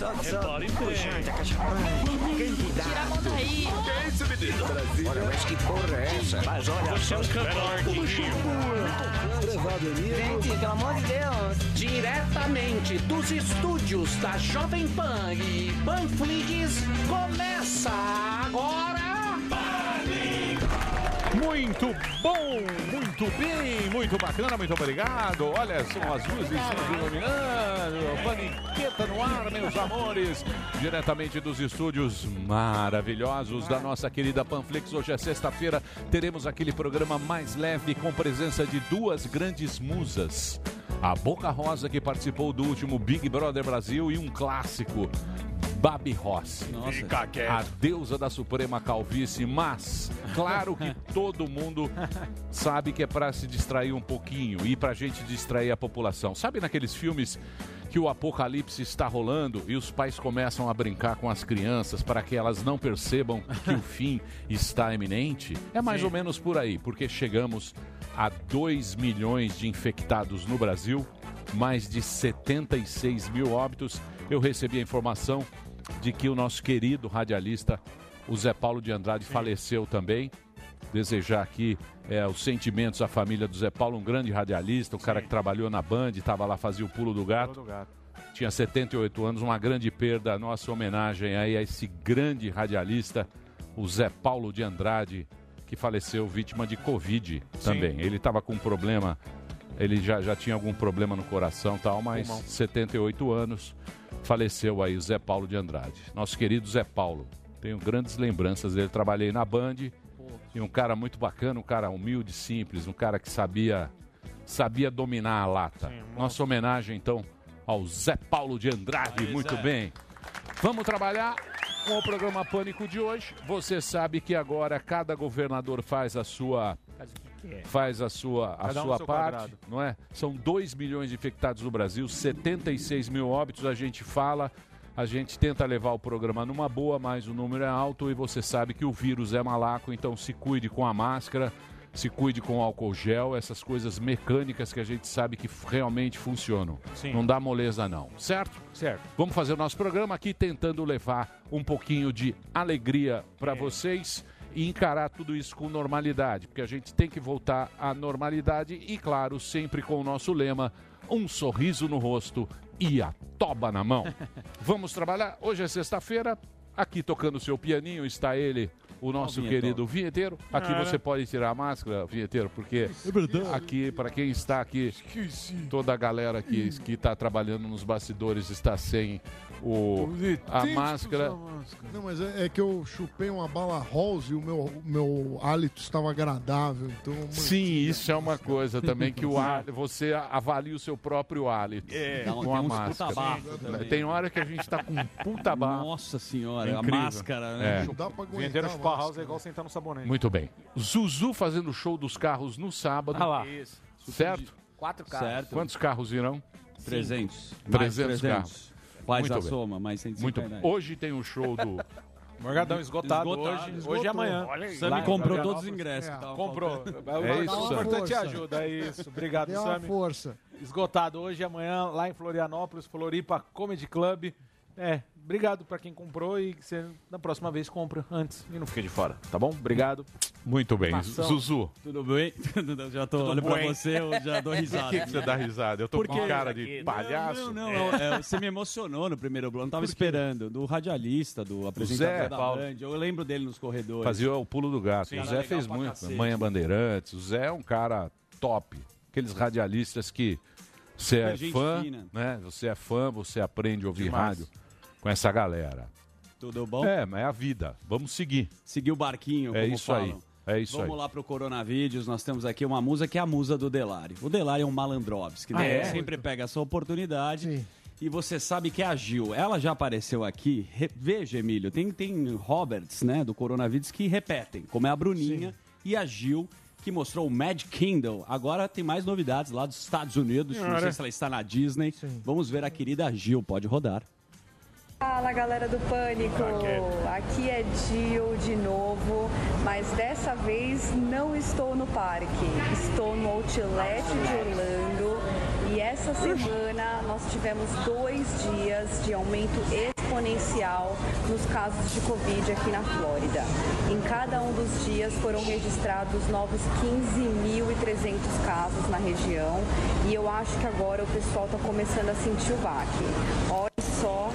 Repare bem. Tira a mão daí. Que é isso, menino? Olha, mas que porra é essa? Mas olha Você é um cantor, Gente, pelo amor de Deus. Diretamente dos estúdios da Jovem Pan e Panflix, começa agora. Muito bom, muito bem, muito bacana, muito obrigado. Olha, são as luzes iluminando, paniqueta no ar, meus amores. Diretamente dos estúdios maravilhosos da nossa querida Panflix. Hoje é sexta-feira, teremos aquele programa mais leve com presença de duas grandes musas. A Boca Rosa, que participou do último Big Brother Brasil, e um clássico, Babi Rossi. Fica quieto. A deusa da suprema calvície, mas claro que todo mundo sabe que é para se distrair um pouquinho e pra gente distrair a população. Sabe naqueles filmes que o apocalipse está rolando e os pais começam a brincar com as crianças para que elas não percebam que o fim está iminente? É mais ou menos por aí, porque chegamos a 2 milhões de infectados no Brasil, mais de 76 mil óbitos. Eu recebi a informação de que o nosso querido radialista, o Zé Paulo de Andrade, faleceu também. Desejar aqui é, os sentimentos à família do Zé Paulo, um grande radialista, um cara que trabalhou na Band, estava lá, fazia o pulo do gato. Tinha 78 anos, uma grande perda. Nossa homenagem aí a esse grande radialista, o Zé Paulo de Andrade, que faleceu vítima de Covid também. Ele estava com um problema, ele já, já tinha algum problema no coração e tal, mas 78 anos, faleceu aí o Zé Paulo de Andrade. Nosso querido Zé Paulo. Tenho grandes lembranças dele. Trabalhei na Band e um cara muito bacana, um cara humilde, simples, um cara que sabia sabia dominar a lata. Nossa homenagem então ao Zé Paulo de Andrade. muito bem. Vamos trabalhar com o programa Pânico de hoje. Você sabe que agora cada governador faz a sua faz a sua, a Cada um sua seu parte, quadrado. não é? São 2 milhões de infectados no Brasil, 76 mil óbitos, a gente fala, a gente tenta levar o programa numa boa, mas o número é alto e você sabe que o vírus é malaco, então se cuide com a máscara, se cuide com o álcool gel, essas coisas mecânicas que a gente sabe que realmente funcionam. Sim. Não dá moleza não, certo? Certo. Vamos fazer o nosso programa aqui tentando levar um pouquinho de alegria É. para vocês e encarar tudo isso com normalidade, porque a gente tem que voltar à normalidade e, claro, sempre com o nosso lema: um sorriso no rosto e a toba na mão. Vamos trabalhar? Hoje é sexta-feira. Aqui tocando o seu pianinho está ele, o nosso querido vinheteiro. Aqui Cara. você pode tirar a máscara, vinheteiro, porque aqui, para quem está aqui, toda a galera que está trabalhando nos bastidores está sem o, a máscara. Não, mas é, é que eu chupei uma bala Rose e o meu, o meu hálito estava agradável, então... Sim, isso é uma coisa também que o hálito, você avalia o seu próprio hálito É. com Não, a máscara. puta. Tem hora que a gente tá com puta bafo. Nossa senhora, É a máscara, né? É. Não dá pra aguentar Venderam a chupa house é igual sentar no sabonete. Muito bem. Zuzu fazendo o show dos carros no sábado. Ah lá. Certo? Quatro carros. Certo. Quantos carros irão? 300. 300 carros. Faz Muito a bem. soma, mais 150. Muito bem. Hoje tem o show do. Morgadão esgotado, Esgotado, hoje, esgotou. hoje e amanhã. Sammy Lá em comprou Florianópolis. todos os ingressos. que tavam Comprou. faltando. É isso, o importante é Força. ajuda, é isso. Obrigado, Dê uma Sammy. força. Esgotado hoje e amanhã lá em Florianópolis, Floripa Comedy Club. É, obrigado pra quem comprou e que você na próxima vez compra antes e não fica de fora, tá bom? Obrigado. Muito bem. Zuzu. Tudo bem? já tô olhando pra bem. você, eu já dou Por risada. que, que você dá risada? Eu tô Porque- com cara de palhaço. Não, não, não. é, você me emocionou no primeiro bloco. Não tava esperando. Do radialista, do apresentador Zé da Paulo. Band. Eu lembro dele nos corredores. Fazia o pulo do gato. o Cara Zé fez muito. cacete. Manhã Bandeirantes. O Zé é um cara top. Aqueles radialistas que você é fã, fina. né? Você é fã, você aprende a ouvir Demais. rádio com essa galera. Tudo bom? É, mas é a vida. Vamos seguir. Seguir o barquinho, É como isso falam. aí. É isso Vamos aí. lá pro Coronavídeos. Nós temos aqui uma musa que é a musa do Delari. O Delari é um malandrovski, né? Ah, é? Sempre pega essa oportunidade. Sim. E você sabe que é a Gil, ela já apareceu aqui. Re- Veja, Emílio, tem, tem Roberts, né, do Coronavídeos que repetem, como é a Bruninha e a Gil, que mostrou o Mad Kindle. Agora tem mais novidades lá dos Estados Unidos. Não sei se ela está na Disney. Vamos ver a querida Gil. Pode rodar. Fala galera do Pânico, aqui é Gil de novo, mas dessa vez não estou no parque, estou no Outlet de Orlando. E essa semana nós tivemos dois dias de aumento exponencial nos casos de Covid aqui na Flórida. Em cada um dos dias foram registrados novos 15.300 casos na região. E eu acho que agora o pessoal está começando a sentir o baque. Olha só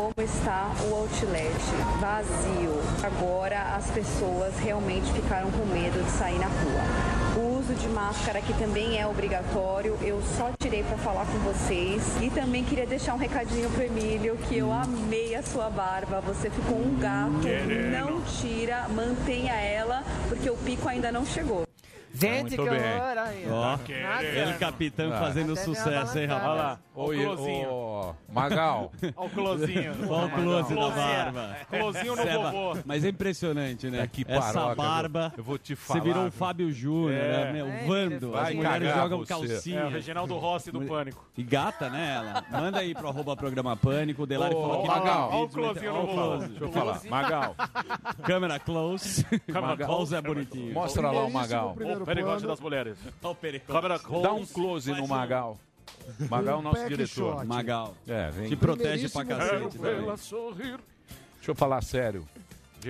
como está o outlet vazio. Agora as pessoas realmente ficaram com medo de sair na rua. O uso de máscara que também é obrigatório, eu só tirei para falar com vocês. E também queria deixar um recadinho pro Emílio que eu amei a sua barba. Você ficou um gato. Querendo. Não tira, mantenha ela, porque o pico ainda não chegou. Gente, Muito que bem. horror aí. Ó, Nossa. ele capitão Ah. fazendo Até sucesso, hein, rapaz? Olha lá. O closinho. ô, Magal. Olha o closinho. Olha o close da barba. Closinho no Seba, vovô. Mas é impressionante, né? É que Essa paroca, barba. Eu vou te Você falar. virou o? Fábio Júnior, É. né? Meu, É, Vando. vai As mulheres cagar jogam você. calcinha. É, o Reginaldo Rossi do Pânico. E gata, né, ela? Manda aí pro arroba programa Pânico. O Delari Ô, falou que Magal. Olha o closinho Olha no o vovô. close. Deixa eu falar. Magal, Câmera close. Câmera close é bonitinho. mostra lá o Magal. O perigote plano. das mulheres. Olha o perigo. Câmera close. Dá um close no um- Magal. Magal é o nosso diretor. shot. Magal. É, vem. Te protege pra cacete. primeiro sorrir. Deixa eu falar sério.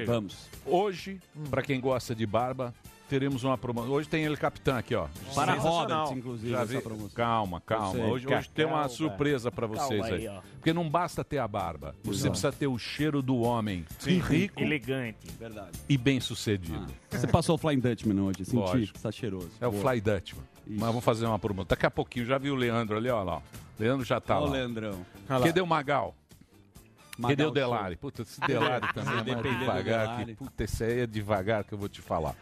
Vamos. Hoje, Hum. pra quem gosta de barba, teremos uma promoção. Hoje tem ele capitão aqui, ó. Para. Roberts, inclusive, Já essa promoção. Calma, calma. Hoje, hoje tem uma Calma. surpresa pra vocês aí. aí. Porque não basta ter a barba. Você precisa ter o cheiro do homem. rico Elegante. Verdade. e bem sucedido. Ah, Você passou o Flying Dutchman hoje, senti. Lógico. Está cheiroso. É o Boa. Fly Dutchman. Mas vamos fazer uma promoção. Daqui a pouquinho, já viu o Leandro ali, ó lá. Leandro já tá Olha o lá. Leandrão. Cadê o Magal? Cadê Magal o Delari? Puta, esse Delari também é mais depender do devagar. Que, puta, esse aí é devagar que eu vou te falar.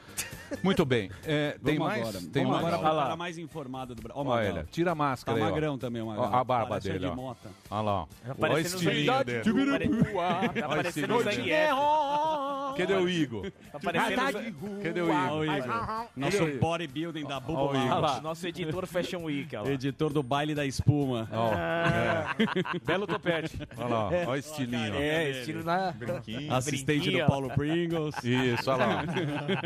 Muito bem. É, tem mais? agora. Tem Vamos mais? agora para cara mais informado do Brasil. Olha ele. Tira a Tá máscara aí, ó. magrão também, o Magal. Ó, a barba Parece dele, de ó. mota. Olha lá. ó. Tá Olha o estilinho dele. Tá Olha parecendo o. Cadê o Igor? Tá parecendo Cadê o Igor? Nosso bodybuilding da lá, nosso editor Fashion Week. Editor do baile da espuma. É. Belo topete. Olha lá, olha o estilinho. Ó. É, estilo na... Assistente Brinquinho. do Paulo Pringles. Isso, olha lá.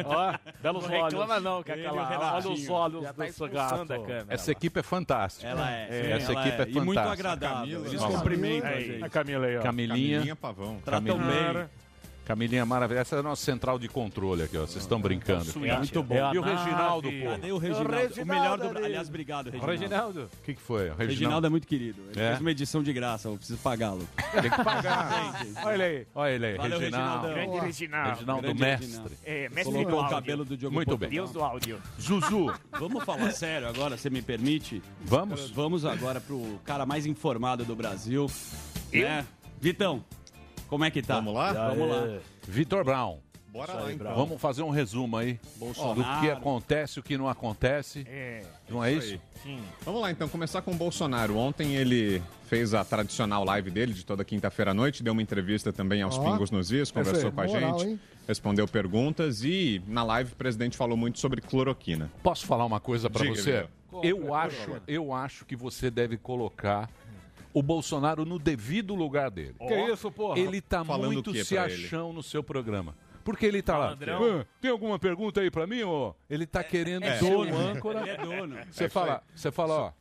Ó, belos Não olhos. reclama não, Cacá. E lá. Renatinho. Olha os olhos Já tá desse gato. a câmera. Essa equipe é fantástica. Ela é. Essa ela equipe é E muito fantástica. agradável. Eles cumprimentam a Aí, gente. a Camila aí, ó. Camilinha. Pavão. Tratam Camilinha. bem. Camilinha maravilhosa. Essa é a nossa central de controle aqui, ó. Vocês estão brincando. Suíte. muito bom. É E o. Reginaldo, pô? Cadê o Reginaldo? O, melhor do Aliás, obrigado, O Reginaldo. Reginaldo. O que, que foi? O O Reginaldo é muito querido. Ele É? fez uma edição de graça, eu preciso pagá-lo. Tem que pagar. Olha ele aí. Olha ele aí, Valeu, Reginaldo. Grande Reginaldo. Reginaldo Grande Mestre. Reginaldo. É, mestre do Colocou o áudio. cabelo do Diogo Muito Portugal. bem. Deus do áudio. Zuzu, Vamos falar sério agora, você me permite? vamos? Vamos agora pro cara mais informado do Brasil. Né? Vitão, como é que tá? Vamos lá? Vamos lá. Vitor Brown. Bora lá, então. Vamos fazer um resumo aí Bolsonaro. do que acontece, o que não acontece. É, Não é isso? sim. Vamos lá, então, começar com o Bolsonaro. Ontem ele fez a tradicional live dele de toda quinta-feira à noite, deu uma entrevista também aos Ó, Pingos nos Is, conversou com a moral, gente, hein? respondeu perguntas e na live o presidente falou muito sobre cloroquina. Posso falar uma coisa pra Diga, você? Vitor. Eu acho, eu acho que você deve colocar o Bolsonaro no devido lugar dele. Que isso, porra? Ele tá Falando muito se pra ele? achão no seu programa. Porque ele tá lá. "Ah, tem alguma pergunta aí pra mim, ô? Ele tá querendo ser dono. o âncora. Ele é dono. Você fala, você fala, ó,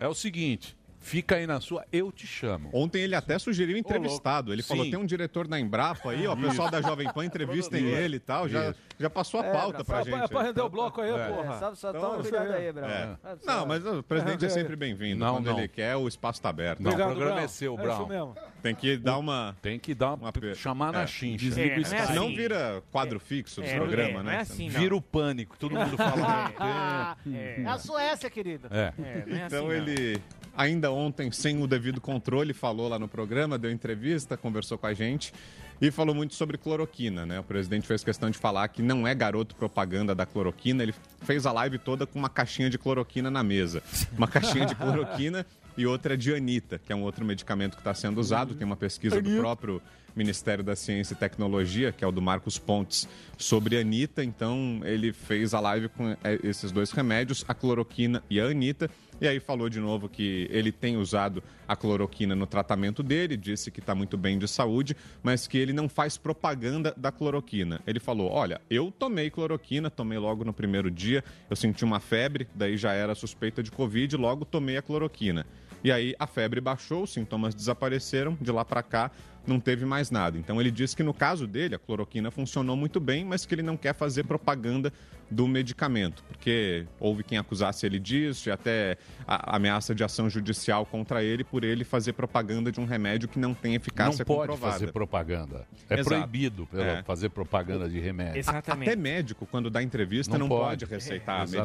é o seguinte, fica aí na sua, eu te chamo. Ontem ele até sugeriu entrevistado. Ele falou: Sim. tem um diretor da Embrapa aí, ó, o pessoal da Jovem Pan, entrevistem ele e tal. Já, já passou a pauta pra É gente. pra, é pra render o bloco aí, É. porra. Só, só Então, toma cuidado aí, Brau. É. Não, mas o presidente é sempre bem-vindo. Quando não. ele quer, o espaço tá aberto. Não, Obrigado, o programa Brown. é seu, É Brown. isso mesmo. Tem que dar uma. Tem que dar Uma per- chamar na É. chincha. Desliga o É, não é vira quadro fixo do É, programa, não né? é assim, não. Vira o pânico, todo mundo fala. É, É a Suécia, querido. É. é, é Então assim, ele, ainda ontem, sem o devido controle, falou lá no programa, deu entrevista, conversou com a gente e falou muito sobre cloroquina, né? O presidente fez questão de falar que não é garoto propaganda da cloroquina, ele fez a live toda com uma caixinha de cloroquina na mesa. Uma caixinha de cloroquina e outra de Anita, que é um outro medicamento que está sendo usado, tem uma pesquisa do próprio Ministério da Ciência e Tecnologia, que é o do Marcos Pontes, sobre Anitta. Então, ele fez a live com eh, esses dois remédios, a cloroquina e a Anitta. E aí falou de novo que ele tem usado a cloroquina no tratamento dele, disse que está muito bem de saúde, mas que ele não faz propaganda da cloroquina. Ele falou: Olha, eu tomei cloroquina, tomei logo no primeiro dia, eu senti uma febre, daí já era suspeita de Covid, logo tomei a cloroquina. E aí a febre baixou, os sintomas desapareceram, de lá para cá não teve mais nada. Então ele disse que no caso dele a cloroquina funcionou muito bem, mas que ele não quer fazer propaganda do medicamento, porque houve quem acusasse ele disso e até a- ameaça de ação judicial contra ele por ele fazer propaganda de um remédio que não tem eficácia Não pode comprovada. fazer propaganda. É Exato. proibido pela- É. fazer propaganda de remédio. A- Até médico, quando dá entrevista, não, pode. receitar Exatamente.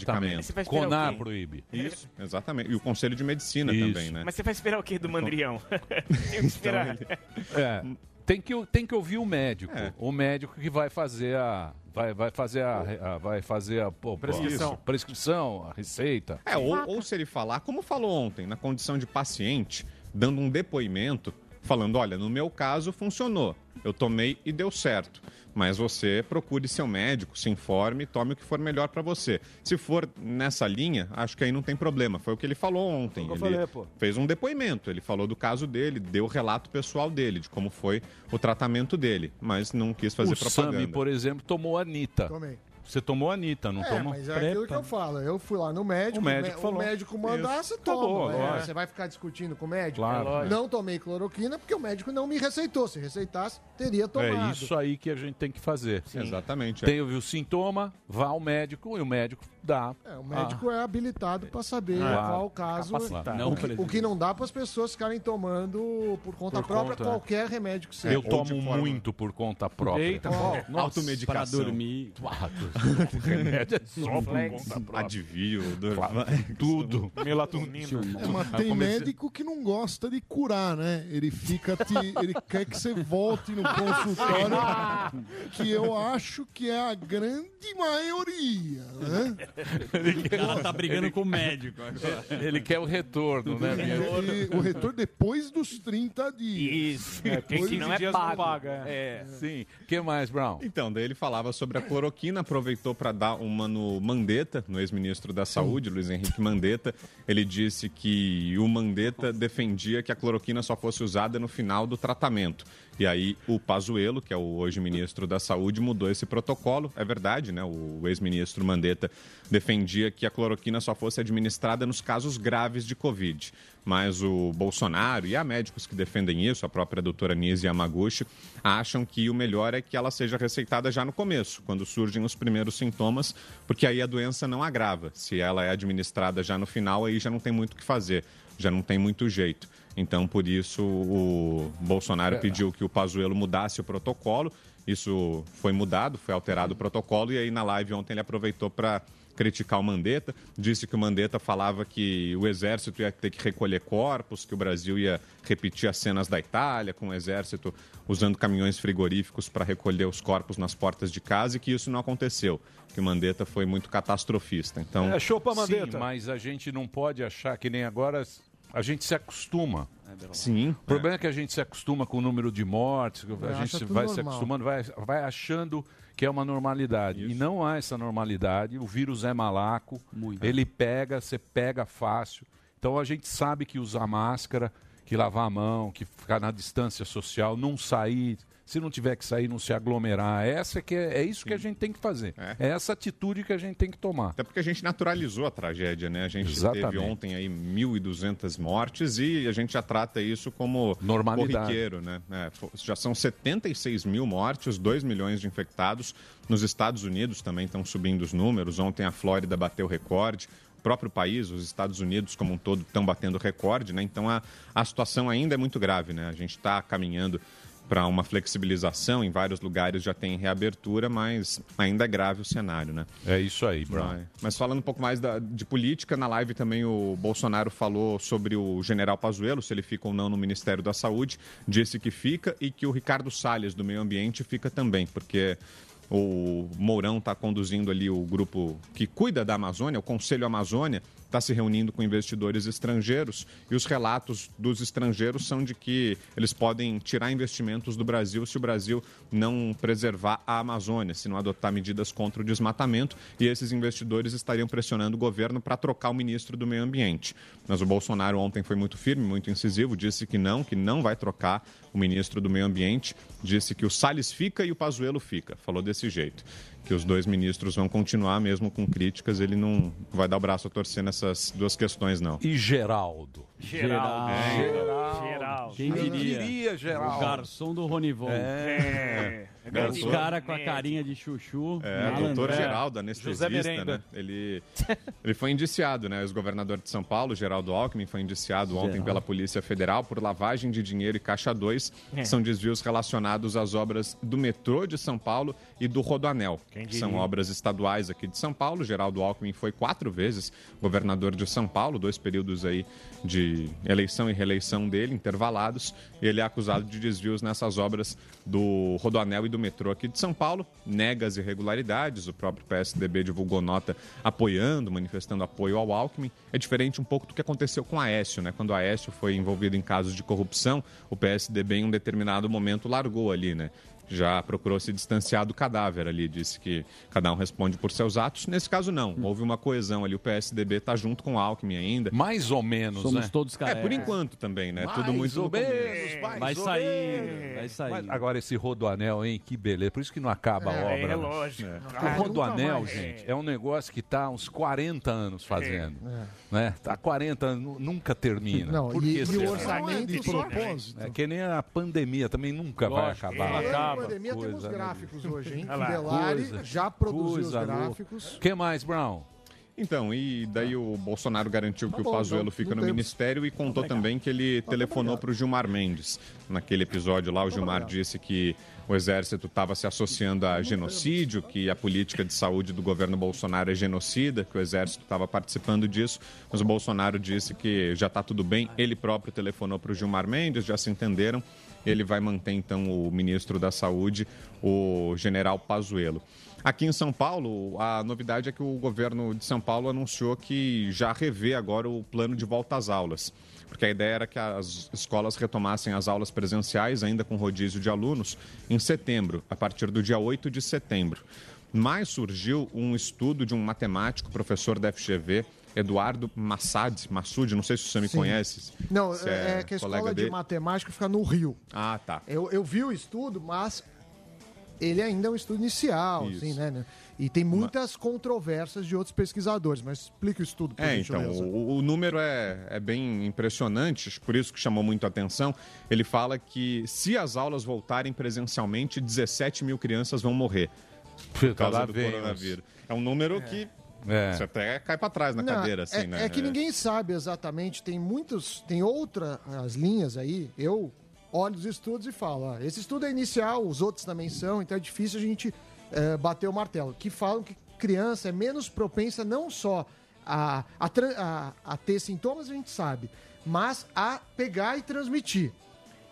medicamento. Conar proíbe. Isso, exatamente. E o Conselho de Medicina Isso. também, né? Mas você vai esperar o quê do mandrião? Tem que esperar. É, tem que, tem que ouvir o médico. É. O médico que vai fazer a. Vai, vai fazer a, a- vai fazer a pô, Prescrição. prescrição, a receita. É, ou, ou se ele falar, como falou ontem, na condição de paciente, dando um depoimento, falando: olha, no meu caso funcionou, eu tomei e deu certo. Mas você procure seu médico, se informe, tome o que for melhor para você. Se for nessa linha, acho que aí não tem problema. Foi o que ele falou ontem. Foi o que ele eu falei, pô. fez um depoimento, ele falou do caso dele, deu o relato pessoal dele, de como foi o tratamento dele, mas não quis fazer o propaganda. Sami, por exemplo, tomou a Anitta. Tomei. Você tomou a Anitta, não é, tomou? mas é aquilo que eu falo. Eu fui lá no médico, O médico o, falou. médico mandar, Isso. você Acabou, toma. É, lógico. você vai ficar discutindo com o médico? Claro. É lógico. Não tomei cloroquina porque o médico não me receitou. Se receitasse, teria tomado. É isso aí que a gente tem que fazer. Exatamente. Tem o sintoma, vá ao médico e o médico dá. É, o médico é habilitado para saber Claro. qual o caso. Capacitado. O, Não, que, o que não dá para as pessoas ficarem tomando por conta Por própria conta. qualquer remédio que seja. Eu tomo muito por conta própria. Eita? Nossa, Automedicação. Para dormir. O remédio é só por conta própria. Advio, tudo. Melatonina. É, mas tem Comecei- médico que não gosta de curar, né? Ele fica te, ele quer que você volte no consultório, que eu acho que é a grande maioria, né? Ela tá brigando com o médico. Ele quer o retorno, né? E o retorno depois dos 30 dias. Isso. É, Depois 15 dos- dias não paga. É, sim. O que mais, Brown? Então, daí ele falava sobre a cloroquina, aproveitou para dar uma no Mandetta, no ex-ministro da Saúde, Luiz Henrique Mandetta. Ele disse que o Mandetta defendia que a cloroquina só fosse usada no final do tratamento. E aí o Pazuello, que é o hoje ministro da Saúde, mudou esse protocolo. É verdade, né? O ex-ministro Mandetta defendia que a cloroquina só fosse administrada nos casos graves de Covid. Mas o Bolsonaro e há médicos que defendem isso, a própria doutora Nise Yamaguchi, acham que o melhor é que ela seja receitada já no começo, quando surgem os primeiros sintomas, porque aí a doença não agrava. Se ela é administrada já no final, aí já não tem muito o que fazer, já não tem muito jeito. Então, por isso, o Bolsonaro É. pediu que o Pazuello mudasse o protocolo. Isso foi mudado, foi alterado o protocolo, e aí na live ontem ele aproveitou para criticar o Mandetta, disse que o Mandetta falava que o exército ia ter que recolher corpos, que o Brasil ia repetir as cenas da Itália, com o exército usando caminhões frigoríficos para recolher os corpos nas portas de casa e que isso não aconteceu, que o Mandetta foi muito catastrofista. Então, É show Sim, Mandetta. mas a gente não pode achar que nem agora a gente se acostuma. sim, O problema é que a gente se acostuma com o número de mortes, a acha gente tudo vai se normal. acostumando, vai, vai achando que é uma normalidade. E não há essa normalidade. O vírus é malaco, ele pega, você pega fácil. Então a gente sabe que usar máscara, que lavar a mão, que ficar na distância social, não sair. Se não tiver que sair, não se aglomerar. Essa é, que é, é isso que a gente tem que fazer. É. essa atitude que a gente tem que tomar. Até porque a gente naturalizou a tragédia, né? A gente Exatamente. teve ontem aí 1.200 mortes e a gente já trata isso como Normalidade. corriqueiro, né? É, já são 76 mil mortes, 2 milhões de infectados. Nos Estados Unidos também estão subindo os números. Ontem a Flórida bateu recorde. O próprio país, os Estados Unidos como um todo, estão batendo recorde, né? Então a, a situação ainda é muito grave, né? A gente está caminhando para uma flexibilização, em vários lugares já tem reabertura, mas ainda é grave o cenário, né? É isso aí, Brown. Vai. Mas falando um pouco mais da- de política, na live também o Bolsonaro falou sobre o general Pazuello, se ele fica ou não no Ministério da Saúde, disse que fica e que o Ricardo Salles, do Meio Ambiente, fica também, porque o Mourão está conduzindo ali o grupo que cuida da Amazônia, o Conselho Amazônia, está se reunindo com investidores estrangeiros e os relatos dos estrangeiros são de que eles podem tirar investimentos do Brasil se o Brasil não preservar a Amazônia, se não adotar medidas contra o desmatamento e esses investidores estariam pressionando o governo para trocar o ministro do Meio Ambiente. Mas o Bolsonaro ontem foi muito firme, muito incisivo, disse que não, que não vai trocar o ministro do Meio Ambiente, disse que o Salles fica e o Pazuello fica. Falou desse jeito, que os dois ministros vão continuar mesmo com críticas, ele não vai dar o braço a torcer nessas duas questões não. E Geraldo? Geraldo. Geraldo. Geraldo. Quem Quem diria? diria, Geraldo? O garçom do Ronivon. É. É. Garçom. O cara com a carinha de chuchu. É, malandro. doutor É. Geraldo, anestesista, né? Ele, ele foi indiciado, né? O ex-governador de São Paulo, Geraldo Alckmin, foi indiciado ontem pela Polícia Federal por lavagem de dinheiro e caixa 2, É. que são desvios relacionados às obras do metrô de São Paulo e do Rodoanel, são obras estaduais aqui de São Paulo. Geraldo Alckmin foi quatro vezes governador de São Paulo, dois períodos aí de eleição e reeleição dele, intervalados. Ele é acusado de desvios nessas obras do Rodoanel e do metrô aqui de São Paulo, nega as irregularidades, o próprio PSDB divulgou nota apoiando, manifestando apoio ao Alckmin. É diferente um pouco do que aconteceu com Aécio, né? Quando Aécio foi envolvido em casos de corrupção, o PSDB em um determinado momento largou ali, né? Já procurou se distanciar do cadáver ali, disse que cada um responde por seus atos. Nesse caso, não. Houve uma coesão ali. O PSDB está junto com o Alckmin ainda. Mais ou menos, Somos né? todos É, carecas. por enquanto também, né? Mais Tudo muito ou menos, mais Vai ou sair, menos. vai sair. Mas agora esse Rodoanel, hein? Que beleza. Por isso que não acaba a obra. É, né? lógico. Porque o Rodoanel, gente, é um negócio que está há uns 40 anos fazendo. É. Né? Tá há 40 anos, nu- nunca termina. Não, Por e, que e o orçamento de de propósito. É que nem a pandemia também nunca vai Lógico, acabar. não Acaba. pandemia, temos Coisa, né, gráficos hoje, hein? Olha lá. Delari Coisa, já produziu os gráficos. O que mais, Brown? Então, e daí o Bolsonaro garantiu que Tá o bom, Pazuello não- fica não no temos. ministério e contou também que ele telefonou obrigado. para o Gilmar Mendes. Naquele episódio lá, o Gilmar obrigado. disse que o exército estava se associando a genocídio, que a política de saúde do governo Bolsonaro é genocida, que o exército estava participando disso, mas o Bolsonaro disse que já está tudo bem. Ele próprio telefonou para o Gilmar Mendes, já se entenderam. Ele vai manter então o ministro da Saúde, o general Pazuello. Aqui em São Paulo, a novidade é que o governo de São Paulo anunciou que já revê agora o plano de volta às aulas. Porque a ideia era que as escolas retomassem as aulas presenciais, ainda com rodízio de alunos, em setembro, a partir do dia 8 de setembro. Mas surgiu um estudo de um matemático, professor da FGV, Eduardo Massad, Massoud, não sei se você me Sim. conhece. Não, se é, que a escola de matemática fica no Rio. Ah, tá. Eu, eu vi o estudo, mas ele ainda é um estudo inicial, Isso. assim, né? E tem muitas controvérsias de outros pesquisadores, mas explica o estudo, por É, então, o, o número é, é bem impressionante, acho que por isso que chamou muito a atenção. Ele fala que se as aulas voltarem presencialmente, 17 mil crianças vão morrer por causa lá do os- coronavírus. É um número que É. você até cai para trás na Não, cadeira, assim, é, né? é que ninguém sabe exatamente, tem muitos, tem outras linhas aí, eu olho os estudos e falo, ah, esse estudo é inicial, os outros também são, então é difícil a gente eh, bater o martelo, que falam que criança é menos propensa não só a, a, a- a ter sintomas, a gente sabe, mas a pegar e transmitir.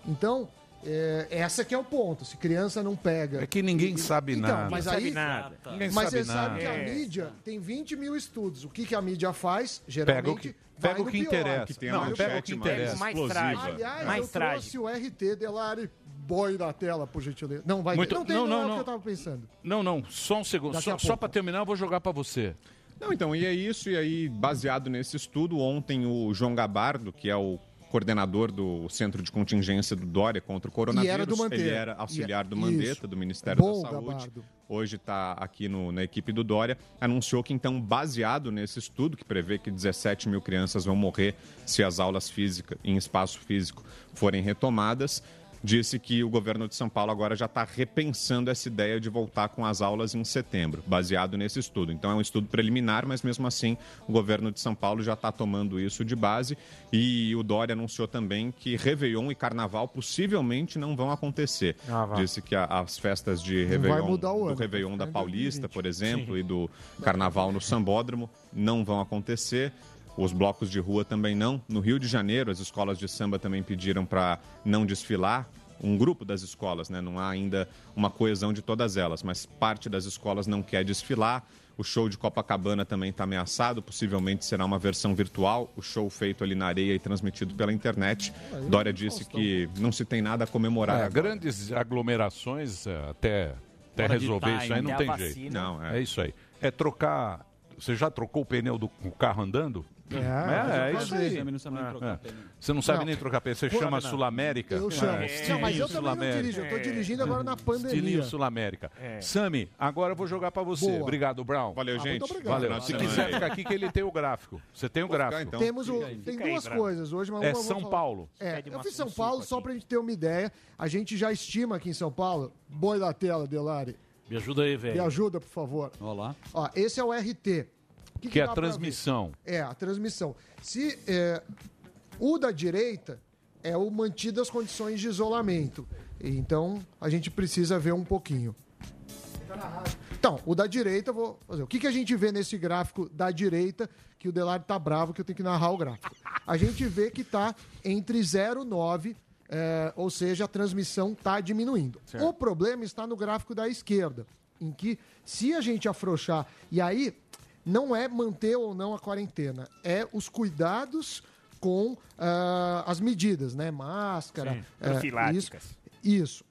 Então, eh, essa que é o ponto, se criança não pega... É que ninguém sabe Então, nada. mas Não sabe aí, nada. Mas sabe você sabe que nada. a É. mídia tem 20 mil estudos. O que, que a mídia faz? Pega o Geralmente que, vai pega o que interessa. Que tem a não, pega o manchete que mais interessa. Mais explosiva. trágico. Aliás, Mais eu trouxe o RT Delari Boy da tela, por gentileza. Não, vai Muito- Não tem não, não, não, é o não. que eu tava pensando. Não, não, só um segundo. Daqui Só, só para terminar, eu vou jogar para você. Não, então, e é isso. E aí, baseado nesse estudo, ontem o João Gabardo, que é o coordenador do Centro de Contingência do Dória contra o coronavírus. E era do Mandetta. Ele era auxiliar do Isso. Mandetta, do Ministério Bom, da Saúde. Gabardo. Hoje está aqui no- na equipe do Dória. Anunciou que, então, baseado nesse estudo, que prevê que 17 mil crianças vão morrer se as aulas físicas, em espaço físico, forem retomadas, disse que o governo de São Paulo agora já está repensando essa ideia de voltar com as aulas em setembro, baseado nesse estudo. Então é um estudo preliminar, mas mesmo assim o governo de São Paulo já está tomando isso de base e o Dória anunciou também que Réveillon e Carnaval possivelmente não vão acontecer. Ah. Disse que a- as festas de Réveillon, do Réveillon da ficar em Paulista, 2020. por exemplo, e do Carnaval no Sambódromo não vão acontecer. Os blocos de rua também não. No Rio de Janeiro, as escolas de samba também pediram para não desfilar. Um grupo das escolas, né? Não há ainda uma coesão de todas elas, mas parte das escolas não quer desfilar. O show de Copacabana também está ameaçado, possivelmente será uma versão virtual, o show feito ali na areia e transmitido pela internet. Dória disse que não se tem nada a comemorar. É, agora. grandes aglomerações, é, até, até resolver isso aí, time, não até tem a jeito. vacina. Não, é. isso aí. É trocar. Você já trocou o pneu do carro andando? É, é, eu isso já aí. não sabe nem É, trocar é. pneu. Você não sabe Não. nem trocar pneu. Você Pô, chama não. Sul-América? Eu chamo. É, Não, mas eu também não dirijo. Eu tô dirigindo agora na pandemia. Estilinho Sul-América. É. Sami, agora eu vou jogar pra você. Boa. Obrigado, Brown. Valeu, Ah, muito obrigado. Valeu. Se quiser aí. ficar aqui, que ele tem o gráfico. Você tem o gráfico. então. Temos o, tem duas coisas hoje, mas É São. Paulo. É, eu fiz São Paulo só pra gente ter uma ideia. A gente já estima aqui em São Paulo. Boi da tela, Delari. Me ajuda aí, Me velho. ajuda, por favor. Olá. Ó, esse é o RT. O Que é a transmissão. É, a transmissão. Se é, o da direita é o mantido as condições de isolamento. Então, a gente precisa ver um pouquinho. Então, o da direita, vou fazer. O que, que a gente vê nesse gráfico da direita, que o Delari tá bravo, que eu tenho que narrar o gráfico? A gente vê que tá entre 0,9, é, ou seja, a transmissão tá diminuindo. O problema está no gráfico da esquerda, em que se a gente afrouxar, e aí não é manter ou não a quarentena, é os cuidados com ah, as medidas, né? Máscara, Sim, profiláticas. isso, isso.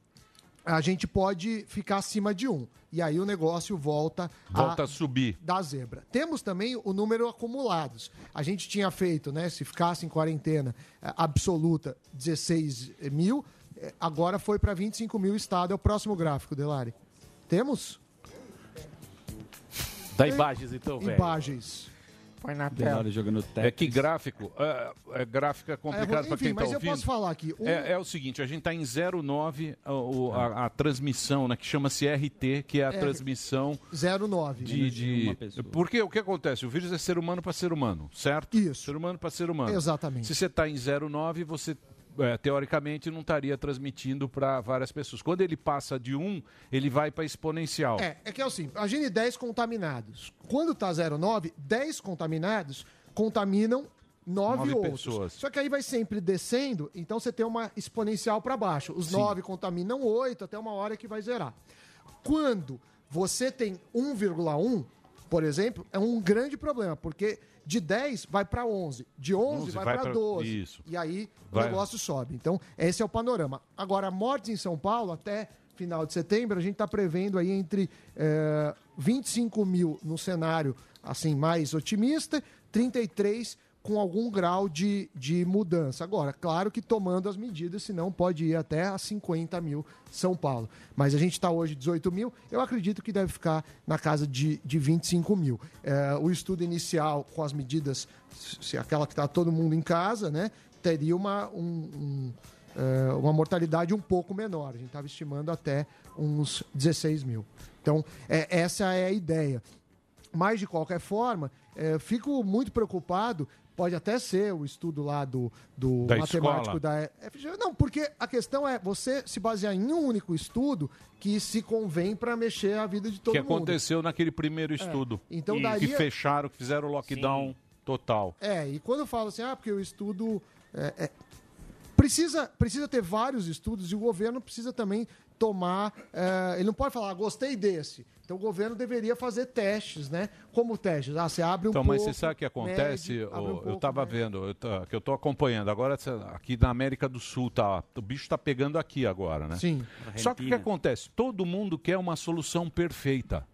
A gente pode ficar acima de um. E aí o negócio volta, Volta a subir. da zebra. Temos também o número acumulados. A gente tinha feito, né? Se ficasse em quarentena eh, absoluta, 16 mil. eh, Agora foi para 25 mil estado. É o próximo gráfico, Delari. Temos? Dá imagens então, velho. Imagens. Põe na Delari jogando É que gráfico, é, é gráfico é complicado É, para enfim, quem está mas eu ouvindo. posso falar aqui. Um- É, é o seguinte, a gente está em 09, a, o- a- a transmissão, né, que chama-se RT, que é a É. transmissão 09. de... de... Porque o que acontece? O vírus é ser humano para ser humano, certo? Isso. Ser humano para ser humano. Exatamente. Se você está em 09, você... é, teoricamente não estaria transmitindo para várias pessoas. Quando ele passa de 1, ele vai para exponencial. É, é que é assim, imagine 10 contaminados. Quando tá 0,9, 10 contaminados contaminam 9 Nove outros. pessoas. Só que aí vai sempre descendo, então você tem uma exponencial para baixo. Os Sim. 9 contaminam 8 até uma hora que vai zerar. Quando você tem 1,1, por exemplo, é um grande problema, porque de 10 vai para 11, de 11, 11 vai, vai para pra- 12. isso. E aí Vai. o negócio sobe. Então, esse é o panorama. Agora, mortes em São Paulo, até final de setembro, a gente está prevendo aí entre eh, 25 mil no cenário assim mais otimista, 33 com algum grau de, de mudança. Agora, claro que tomando as medidas, senão pode ir até a 50 mil São Paulo. Mas a gente está hoje 18 mil, eu acredito que deve ficar na casa de, de 25 mil. Eh, o estudo inicial com as medidas, se aquela que está todo mundo em casa, né, teria uma, um- um, eh, uma mortalidade um pouco menor. A gente estava estimando até uns 16 mil. Então, é, essa é a ideia. Mas, de qualquer forma, eh, fico muito preocupado. Pode até ser o estudo lá do, do Da matemático escola. da FGV. Não, porque a questão é você se basear em um único estudo que se convém para mexer a vida de todo que mundo. aconteceu naquele primeiro estudo. Então que fecharam, que fizeram o lockdown total. É, e quando eu falo assim, ah, porque o estudo. é, é, precisa, precisa ter vários estudos e o governo precisa também tomar. é, ele não pode falar, "Ah, gostei desse. Então o governo deveria fazer testes, né? Como testes? Ah, você abre um Então, pouco. mas você sabe o que acontece? mede, abre um Ô, eu pouco, estava vendo, eu tô- que eu estou acompanhando. Agora, aqui na América do Sul, tá, o bicho está pegando aqui agora, né? Sim. Só que o que acontece? Todo mundo quer uma solução perfeita.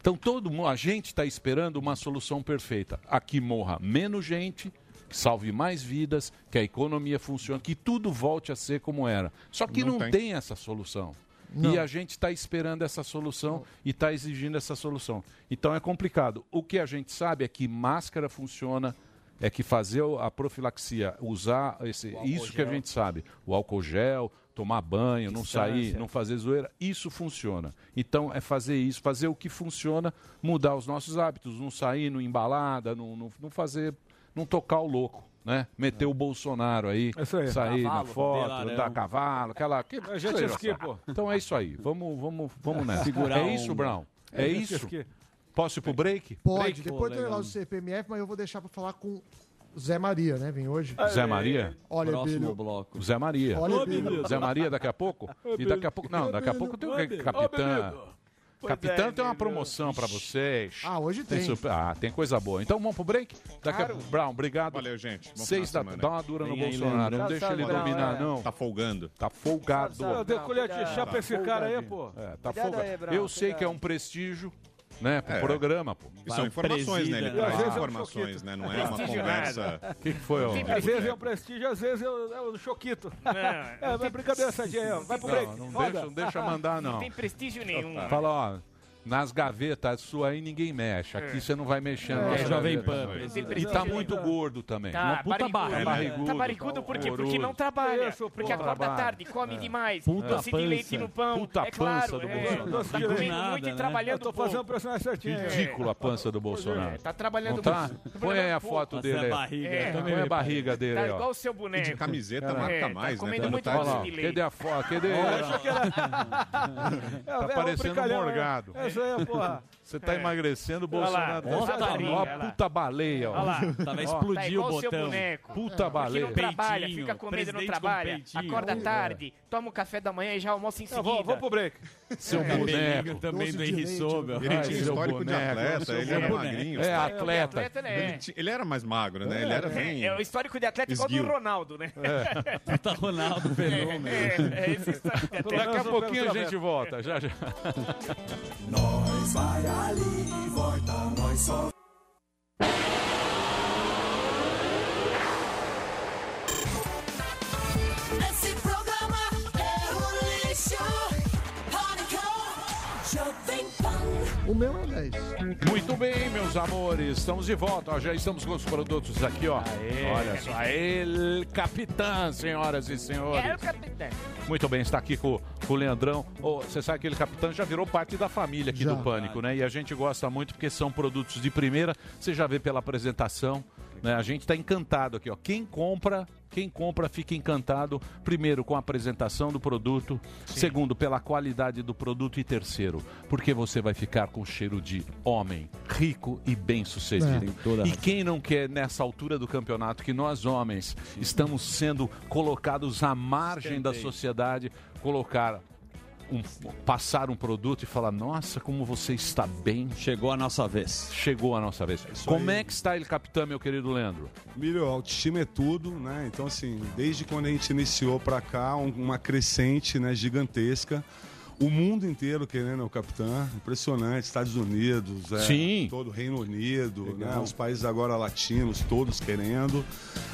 Então, todo mundo, a gente está esperando uma solução perfeita. Aqui morra menos gente, que salve mais vidas, que a economia funcione, que tudo volte a ser como era. Só que Não não, tem. tem. essa solução. Não. E a gente está esperando essa solução e está exigindo essa solução. Então é complicado. O que a gente sabe é que máscara funciona, é que fazer a profilaxia, usar esse, isso que a gente sabe, o álcool gel, tomar banho, não sair, não fazer zoeira, isso funciona. Então é fazer isso, fazer o que funciona, mudar os nossos hábitos, não sair no embalada, não, não, não fazer, não tocar o louco. Né? Meter o Bolsonaro aí, Isso aí. sair na Cavalo, foto, bandeirão. andar a cavalo, aquela. Que, A gente isso aí, esqui, pô. Então é isso aí. Vamos, vamos, vamos nessa. Segurar é isso. Brown? É, É, isso? esqui. Posso ir pro break? Pode, Break? depois tem lá o CPMF, mas eu vou deixar para falar com Zé Maria, né? Vem hoje. Zé Maria? Olha, Próximo Bílio. bloco. Zé Maria. Olha. Zé Maria daqui a pouco? E daqui a pouco. Não, daqui a pouco tem o capitã. Capitão tem uma promoção pra vocês. Ah, hoje tem. super- Ah, tem coisa boa. Então vamos pro break? Daqui a... Brown, obrigado. Valeu, gente. Bom Seis da... Dá uma dura no Bolsonaro. Não deixa ele dominar, é. não. Tá folgando. Tá folgado. Eu dei colher de chá pra esse cara aí, pô. É, tá folgado. Eu sei que é um prestígio, né, pro É. programa, pô. E são informações, né? Ele E traz é informações, né? Não é uma conversa. O que, que foi, ó? Às vezes é um prestígio, às vezes é o, é o choquito. É, vai brincadeira essa aí, ó. Vai pro break. Não, não deixa, não deixa mandar, não. Não tem prestígio nenhum. Fala, ó. Nas gavetas sua aí ninguém mexe. Aqui É. você não vai mexer. É, gavetas. Jovem Pan, E tá muito gordo também. Tá, Uma puta barrigudo. barriga. Barrigudo. Tá barrigudo por quê? Porque não trabalha. Isso, porque pô. acorda Trabalha. tarde, come É. demais. Puta doce de pança. leite no pão. Puta é claro, pança do é. Bolsonaro. Tá Do comendo nada, muito e né? trabalhando Eu tô fazendo pouco. personagem certinho. Ridículo a pança do Bolsonaro. Tá trabalhando tá? muito. Põe aí a pouco. foto dele. É. Põe a barriga dele Tá igual o seu boneco. E de camiseta É, tá mais, né? comendo muito tá doce de leite. cadê a foto? Cadê? Tá É, parecendo um morgado. é. Essa aí, porra. Você tá É. emagrecendo, o Olha lá, Bolsonaro. ó, olha lá. puta baleia, ó. Olha lá. Tava Ó, explodir tá o o seu botão. Puta Porque baleia. não trabalha, Peitinho, fica comendo, não presidente com trabalha. Acorda É. tarde, toma um café da manhã e já almoça em Eu seguida. vou, vou pro break. Seu Cabelinho boneco. também Doce do de Henry leite, Sobel. Ele tinha seu histórico de boneco, atleta, seu ele era magrinho. É, É, atleta. atleta, né? Ele, era mais magro, né? Ele era bem. É, é o histórico de atleta igual do. Ronaldo, né? Puta Ronaldo Fenômeno. É, é esse histórico de atleta. Daqui a pouquinho a gente volta. Já, já. Nós vai ali e volta, nós só. O meu é 10. Muito bem, meus amores, estamos de volta. Ó, já estamos com os produtos aqui, ó. Olha só, El Capitã, senhoras e senhores. É o capitão. Muito bem, está aqui com, com o Leandrão. Ô, Você sabe que aquele capitão já virou parte da família aqui Já. do Pânico, né? E a gente gosta muito porque são produtos de primeira. Você já vê pela apresentação, né? A gente está encantado aqui, ó. Quem compra, quem compra fica encantado, primeiro com a apresentação do produto, segundo pela qualidade do produto e terceiro, porque você vai ficar com cheiro de homem, rico e bem-sucedido. É. Tem toda a E quem não quer nessa altura do campeonato que nós homens estamos sendo colocados à margem da sociedade, colocar um, passar um produto e falar: "Nossa, como você está bem". Chegou a nossa vez. Chegou a nossa vez. Como é que está ele, capitão, meu querido Leandro? Milho, autoestima é tudo, né? Então, assim, desde quando a gente iniciou pra cá, um- uma crescente né, gigantesca. O mundo inteiro querendo o capitão, impressionante. Estados Unidos, é, Sim. todo o Reino Unido, né, os países agora latinos, todos querendo.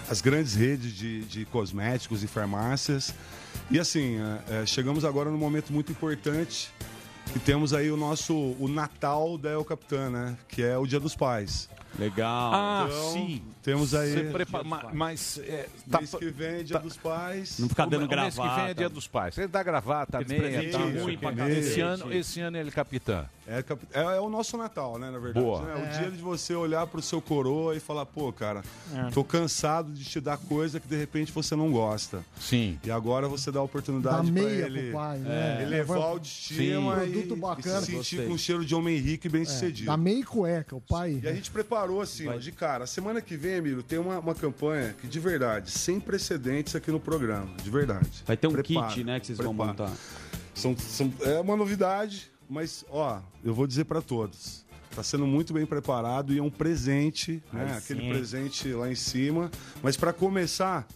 As grandes redes de, de cosméticos e farmácias. E assim, é, é, chegamos agora num momento muito importante que temos aí o nosso o Natal da El Capitã, né? Que é o Dia dos Pais. Legal. Ah, Então, sim. Temos aí. Você prepa- ma- mas é, tá- Mês que vem é Dia dos Pais. Não ficar dando o mês que vem é gravata. dia dos pais. Ele dá gravata, Aqueles meia, tá ruim pra ruim. Esse ano, esse ano ele é capitã. É, cap- é- é o nosso Natal, né, na verdade. Boa. né? O dia de você olhar pro seu coroa e falar, pô, cara, tô cansado de te dar coisa que de repente você não gosta. Sim. E agora você dá a Dá oportunidade pra meia ele pro pai, né? elevar autoestima Sim. e, Produto e bacana. se sentir Gostei. com cheiro de homem rico e bem É, sucedido. dá meia e cueca, o pai. E a gente preparou assim, ó, de cara. Semana que vem, Emílio, tem uma, uma campanha que, de verdade, sem precedentes aqui no programa. De verdade. Vai ter um Prepara, kit, né, que vocês vão prepara. montar. São, são- é uma novidade, mas, ó, eu vou dizer pra todos. Tá sendo muito bem preparado e é um presente, né? Aquele presente lá em cima. Mas pra começar,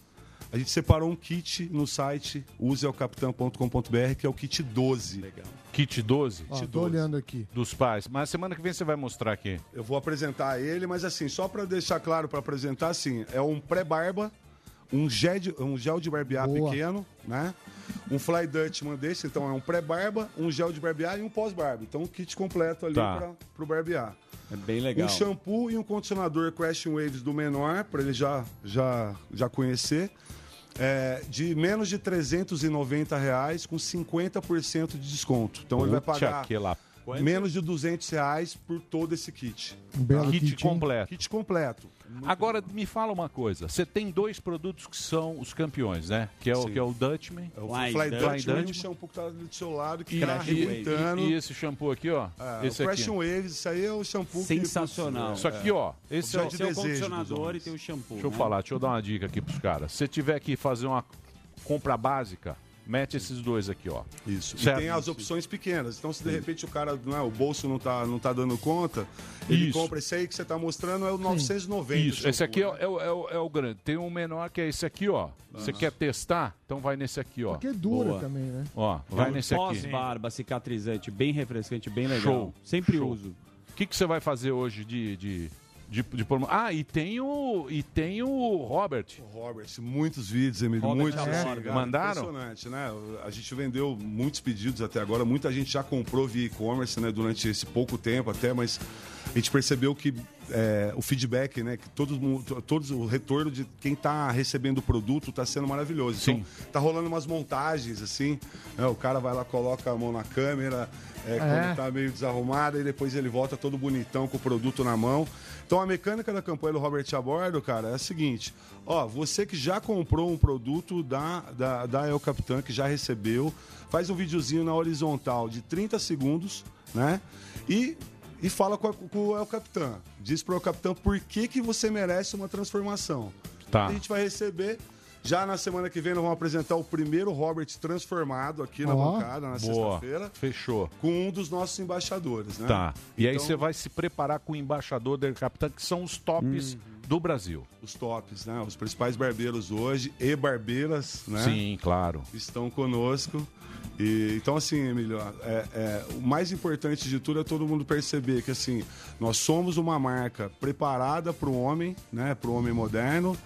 a gente separou um kit no site usealcapitão.com.br, que é o kit 12. Legal. Kit 12 Ó, tô olhando aqui. dos pais. Mas semana que vem você vai mostrar aqui. Eu vou apresentar ele, mas assim, só pra deixar claro pra apresentar, assim, é um pré-barba, um gel de, um gel de barbear Boa. pequeno, né? Um fly Dutchman desse, então é um pré-barba, um gel de barbear e um pós-barba. Então um kit completo ali Tá. pra, pro barbear. É bem legal. Um shampoo e um condicionador Crashing Waves do menor, pra ele já, já, já conhecer. É, de menos de 390 reais com 50% de desconto. Então ele vai pagar que lá. menos de 200 reais por todo esse kit. Um belo Kit kit, completo. Kit completo. Agora me fala uma coisa. Você tem dois produtos que são os campeões, né? Que é o, Sim. que é o Dutchman. É o Fly Fly, Dutchman. Dutchman e Dutchman. o shampoo que tá do seu lado, que E, tá e- arrebentando. e- e esse shampoo aqui, ó. É, esse o aqui. Waves, isso aí é o shampoo que- Sensacional. Isso aqui, ó. Esse é o, Objeto de Tem o condicionador e tem o shampoo. Deixa eu né? falar, deixa eu dar uma dica aqui pros caras. Se você tiver que fazer uma compra básica, Mete esses dois aqui, ó. Isso. Certo. E tem as opções pequenas. Então, se de repente o cara, não é, o bolso não tá, não tá dando conta, ele Isso. compra esse aí que você tá mostrando, é o 990. Isso, esse aqui é, o- é o- é o, é o grande. Tem um menor que é esse aqui, ó. Você quer testar? Então vai nesse aqui, ó. Porque dura Boa. também, né? Ó, vai É um nesse aqui. Pós-barba cicatrizante, bem refrescante, bem legal. Show. Sempre Show. uso. O que, que você vai fazer hoje de, de, de, de Ah, e tem o. E tem o Robert. Robert, muitos vídeos, Emílio, Robert muitos. Assim, cara, Mandaram? Impressionante, né? A gente vendeu muitos pedidos até agora, muita gente já comprou via e-commerce, né? Durante esse pouco tempo até, mas a gente percebeu que é, o feedback, né? Que todos, todos o retorno de quem está recebendo o produto está sendo maravilhoso. Sim. Então, tá rolando umas montagens, assim, né? O cara vai lá, coloca a mão na câmera, é, É. quando tá meio desarrumado, e depois ele volta todo bonitão com o produto na mão. Então a mecânica da campanha do Robert a bordo, cara, é a seguinte: ó, você que já comprou um produto da, da, da El Capitan, que já recebeu, faz um videozinho na horizontal de 30 segundos, né? E, e fala com, a- com o El Capitan. Diz pro El Capitan por que, que você merece uma transformação. Tá. A gente vai receber. Já na semana que vem nós vamos apresentar o primeiro Robert transformado aqui na Ó. bancada, na Boa. sexta-feira. Fechou. Com um dos nossos embaixadores, né? Tá. E aí Então, você vai se preparar com o embaixador da Capitã, que são os tops do Brasil. Os tops, né? Os principais barbeiros hoje e barbeiras, né? Sim, claro. Estão conosco. E, então, assim, Emílio, é- é, o mais importante de tudo é todo mundo perceber que, assim, nós somos uma marca preparada para o homem, né? Para o homem moderno,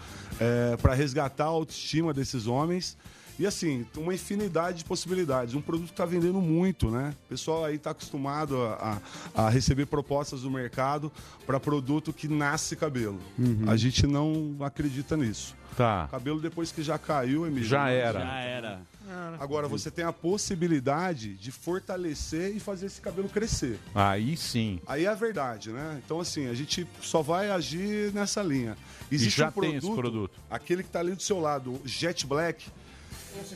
para resgatar a autoestima desses homens. E assim, uma infinidade de possibilidades. Um produto que está vendendo muito, né? O pessoal aí está acostumado a, a- a receber propostas do mercado para produto que nasce cabelo. Uhum. A gente não acredita nisso. Tá. Cabelo depois que já caiu, Emílio. Já era. Já era. Agora você tem a possibilidade de fortalecer e fazer esse cabelo crescer. Aí sim. Aí é a verdade, né? Então, assim, a gente só vai agir nessa linha. Existe já um tem esse produto. Aquele que tá ali do seu lado, o Jet Black.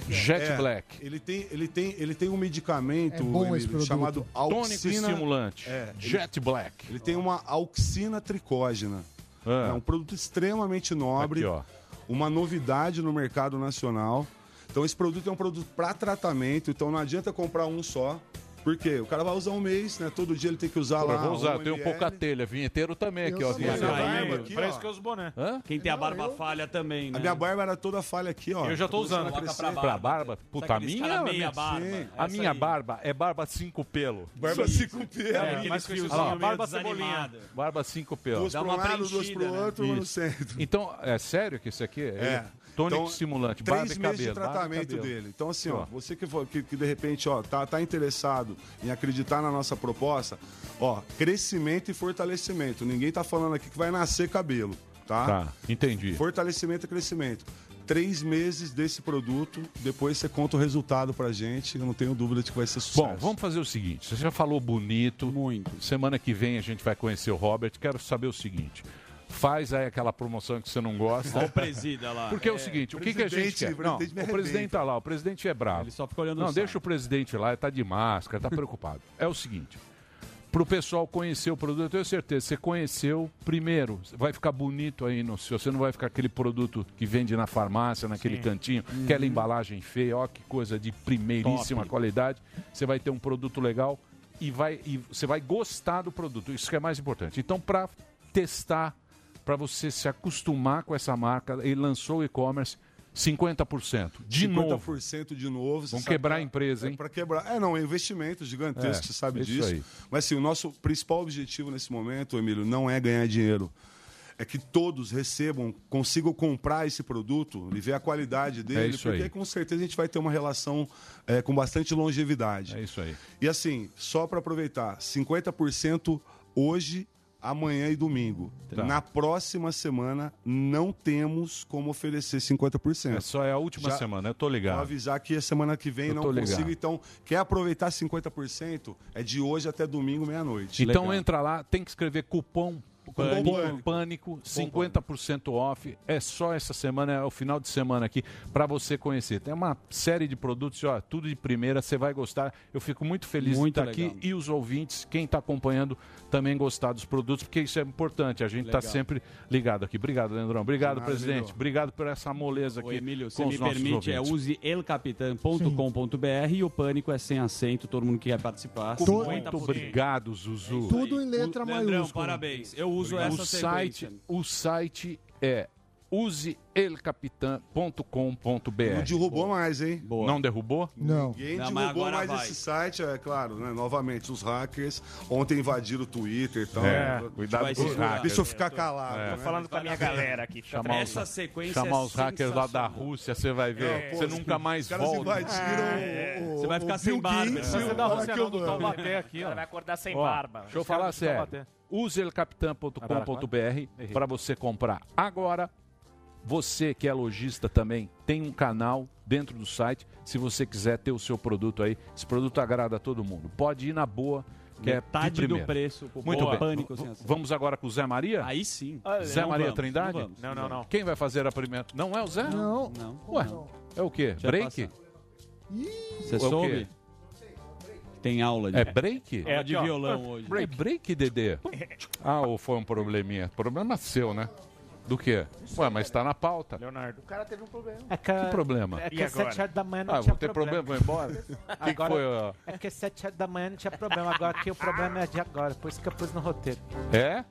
Jet É, Black. Ele tem, ele, tem, ele tem um medicamento É bom Emílio, produto. chamado Tônico auxina... estimulante. É, ele- Jet Black. Ele tem uma auxina tricógena. Ah. É um produto extremamente nobre. Aqui, ó. Uma novidade no mercado nacional. Então, esse produto é um produto para tratamento. Então, não adianta comprar um só. Por quê? O cara vai usar um mês, né? Todo dia ele tem que usar Pô, lá. vou usar, um eu tenho ml. pouca telha. Vinheteiro também aqui, Eu ó. Minha barba aqui, Parece ó. que eu uso boné. Hã? Quem tem a Não, barba eu- falha também, né? A minha barba era toda falha aqui, ó. Eu já tô usando. Coloca pra barba. Pra barba? Puta, a minha é meia minha- barba. Sim. A Essa minha aí. barba é barba cinco pelo. Barba com pelo. É, usam como meio barba cebolinha. Barba cinco pelo. Duas Dá pro uma lado, duas preenchida, pro né? outro, no centro. Então, é sério que isso aqui é? É. Tônico Então, estimulante, Três e meses cabelo. de barba e tratamento cabelo. dele. Então, assim, ó, Ó. você que, for- que, que de repente, ó, tá, tá interessado em acreditar na nossa proposta, ó, crescimento e fortalecimento. Ninguém tá falando aqui que vai nascer cabelo, tá? Tá, entendi. Fortalecimento e crescimento. Três meses desse produto, depois você conta o resultado pra gente. Eu não tenho dúvida de que vai ser sucesso. Bom, vamos fazer o seguinte. Você já falou bonito. Muito. Semana que vem a gente vai conhecer o Robert. Quero saber o seguinte. Faz aí aquela promoção que você não gosta. Olha o presida lá. Porque é o seguinte, o que, que a gente quer? Não, o presidente arrebenta. tá lá, o presidente é bravo. Ele só fica olhando Não, o deixa o presidente lá, ele tá de máscara, tá preocupado. É o seguinte, pro pessoal conhecer o produto, eu tenho certeza, você conheceu primeiro, vai ficar bonito aí, no, se você não vai ficar aquele produto que vende na farmácia, naquele cantinho, aquela embalagem feia, ó que coisa de primeiríssima Top. qualidade, você vai ter um produto legal e, vai, e você vai gostar do produto, isso que é mais importante. Então, para testar, para você se acostumar com essa marca, ele lançou o e-commerce 50%. De novo. 50% de novo. sabe quebrar que a empresa, é hein? Pra quebrar. É, não, é investimento gigantesco, É, você sabe isso disso. aí. Mas assim, o nosso principal objetivo nesse momento, Emílio, não é ganhar dinheiro. É que todos recebam, consigam comprar esse produto e ver a qualidade dele, É porque aí. com certeza a gente vai ter uma relação é, com bastante longevidade. É isso aí. E assim, só para aproveitar, 50% hoje, amanhã e domingo. Tá. Na próxima semana não temos como oferecer 50%. É só é a última Já- semana, eu tô Vou ligado. avisar que a semana que vem Eu não tô ligado. consigo, então quer aproveitar 50%? É de hoje até domingo, meia-noite. Então Legal. entra lá, tem que escrever cupom Pânico, Pânico 50% off. É só essa semana, é o final de semana aqui, para você conhecer. Tem uma série de produtos, ó, tudo de primeira, você vai gostar. Eu fico muito feliz Muito de estar legal. aqui e os ouvintes, quem está acompanhando, também gostar dos produtos, porque isso é importante. A gente está sempre ligado aqui. Obrigado, Leandrão. Obrigado, nada, presidente. Obrigado por essa moleza aqui. Ô, Emílio, os me permite, é ouvintes. use elcapitan.com.br e o Pânico é sem acento, todo mundo que quer participar. Muito obrigado, Zuzu. Tudo em letra Leandrão, maiúscula. parabéns. Eu uso Obrigado. essa o site, o site é useelcapitan.com.br. Não derrubou mais, hein? Não derrubou? Não. Ninguém Não, derrubou agora mais vai. esse site, é claro, né? Novamente, os hackers ontem invadiram o Twitter e tal. É, né? cuidado Vai com os hackers. Deixa eu ficar calado. É. né? Tô falando com a minha galera aqui. Chamar tranquilo. os, chamar os hackers lá da Rússia, você vai ver. É, pô, você nunca mais os caras volta. invadiram É. o, o, Você vai ficar o sem barba. Você o da Rússia não, do. Taubaté aqui, Ela ó. vai acordar sem barba. Deixa eu caras falar sério. Taubaté. Use elcapitan.com.br para você comprar agora. Você que é lojista também tem um canal dentro do site. Se você quiser ter o seu produto aí, esse produto agrada a todo mundo. Pode ir na boa, que é Metade de do preço. Muito bem. Pânico, sem acento. Vamos agora com o Zé Maria? Aí sim. Zé Não Maria vamos, Trindade? não vamos, Não, não, não. Quem vai fazer a primeira? Não é o Zé? Não. Não. Ué, é o quê? Deixa Break? Você É soube? Tem aula de, É break? É de ó. violão hoje. É break, Dedê? Ah, ou foi um probleminha? Problema seu, né? Do quê? Ué, mas tá na pauta. Leonardo. O cara teve um problema. É que, Que problema? É que às agora? sete horas da manhã não Ah, tinha vou ter problema, vou embora? O que, que Agora- foi? ó? É que às sete horas da manhã não tinha problema. Agora que o problema é de agora. Por isso que eu pus no roteiro. É?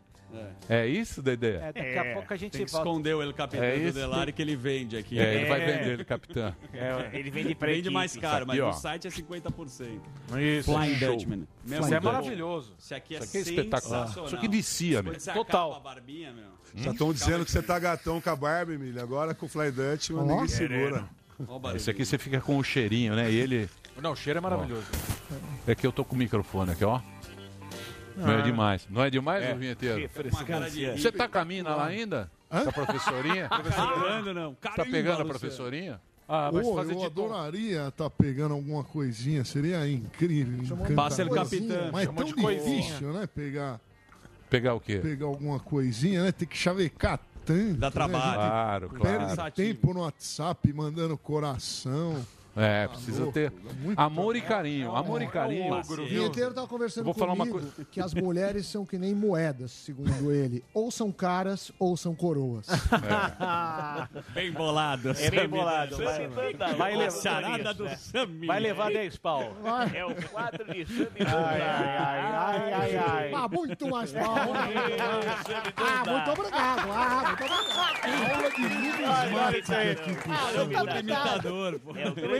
É isso, Dedê? É, daqui É, a pouco a gente Tem que volta. esconder o El Capitão É do isso. Delari que ele vende aqui. É, ele vai É. vender ele, capitão. É, ele vende pra Vende equipe. mais caro, mas ó. no site é 50%. Isso. Flying. Dutchman. Isso é maravilhoso. Isso aqui é, Isso aqui é espetacular. Isso aqui vicia, meu. Total. barbinha, meu. Já estão dizendo que você tá gatão com a Barbie, Emílio. Agora com o Fly Dutch, mas ninguém segura. O. Esse aqui você fica com o cheirinho, né? E ele. Não, o cheiro é maravilhoso. É que eu tô com o microfone aqui, ó. Não é demais. Não é demais, É. o vinheteiro? Você tá com a mina lá ainda? Com a professorinha? Pegando, não. Tá pegando a professorinha? Ah, vai eu adoraria estar pegando alguma coisinha, seria incrível. Passa ele capitão. Mas é tão de coisinha. difícil, né? Pegar, Pegar o quê? pegar alguma coisinha, né? Tem que chavecar tanto. Dá né? trabalho. Claro, Perde claro. Cansativo. tempo no WhatsApp, mandando coração. É, precisa louco, ter é muito amor e carinho. Amor e É carinho. O vinheteiro tava conversando Vou falar uma comigo que as mulheres são que nem moedas, segundo ele. Ou são caras ou são coroas. Bem bolado. É bem bolado. Vai, vai levar charada do Vai levar 10 pau. É o quadro de Sammy Ai, ai, ai, ai, ai. Ah, muito mais mal. Ah, muito obrigado. Ah, muito obrigado. Aula de livros aqui pro É um imitador, pô.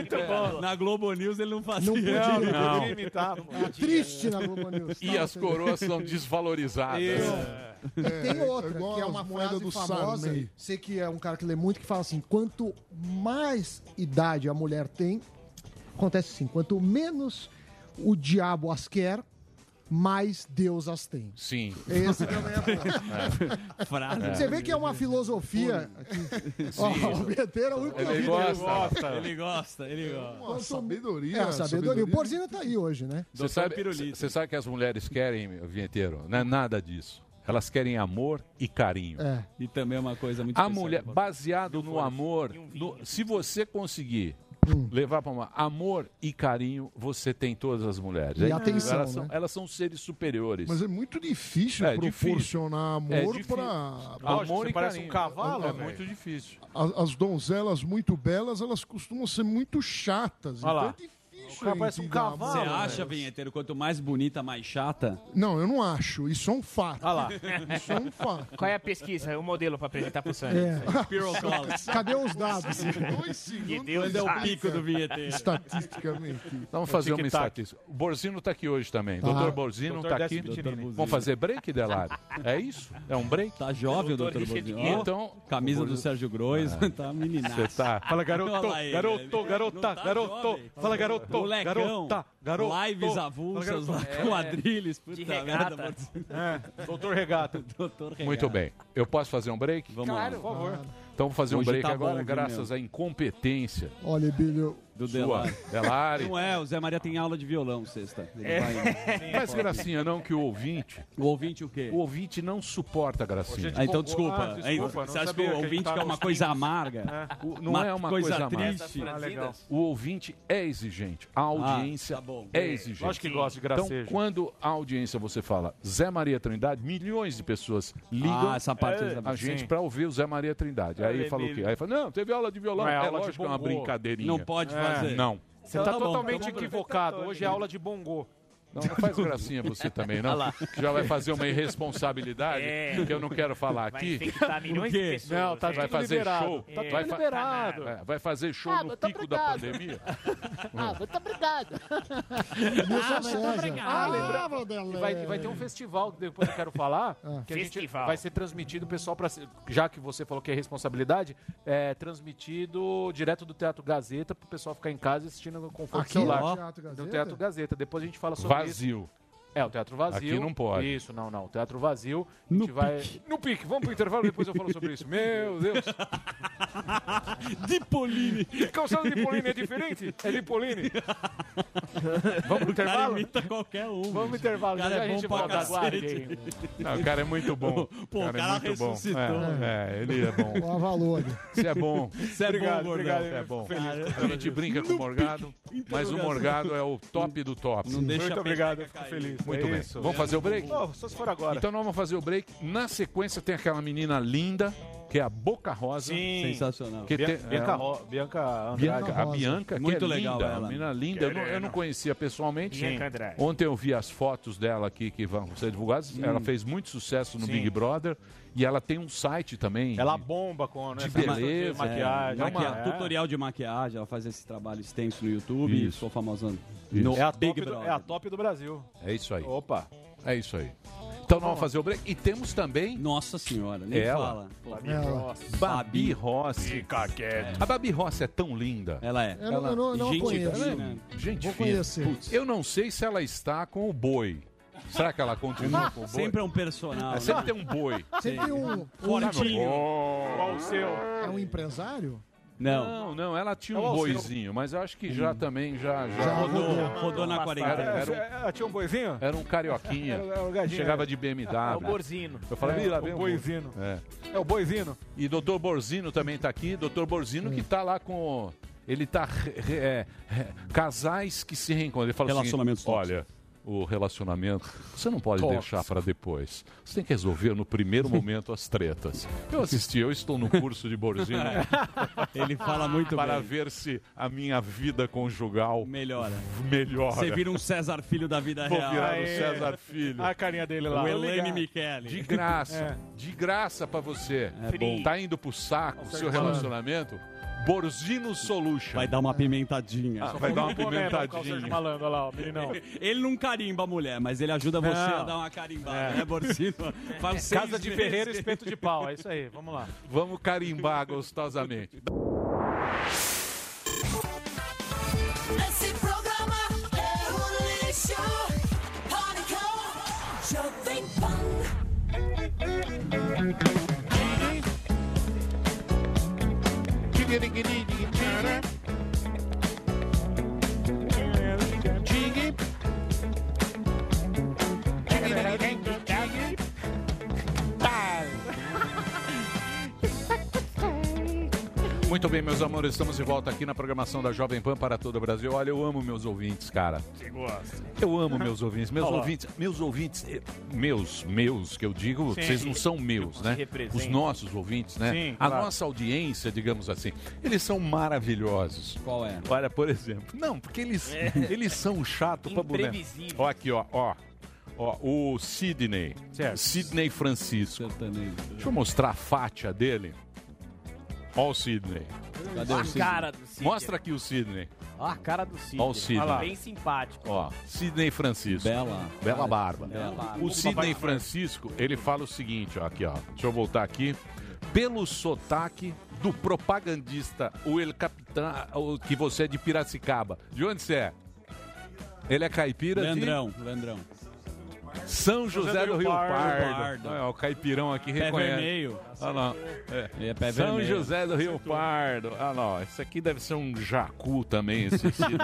É o grande imitador. Na Globo News ele não fazia. Não podia. Não, Não. não. imitar. pô. É triste na Globo News. E as coroas são desvalorizadas. E tem outra, igual que é uma frase do famosa. Sarney. Sei que é um cara que lê muito que fala assim: quanto mais idade a mulher tem, acontece assim, quanto menos o diabo as quer, mais Deus as tem. Sim. Esse também é. Frase. Você vê que é uma filosofia. Ó, o Vieteiro é o único Ele que- gosta. Ele gosta, ele gosta. Uma sabedoria. É a sabedoria. O Borzinho tá aí hoje, né? Você sabe, você sabe que as mulheres querem, vinheteiro? Não é nada disso. Elas querem amor e carinho. É. E também é uma coisa muito A especial. mulher, baseado no amor, no- se você conseguir levar para uma amor e carinho, você tem todas as mulheres. E É atenção, elas, são, né? elas são seres superiores. Mas é muito difícil É proporcionar É amor difícil. para amor você e parece carinho. um cavalo, é muito difícil. as, as donzelas muito belas, elas costumam ser muito chatas. Olha lá. Então é difícil. O cara parece um cavalo, Você acha, vinheteiro, quanto mais bonita, mais chata? Não, eu não acho. Isso é um fato. Olha lá. Isso é um fato. Qual é a pesquisa, o modelo pra apresentar pro Sandy? É. Cadê os dados? Dois segundos. Que Deus Onde é o pico do vinheteiro? Estatisticamente. Vamos fazer uma estatística. O Borzino está aqui hoje também. Tá. Doutor Borzino Doutor está aqui. Vamos fazer break, Delari? É isso? É um break? Tá jovem o Doutor doutor Borzino. Então, Camisa do Sérgio Grois, tá meninaço. você tá... Fala, garoto, garoto, garota, Não tá garoto. Garoto, Molecão. garota, garoto. Lives avulsas lá, É. quadrilhas, puta De merda. regata. Borzino. É, doutor Regata. Doutor Regata. Muito bem. Eu posso fazer um break? Vamos Claro. lá. Por favor. Então vou fazer um Hoje break tá agora, graças à incompetência. Olha, Bilho, Do Sua. Delari. Delari. Não é, o Zé Maria tem aula de violão sexta. Ele É. vai- Faz gracinha não que o ouvinte... O ouvinte o quê? O ouvinte não suporta gracinha. Ah, então desculpa. Aí, você acha que o ouvinte quer uma coisa amarga? O- não Uma é uma coisa coisa, amarga. triste. Ah. O ouvinte é exigente. A audiência tá bom. é É, exigente. lógico que gosta de gracejo. Então, quando a audiência você fala Zé Maria Trindade, milhões de pessoas ligam Ah, essa parte é, é- a gente para ouvir o Zé Maria Trindade. Aí Olha, fala o quê? Aí fala, não, teve aula de violão. Não é É, aula de lógico que é uma brincadeirinha. Não pode É. fazer. Não. Você Então tá bom, totalmente então equivocado. Hoje é aula de bongô. Não, não faz gracinha você também, não. Olha lá. Que Já vai fazer uma irresponsabilidade É. que eu não quero falar Vai aqui. infectar milhões de pessoas, Não, tá é. vai tudo fazer liberado. show. Tá tudo vai, fa- liberado. É, vai fazer show Ah, no pico da pandemia. Ah, muito obrigado. Ah, muito obrigado. Ah, lembra- Vanderlei. E vai, e vai ter um festival que depois eu quero falar, que a gente Festival. vai ser transmitido, pessoal, pra, já que você falou que é responsabilidade, é transmitido direto do Teatro Gazeta pro pessoal ficar em casa assistindo no conforto Aqui do celular. no Teatro Gazeta? No Teatro Gazeta. Depois a gente fala sobre isso. É, o Teatro Vazio. Aqui não pode. Isso, não, não. Teatro Vazio. A gente vai... No pique. Vamos pro intervalo, depois eu falo sobre isso. Meu Deus. Dipolini. Calçado de Pauline é diferente? É de Pauline. Vamos pro intervalo? imita qualquer um. Vamos pro intervalo. Cara, já é a gente bom volta. Aguarde. Não, o cara é muito bom. Pô, o é cara muito bom. ressuscitou. É, é, ele é bom. O Avalone. Você é bom. Você é Obrigado, bom, obrigado. gordão. Você é bom. Feliz. A gente brinca com o Morgado, mas o Morgado é o top do top. Não deixa Muito obrigado, eu fico feliz. Muito É bem. isso. Vamos fazer o break? Oh, só se for agora. Então nós vamos fazer o break. Na sequência tem aquela menina linda, que é a Boca Rosa. Sim. Sensacional. Que Bia- tem- Bianca, é, Ro- Bianca Andrade. Bianca, a. Bianca, que Muito é legal linda, ela. uma menina linda. Eu não, eu não conhecia pessoalmente. Bianca Andrade. Ontem eu vi as fotos dela aqui que vão ser divulgadas. Ela fez muito sucesso no Sim. Big Brother e ela tem um site também. Ela bomba com né, De beleza, de maquiagem. É, maqui- é. Tutorial de maquiagem, ela faz esse trabalho extenso no YouTube e Isso. sou no É a, Big top do, é a top do Brasil. É isso aí. Opa. É isso aí. Então nós vamos fazer o break. E temos também Nossa senhora, nem Ela. fala. Pô, Ela, Babi Rossi. Fica quieto. A Babi Rossi é tão linda. Ela é. eu não, eu não, não a Gente conheço. né? Gente Vou fina. conhecer. Putz, Eu não sei se ela está com o boi. Será que ela continua com o boi? Sempre é um personal. É, sempre tem um boi. Sempre tem um, um, Fortinho. Qual o seu? é um empresário? Não. Não, não, ela tinha É um Alceu. boizinho, mas eu acho que já também, já... já... Já Rodou, rodou. rodou na quarentena. era um, É, tinha um boizinho? era um carioquinha. Era- era o gadinho, Chegava é. de É o BMW. Borzino. Eu falei, É, "Ih, lá o vem o boizino. boi." É. É o boizino. E doutor Borzino também tá aqui. Doutor Borzino que tá lá com... Ele tá... re- re- é, re- casais que se reencontram. Ele fala Relacionamentos Olha, o relacionamento, você não pode Tóxico. deixar para depois. Você tem que resolver no primeiro momento as tretas. Eu assisti, eu estou no curso de Borzino Ele fala muito para bem. ver se a minha vida conjugal Melhora. melhora. Você vira um César Filho da vida Vou real. virar o Aê. César Filho. A carinha dele lá. O ligado. Michele. De graça. É. De graça pra você. É bom. Tá indo pro saco o seu relacionamento? Borzino Solution. Vai dar uma pimentadinha. Ah, vai dar uma pimentadinha. Malandro, olha lá. Ele não carimba a mulher, mas ele ajuda você Não. a dar uma carimbada, É. né, Borsino? Faz seis Casa de meses Ferreira, que- espeto de pau. É isso aí, vamos lá. Vamos carimbar gostosamente. Esse programa é um lixo. Jovem Pan. giggity, giggity, Muito bem, meus amores, estamos de volta aqui na programação da Jovem Pan para todo o Brasil. Olha, eu amo meus ouvintes, cara. Você gosta. Eu amo meus ouvintes. Meus Olha lá. ouvintes, meus ouvintes, eh, meus, meus, que eu digo, Sim. vocês não são meus, né? Os nossos ouvintes, né? Sim, A claro. nossa audiência, digamos assim, eles são maravilhosos. Qual é? Olha, por exemplo. Não, porque eles, eles são chatos pra boneco. Ó, aqui, ó, ó. Ó, o Sidney. Certo. Sidney Francisco. Sertanejo. Deixa eu mostrar a fátia dele. Ó o Sidney. Cadê A o Sidney? cara do Sidney. Mostra aqui o Sidney. Ó a cara do Sidney. Ó o Sidney. Olha lá. Bem simpático. Ó, Sidney Francisco. Bela. Bela barba. Bela barba. O Sidney Francisco, ele fala o seguinte, ó, aqui, ó. Deixa eu voltar aqui. Pelo sotaque do propagandista, o El Capitão, o que você é de Piracicaba. De onde você é? Ele é caipira Leandrão, Leandrão. São José do Rio Pardo. Pardo. Olha, o caipirão aqui Pé reconhece. vermelho. Olha lá. É. É pé São vermelho. José do Rio Pardo. Olha lá, esse aqui deve ser um jacu também, esse Cid.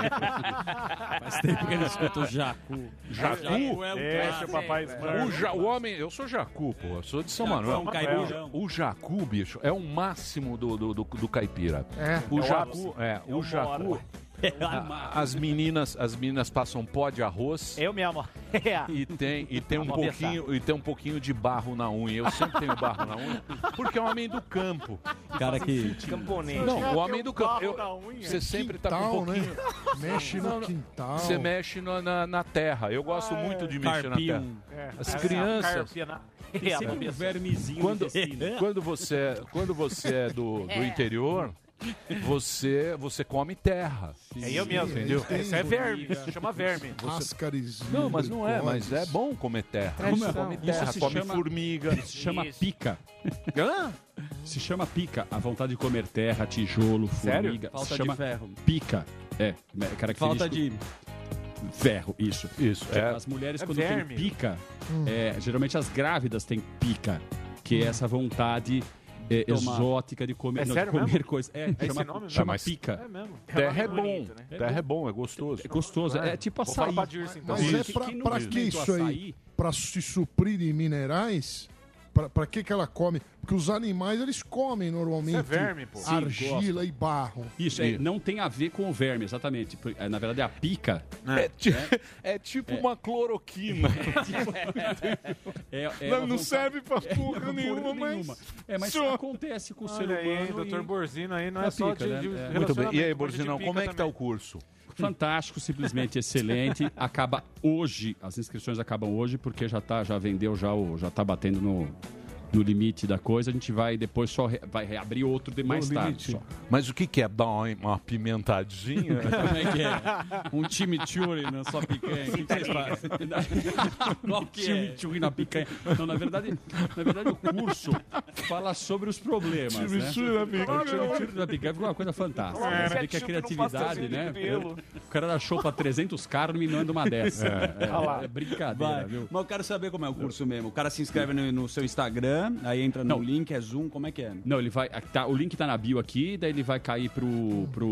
Faz tempo que eu não escuto jacu. Jacu? Jacu é um Deixa clássico. o papai É. o, ja- o homem, eu sou jacu, pô, eu sou de São Jacu Manuel. é um caipirão. O jacu, bicho, é o máximo do, do, do, do caipira. É. O É o jacu, é, É o o jacu. A- As meninas, as meninas passam pó de arroz. Eu mesmo. E tem, e tem um Vamos pouquinho, e tem um pouquinho de barro na unha. Eu sempre tenho barro na unha, porque é um homem do campo. Cara que. Camponês. Não, o homem do um campo. eu- na unha. você sempre tá com Quintal, um pouquinho. né? Mexe no quintal. Você mexe no- na, na terra. Eu gosto muito de mexer na terra. Carpinho. É. As É, crianças. Tem sempre um vermezinho Quando, intestino. quando você, é- quando você é do, do É. interior, você, você come terra. É eu mesmo. Entendeu? Isso é verme. Isso chama verme. Ascaris. Não, mas não é, mas é bom comer terra. É? come Isso terra, se come chama- formiga. Isso se chama Isso. pica. Hã? Se chama pica. A vontade de comer terra, tijolo, Sério? formiga. Falta se de chama ferro. Pica. É, é característico. Falta de- Ferro, isso. Isso, é. As mulheres, É quando verme. têm pica, Hum. é, geralmente as grávidas têm pica, que é essa vontade é, exótica de comer, É não, sério de comer mesmo? coisa. É, É esse chama, nome mesmo? chama mas- pica. É mesmo. Terra é bom. Terra é bom, é gostoso. É gostoso. É, tipo açaí. pra Dirce, então. Mas é Isso. pra, Quem não pra que isso aí? Pra se suprir de minerais? Pra, pra que que ela come? Porque os animais, eles comem normalmente Isso é verme, pô. Sim, argila e barro. Isso, é, não tem a ver com o verme, exatamente. É, Na verdade, a pica. É, ti- é tipo uma cloroquina. É, é Não, uma não vontade- serve pra É, porra nenhuma, mas- nenhuma. É, mas Só- acontece com o ser humano. aí, doutor e- Borzino aí não É é só pica, de, né? de É. Muito bem. E aí, Borzinão, como é que tá o curso? Fantástico, simplesmente excelente. Acaba hoje, as inscrições acabam hoje porque já tá, já vendeu, já, o, já tá batendo no, no limite da coisa. A gente vai depois só re- vai reabrir outro de mais tarde. Só. Mas o que, que é? Dar uma, uma pimentadinha? Como é que é? Um chimichurri na sua picanha. O que que vocês fazem? Qual que é? Chimichurri na picanha. Não, na verdade, na verdade o curso fala sobre os problemas. né? Chimichurri na picanha. O Chimichurri na picanha ficou uma coisa fantástica. É, Você vê que a criatividade, né? O cara show pra 300 caras e me manda uma dessa. É, É, é brincadeira, Vai. viu? Mas eu quero saber como é o curso mesmo. O cara se inscreve no, no seu Instagram, aí entra no Não. link, é Zoom, como é que é? Não, ele vai. Tá, o link tá na bio aqui, daí ele vai cair pro, pro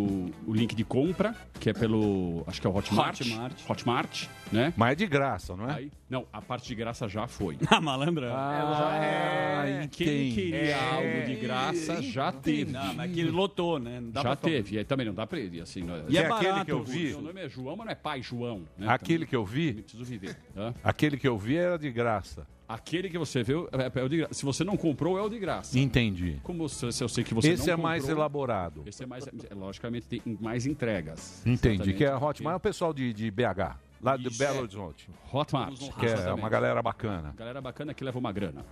o link de compra, que é pelo. Acho que é o Hotmart. Hotmart. Hotmart, né? Mas é de graça, não é? Aí, não, a parte de graça já foi. Ah, malandra. Ah, É. quem queria É. algo de graça já teve. Não, mas que ele lotou, né? Não dá já pra- teve. E aí também não dá pra ele, assim. não- E é aquele barato, que eu vi. Meu nome é João, mas não é pai João. Né? Aquele que eu vi, Preciso viver. tá? aquele que eu vi era de graça. Aquele que você viu é, é o de graça. Se você não comprou, é o de graça. Entendi. Como se, se eu sei que você Esse não é mais comprou, elaborado. Esse é mais. é, Logicamente, tem mais entregas. Entendi. Que é a Hotmart, é o pessoal de, de BH, lá de Isso. Belo Horizonte. Hotmart. Que é exatamente. uma galera bacana. Galera bacana que leva uma grana.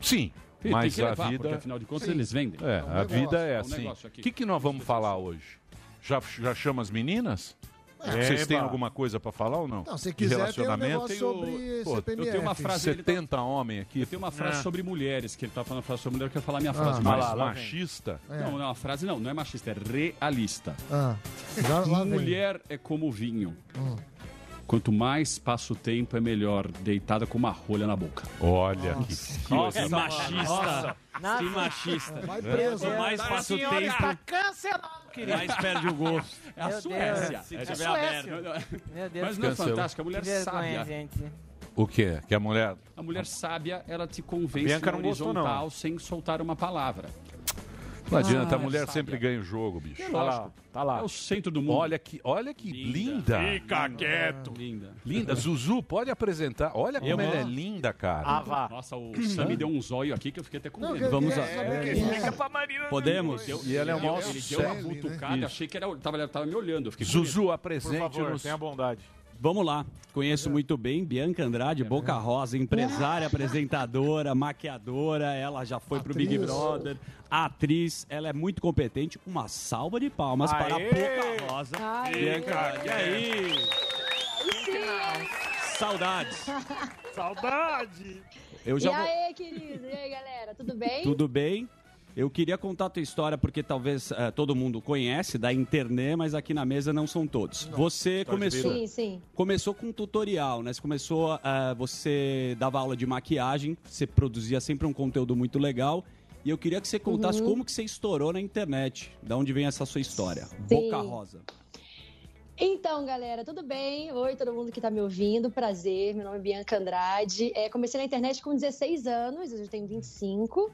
Sim, Tem- mas tem que a levar, vida... porque afinal de contas Sim. eles vendem. É, É um a negócio, vida é é um assim. O que, que nós vamos falar hoje? Já, já chama as meninas? Vocês têm alguma coisa pra falar ou não? Não, se De quiser, tem um relacionamento? sobre Pô, CPMF. Eu tenho uma frase. ele tá- 70 homens aqui. Eu tenho uma frase Ah. sobre mulheres, que ele tá falando frase sobre mulher, eu quero falar a minha Ah. frase Ah mais lá, lá vem. machista? É. Não, não é uma frase, não, não é machista, é realista. Ah, já lá vem. Mulher é como vinho. Hum. Quanto mais passa o tempo, é melhor, deitada com uma rolha na boca. Olha que, que Nossa, machista. Nossa. Que machista. Vai preso. Quanto mais Tá, passa o senhora tempo, está cancelado, querido. mais perde o gosto. É a Meu Suécia. Deus. É tiver Suécia. aberto. Meu Deus. Mas não é Cancelou. fantástico, a mulher Que vergonha, sábia. gente. O quê? Que a mulher... A mulher sábia, ela te convence no não. horizontal sem soltar uma palavra. Não adianta, a Ah, mulher sábia. sempre ganha o jogo, bicho. É Tá lógico. tá lá. É o centro do mundo. Olha que, olha que linda. Fica quieto. Linda. Linda. Zuzu, pode apresentar. Olha como Eu ela é linda, cara. Ah, vá. Nossa, o Sam me deu um zóio aqui que eu fiquei até com medo. Vamos lá. que- Explica pra Marina. Podemos? Deu- E ela é uma Ele deu uma né? cutucada, achei que era, tava, me olhando. Zuzu, Por favor, apresente-nos. tenha bondade. Vamos lá. Conheço muito bem Bianca Andrade, Boca Rosa, empresária, apresentadora, maquiadora. Ela já foi pro Big Atriz. Brother, atriz. Ela é muito competente. Uma salva de palmas para a Aê! Boca Rosa. Ai, Bianca, e aí? Saudades. Saudade! Eu E já vou... aí, querido? E aí, galera? Tudo bem? Tudo bem? Eu queria contar a tua história porque talvez eh, todo mundo conhece da internet, mas aqui na mesa não são todos. Você começou, Sim, sim. começou com um tutorial, né? Você começou, eh, você dava aula de maquiagem, você produzia sempre um conteúdo muito legal. E eu queria que você contasse Uhum. como que você estourou na internet. Da onde vem essa sua história? Sim. Boca Rosa. Então, galera, tudo bem? Oi, todo mundo que tá me ouvindo, prazer. Meu nome é Bianca Andrade. É, comecei na internet com 16 anos, eu já tenho 25,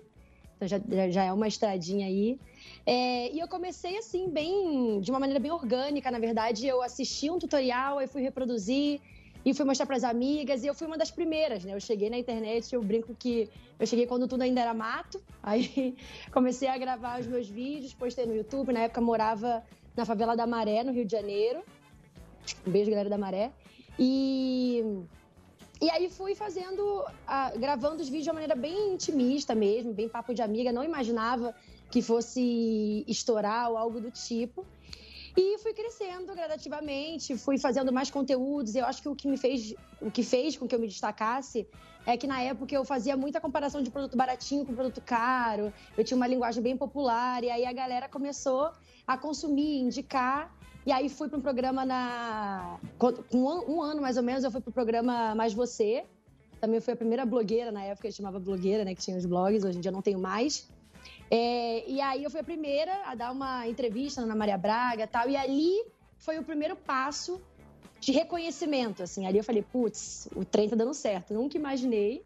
então já, já- é uma estradinha aí. É, e eu comecei assim, bem, de uma maneira bem orgânica, na verdade. Eu assisti um tutorial, aí fui reproduzir e fui mostrar pras amigas. E eu fui uma das primeiras, né? Eu cheguei na internet, eu brinco que eu cheguei quando tudo ainda era mato. Aí comecei a gravar os meus vídeos, postei no YouTube. Na época morava na favela da Maré, no Rio de Janeiro. Um beijo, galera da Maré. E, e aí fui fazendo, gravando os vídeos de uma maneira bem intimista mesmo, bem papo de amiga. Não imaginava que fosse estourar ou algo do tipo. E fui crescendo gradativamente, fui fazendo mais conteúdos. Eu acho que o que me fez, o que fez com que eu me destacasse é que na época eu fazia muita comparação de produto baratinho com produto caro. Eu tinha uma linguagem bem popular e aí a galera começou a consumir, indicar. E aí fui para um programa na com um, an- ano mais ou menos eu fui para o programa Mais Você. Também fui a primeira blogueira na época, eu chamava blogueira, né, que tinha os blogs. Hoje em dia não tenho mais. É, e aí eu fui a primeira a dar uma entrevista na Maria Braga tal. E ali foi o primeiro passo de reconhecimento, assim. Ali eu falei, putz, o trem tá dando certo. Nunca imaginei.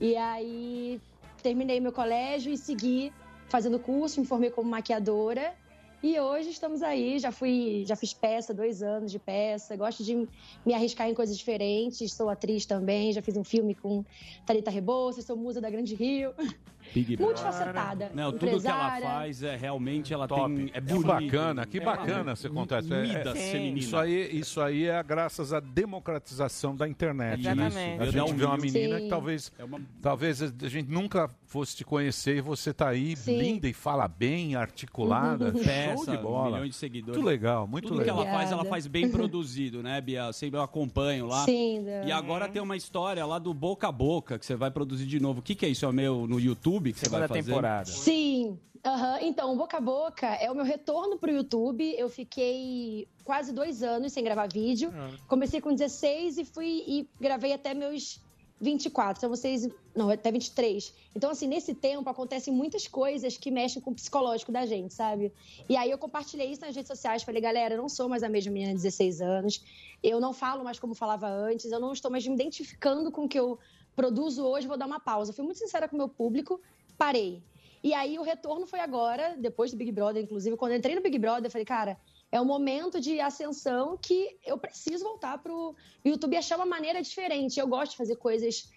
E aí terminei meu colégio e segui fazendo curso, me formei como maquiadora. E hoje estamos aí, já fui, já fiz peça, dois anos de peça, gosto de me arriscar em coisas diferentes, sou atriz também, já fiz um filme com Thalita Rebouças, sou musa da Grande Rio. Big Multifacetada. Não, tudo que ela faz é realmente ela Top. tem é Que bonito. bacana, que É bacana uma você contar isso. É- é-. Isso aí, isso aí é graças à democratização da internet. né? A Eu gente um vê uma menina Sim. que talvez, talvez a gente nunca fosse te conhecer e você tá aí Sim. linda e fala bem, articulada, show Peça, de bola. milhões de seguidores. Muito legal, muito Tudo legal. que ela faz, ela faz bem produzido, né, Bia? Eu sempre eu acompanho lá. Sim, E agora tem uma história lá do Boca a Boca que você vai produzir de novo. O que, que é isso? É meu no YouTube que você vai fazer? Sim. aham. Então, Boca a Boca é o meu retorno pro YouTube. Eu fiquei quase dois anos sem gravar vídeo. Comecei com 16 e fui e gravei até meus 24. Então vocês. Não, até 23. Então, assim, nesse tempo acontecem muitas coisas que mexem com o psicológico da gente, sabe? E aí eu compartilhei isso nas redes sociais. Falei, galera, eu não sou mais a mesma menina de 16 anos. Eu não falo mais como falava antes. Eu não estou mais me identificando com o que eu produzo hoje. Vou dar uma pausa. Fui muito sincera com o meu público. Parei. E aí o retorno foi agora, depois do Big Brother, inclusive. Quando entrei no Big Brother, eu falei, cara, é um momento de ascensão que eu preciso voltar pro YouTube e achar uma maneira diferente. Eu gosto de fazer coisas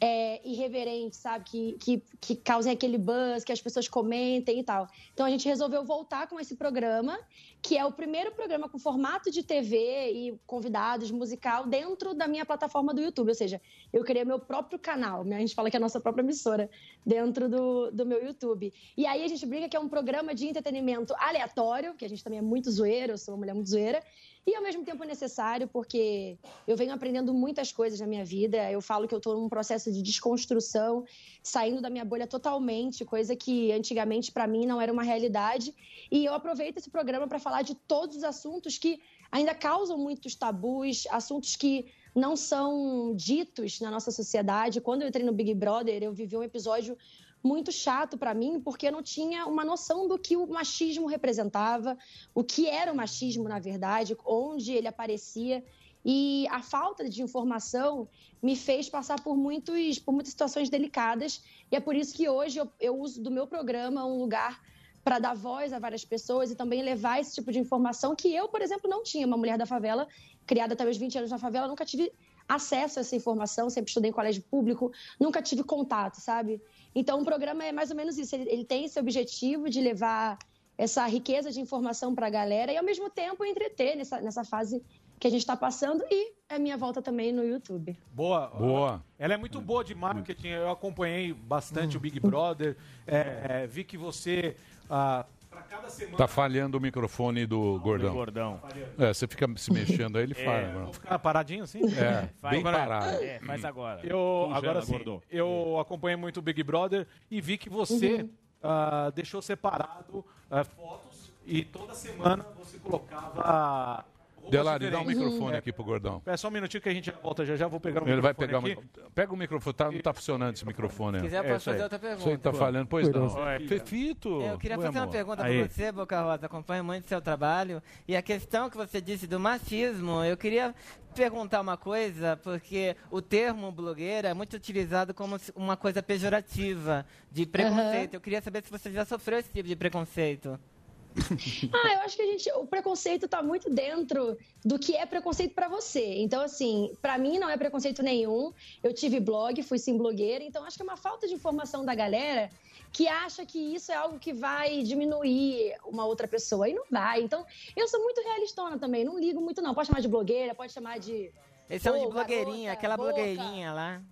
é, irreverentes, sabe? Que, que, que causem aquele buzz, que as pessoas comentem e tal. Então a gente resolveu voltar com esse programa, que é o primeiro programa com formato de TV e convidados musical dentro da minha plataforma do YouTube. Ou seja, eu criei meu próprio canal, né? A gente fala que é a nossa própria emissora dentro do, do meu YouTube. E aí a gente brinca que é um programa de entretenimento aleatório, que a gente também é muito zoeira, eu sou uma mulher muito zoeira, e ao mesmo tempo necessário, porque eu venho aprendendo muitas coisas na minha vida. Eu falo que eu estou num processo de desconstrução, saindo da minha bolha totalmente, coisa que antigamente para mim não era uma realidade. E eu aproveito esse programa para falar de todos os assuntos que ainda causam muitos tabus, assuntos que não são ditos na nossa sociedade. Quando eu entrei no Big Brother, eu vivi um episódio muito chato para mim, porque eu não tinha uma noção do que o machismo representava, o que era o machismo, na verdade, onde ele aparecia. E a falta de informação me fez passar por, muitos, por muitas situações delicadas. E é por isso que hoje eu, eu uso do meu programa um lugar para dar voz a várias pessoas e também levar esse tipo de informação que eu, por exemplo, não tinha. Uma mulher da favela, criada meus 20 anos na favela, nunca tive acesso a essa informação, sempre estudei em colégio público, nunca tive contato, sabe? Então, o programa é mais ou menos isso. Ele, ele tem esse objetivo de levar essa riqueza de informação para a galera e, ao mesmo tempo, entreter nessa, nessa fase que a gente está passando e a minha volta também no YouTube. Boa. Boa. Ela é muito boa de marketing. Eu acompanhei bastante o Big Brother. É, é, vi que você. ah, pra cada semana. Tá falhando o microfone do gordão. gordão. É, você fica se mexendo aí, ele É, fala. ficar paradinho assim? É, bem parado. É, faz agora. Eu, Congela, agora sim, gordão. eu acompanhei muito o Big Brother e vi que você Uhum. ah, deixou separado ah, fotos e toda semana você colocava. Delari, dá um microfone aqui pro gordão. É só um minutinho que a gente já volta já já. Vou pegar o Ele vai microfone pegar o aqui. microfone. Pega o microfone, tá, não tá funcionando esse microfone. Se quiser, eu É posso aí. fazer outra pergunta. Aí tá falhando, pois não. Oi. Fefito. Eu queria Oi, fazer uma pergunta pra você, Boca Rosa. Acompanho muito seu trabalho. E a questão que você disse do machismo, eu queria perguntar uma coisa, porque o termo blogueira é muito utilizado como uma coisa pejorativa, de preconceito. Eu queria saber se você já sofreu esse tipo de preconceito. Ah, eu acho que a gente, o preconceito tá muito dentro do que é preconceito pra você. Então, assim, pra mim não é preconceito nenhum. Eu tive blog, fui sim blogueira, então acho que é uma falta de informação da galera que acha que isso é algo que vai diminuir uma outra pessoa. E não vai. Então, eu sou muito realistona também, não ligo muito não. Pode chamar de blogueira, pode chamar de Eles chamam de blogueirinha, garota, aquela boca. blogueirinha lá.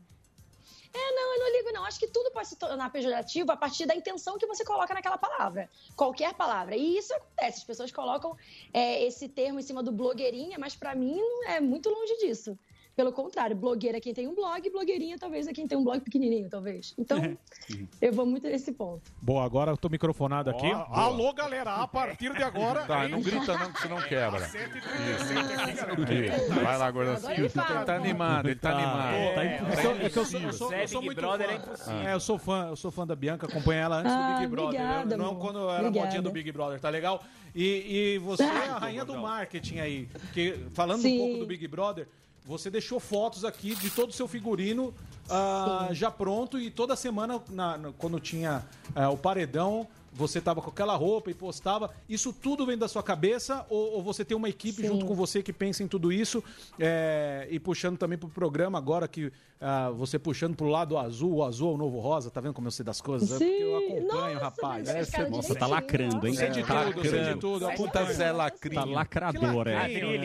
É, não, eu não ligo, não. Acho que tudo pode se tornar pejorativo a partir da intenção que você coloca naquela palavra. Qualquer palavra. E isso acontece. As pessoas colocam é, esse termo em cima do blogueirinha, mas pra mim é muito longe disso. Pelo contrário, blogueira é quem tem um blog, blogueirinha talvez é quem tem um blog pequenininho, talvez. Então, eu vou muito nesse ponto. Boa, agora eu tô microfonado aqui. Alô, galera, a partir de agora. Tá, hein? não grita não, que senão quebra. Vai lá, gordão. Agora ele tá animado, ele tá animado. É, é que eu- é que eu sou- eu sou- Zé eu sou Big muito Brother fã. é impossível. É, eu sou fã, eu sou fã da Bianca, acompanho ela antes do Ah, Big Brother. obrigada, eu- não quando eu era Obrigada. modinha do Big Brother, tá legal? E, e você é a rainha do marketing aí. Porque, falando Sim. um pouco do Big Brother, você deixou fotos aqui de todo o seu figurino ah, já pronto e toda semana, na- na- quando tinha ah, o paredão, você tava com aquela roupa e postava. Isso tudo vem da sua cabeça ou, ou você tem uma equipe Sim. junto com você que pensa em tudo isso é, e puxando também pro programa agora que ah, você puxando pro lado azul, o azul é o novo rosa, tá vendo como eu sei das coisas? É porque eu acompanho, rapaz. mas cara, Nossa, tá lacrando, hein? Sei de Tá tudo, sei de lacrando. tudo. Puta. Zé Lacrinho. Tá lacrador, é.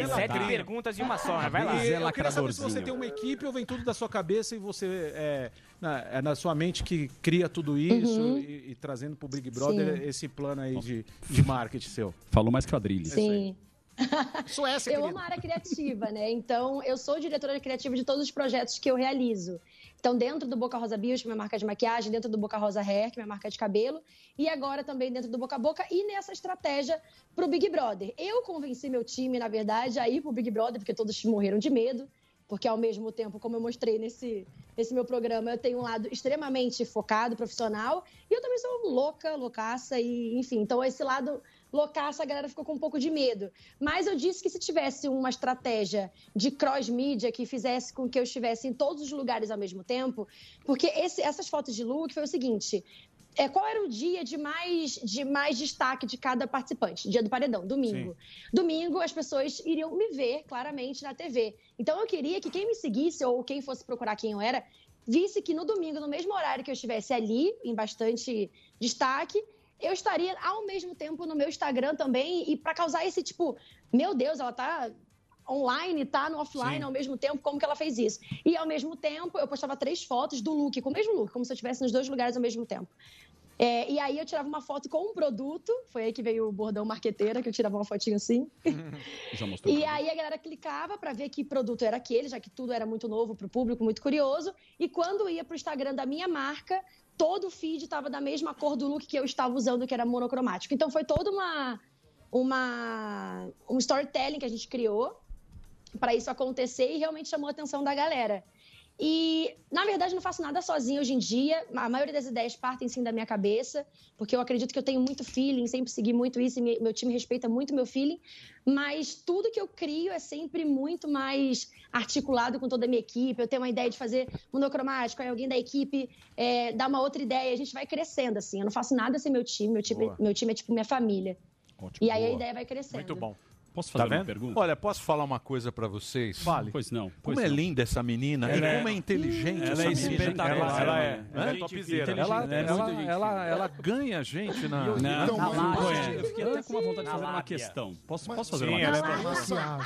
Tá. sete perguntas de uma só, né? vai lá. E Zé eu queria saber se você lacradorzinho. tem uma equipe ou vem tudo da sua cabeça e você é na, é na sua mente que cria tudo isso Uhum. e, e trazendo pro Big Brother Sim. esse plano aí de, de marketing seu. Falou mais quadrilhas. Sim. Suécia, eu amo a área criativa, né? Então, eu sou diretora criativa de todos os projetos que eu realizo. Então, dentro do Boca Rosa Bios, que é minha marca de maquiagem, dentro do Boca Rosa Hair, que é minha marca de cabelo, e agora também dentro do Boca a Boca e nessa estratégia pro Big Brother. Eu convenci meu time, na verdade, a ir pro Big Brother, porque todos morreram de medo, porque ao mesmo tempo, como eu mostrei nesse, nesse meu programa, eu tenho um lado extremamente focado, profissional, e eu também sou louca, loucaça, e enfim, então esse lado loucaça, a galera ficou com um pouco de medo. Mas eu disse que se tivesse uma estratégia de cross-mídia que fizesse com que eu estivesse em todos os lugares ao mesmo tempo, porque esse- essas fotos de look foi o seguinte. É, qual era o dia de mais, de mais destaque de cada participante? Dia do paredão, domingo. Domingo, as pessoas iriam me ver claramente na TV. Então, eu queria que quem me seguisse ou quem fosse procurar quem eu era, visse que no domingo, no mesmo horário que eu estivesse ali, em bastante destaque, eu estaria ao mesmo tempo no meu Instagram também. E para causar esse tipo, meu Deus, ela tá online, tá no offline Sim. ao mesmo tempo, como que ela fez isso? E ao mesmo tempo, eu postava três fotos do look, com o mesmo look, como se eu estivesse nos dois lugares ao mesmo tempo. É, e aí eu tirava uma foto com um produto, foi aí que veio o bordão marqueteira, que eu tirava uma fotinho assim. Já mostrou. E aí a galera clicava para ver que produto era aquele, já que tudo era muito novo para o público, muito curioso. E quando ia para o Instagram da minha marca, todo o feed estava da mesma cor do look que eu estava usando, que era monocromático. Então foi toda uma uma um storytelling que a gente criou para isso acontecer e realmente chamou a atenção da galera. E, na verdade, não faço nada sozinha hoje em dia. A maioria das ideias partem sim da minha cabeça, porque eu acredito que eu tenho muito feeling, sempre segui muito isso, e me- meu time respeita muito meu feeling. Mas tudo que eu crio é sempre muito mais articulado com toda a minha equipe. Eu tenho uma ideia de fazer monocromático, aí alguém da equipe é, dá uma outra ideia, a gente vai crescendo, assim. Eu não faço nada sem meu time, meu time, Boa. meu time é tipo minha família. e aí a ideia vai crescendo. Muito bom. Posso Tá fazer uma vendo? pergunta? Olha, posso falar uma coisa pra vocês? Fale. Pois não. Como pois é não. linda essa menina Ela e é- como é inteligente ela essa é menina. Ela, ela é, ela é topzera. Ela, né? ela, ela, ela ganha a gente na... Não, na- então, na- eu fiquei até com uma vontade de fazer uma lábia. questão. Posso, Mas- posso fazer Sim, uma ela é questão?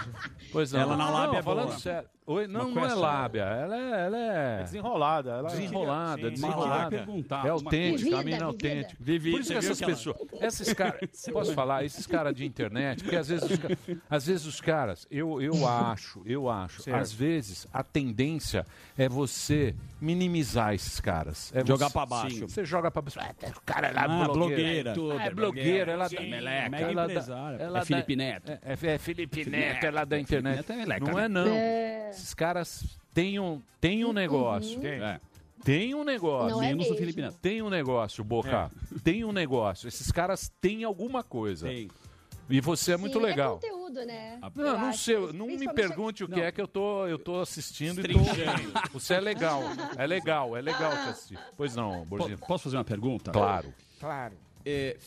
Pois não. Ela na lábia não, é falando sério. Oi, não, Uma não é lábia. Ela é, ela é... desenrolada. Ela desenrolada, desenrolada. Eu É uma autêntica, a menina é autêntica. vivida. Por isso que essas pessoas... Esses caras... Posso falar? Esses caras de internet, porque às vezes os caras... Às vezes os caras, eu, eu acho, eu acho, Certo. às vezes a tendência é você minimizar esses caras. É Jogar você- pra baixo. Sim, Você joga pra baixo. Ah, o cara é lá, Ah, blogueira. blogueira. É, Tudo, é é blogueira, ela sim, da meleca. ela dá- Ela é Felipe Neto. É, é, é Felipe Felipe Neto, Neto. ela da internet. É meleca, não é não. É. Esses caras têm um, têm um negócio. Tem. É. Tem um negócio. Não é Menos o. Felipe Neto. Tem um negócio, Boca. Tem um negócio. Esses caras têm alguma coisa. Tem. E você é muito Sim, legal. É conteúdo, né? Não, Eu não acho. sei, não me pergunte o que Não. é que eu tô, eu tô assistindo e tô... Você é legal, é legal, é legal te assistir. Pois não, Borginho. Po- Posso fazer uma pergunta? Claro. Claro. É,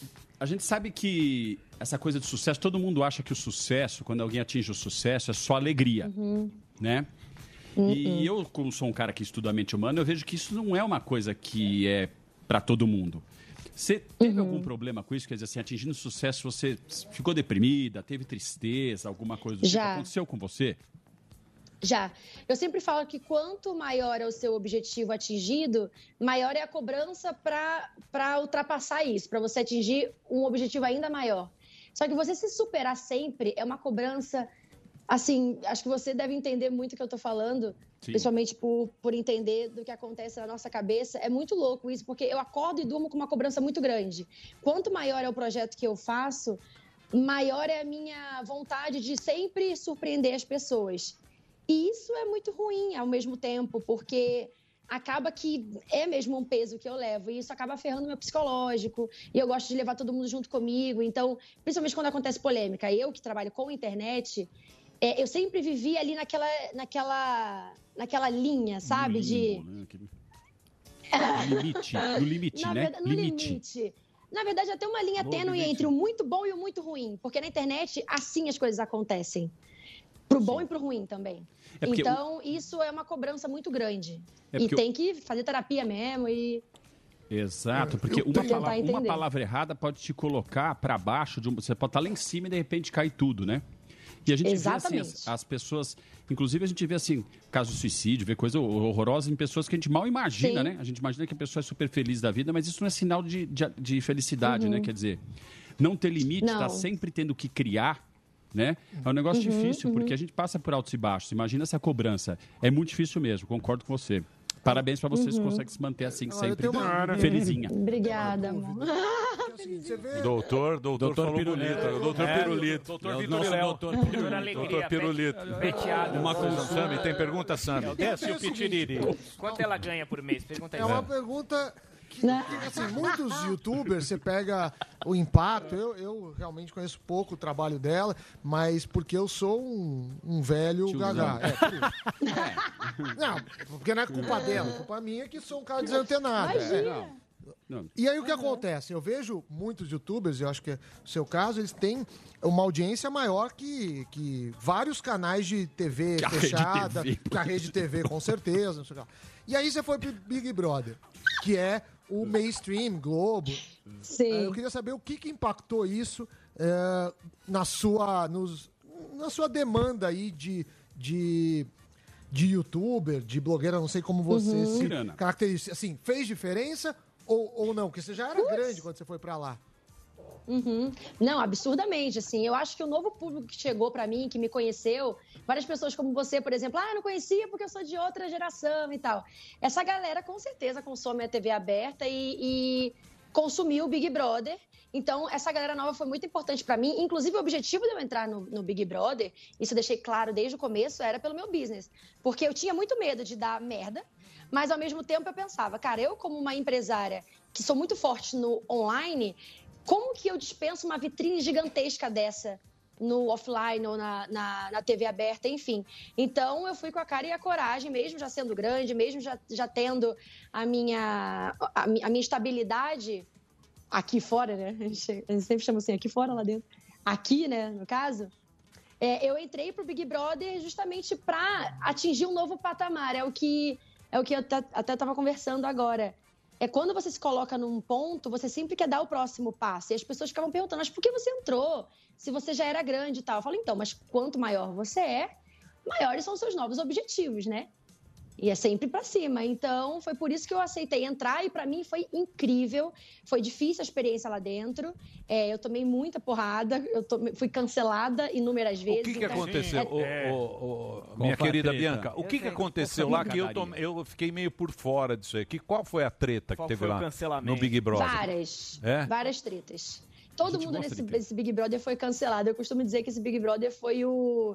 a gente sabe que essa coisa de sucesso, todo mundo acha que o sucesso, quando alguém atinge o sucesso, é só alegria, Uhum. né? E eu, como sou um cara que estuda a mente humana, eu vejo que isso não é uma coisa que é para todo mundo. Você teve Uhum. algum problema com isso? Quer dizer, assim, atingindo sucesso, você ficou deprimida, teve tristeza, alguma coisa do tipo? Já. Aconteceu com você? Já. Eu sempre falo que quanto maior é o seu objetivo atingido, maior é a cobrança para ultrapassar isso, para você atingir um objetivo ainda maior. Só que você se superar sempre é uma cobrança. Assim, acho que você deve entender muito o que eu tô falando, Sim. principalmente por, por entender do que acontece na nossa cabeça. É muito louco isso, porque eu acordo e durmo com uma cobrança muito grande. Quanto maior é o projeto que eu faço, maior é a minha vontade de sempre surpreender as pessoas. E isso é muito ruim ao mesmo tempo, porque acaba que é mesmo um peso que eu levo e isso acaba ferrando meu psicológico e eu gosto de levar todo mundo junto comigo. Então, principalmente quando acontece polêmica, eu que trabalho com internet, é, eu sempre vivi ali naquela, naquela, naquela linha, sabe? De No limite, no limite, na né? verdade, no limite. Na verdade, até uma linha No tênue limite. entre o muito bom e o muito ruim. Porque na internet, assim as coisas acontecem. Pro bom e pro ruim também. É porque então, isso é uma cobrança muito grande. É e porque o- tem que fazer terapia mesmo e... Exato, porque Eu uma palavra, uma palavra errada pode te colocar para baixo, de um, você pode estar lá em cima e de repente cair tudo, né? E a gente vê assim, Exatamente. as, as pessoas, inclusive a gente vê assim, caso de suicídio, vê coisa horrorosa em pessoas que a gente mal imagina, Sim. né? A gente imagina que a pessoa é super feliz da vida, mas isso não é sinal de, de, de felicidade, Uhum. né? Quer dizer, não ter limite, Não. tá sempre tendo que criar, né? É um negócio Uhum, difícil, porque uhum. a gente passa por altos e baixos. Imagina essa cobrança. É muito difícil mesmo, concordo com você. Parabéns para vocês que Uhum. conseguem se manter assim, Olha, sempre uma- felizinha. Obrigada, amor. Vê... Doutor, doutor, Doutor falou Pirulito. bonito. Doutor É, Pirulito. doutor É o Vitor nosso Léo. Doutor Doutor Pirulito. Doutor Pirulito. Uma consulta. Sami, tem pergunta, Sami? Desce o pitiriri. Quanto ela ganha por mês? Pergunta aí. É uma pergunta assim, muitos youtubers, você pega o impacto, eu, eu realmente conheço pouco o trabalho dela, mas porque eu sou um, um velho Tiozão. gagá. É, por isso. É. Não, porque não é culpa dela, é culpa minha que sou um cara desantenado. É. Não. E aí o que acontece? Eu vejo muitos youtubers, eu acho que é o seu caso, eles têm uma audiência maior que, que vários canais de TV Que a Rede fechada, TV. que a rede TV com certeza, não sei o que. E aí você foi pro Big Brother, que é o mainstream, Globo. Sim. Eh, Eu queria saber o que, que impactou isso eh, na, sua, nos, na sua demanda aí de, de, de youtuber, de blogueira, não sei como você Uhum. se caracteriza. Assim, fez diferença ou, ou não? Porque você já era grande quando você foi pra lá. Uhum. Não, absurdamente, assim. Eu acho que o novo público que chegou pra mim, que me conheceu, várias pessoas como você, por exemplo, ah, não conhecia porque eu sou de outra geração e tal. Essa galera com certeza consome a TV aberta e, e consumiu o Big Brother. Então, essa galera nova foi muito importante pra mim. Inclusive, o objetivo de eu entrar no, no Big Brother, isso eu deixei claro desde o começo, era pelo meu business. Porque eu tinha muito medo de dar merda, mas ao mesmo tempo eu pensava, cara, eu como uma empresária que sou muito forte no online, como que eu dispenso uma vitrine gigantesca dessa no offline ou na, na, na TV aberta, enfim. Então eu fui com a cara e a coragem, mesmo já sendo grande, mesmo já, já tendo a minha, a, a minha estabilidade aqui fora, né? A gente, a gente sempre chama assim, aqui fora, lá dentro. Aqui, né, no caso. É, eu entrei pro Big Brother justamente para atingir um novo patamar. É o que, é o que eu até estava conversando agora. É quando você se coloca num ponto, você sempre quer dar o próximo passo. E as pessoas ficavam perguntando, mas por que você entrou? Se você já era grande e tal. Eu falo, então, mas quanto maior você é, maiores são os seus novos objetivos, né? E é sempre pra cima. Então, foi por isso que eu aceitei entrar e pra mim foi incrível. Foi difícil a experiência lá dentro. É, eu tomei muita porrada, eu tomei- fui cancelada inúmeras vezes. O que, que então, aconteceu, é- ô, Qual minha querida treta? Bianca? O Eu que, que aconteceu lá que eu, eu fiquei meio por fora disso aí? Que, qual foi a treta Qual que teve o lá cancelamento? no Big Brother? Várias. É? Várias tretas. Todo mundo nesse, nesse Big Brother foi cancelado. Eu costumo dizer que esse Big Brother foi o,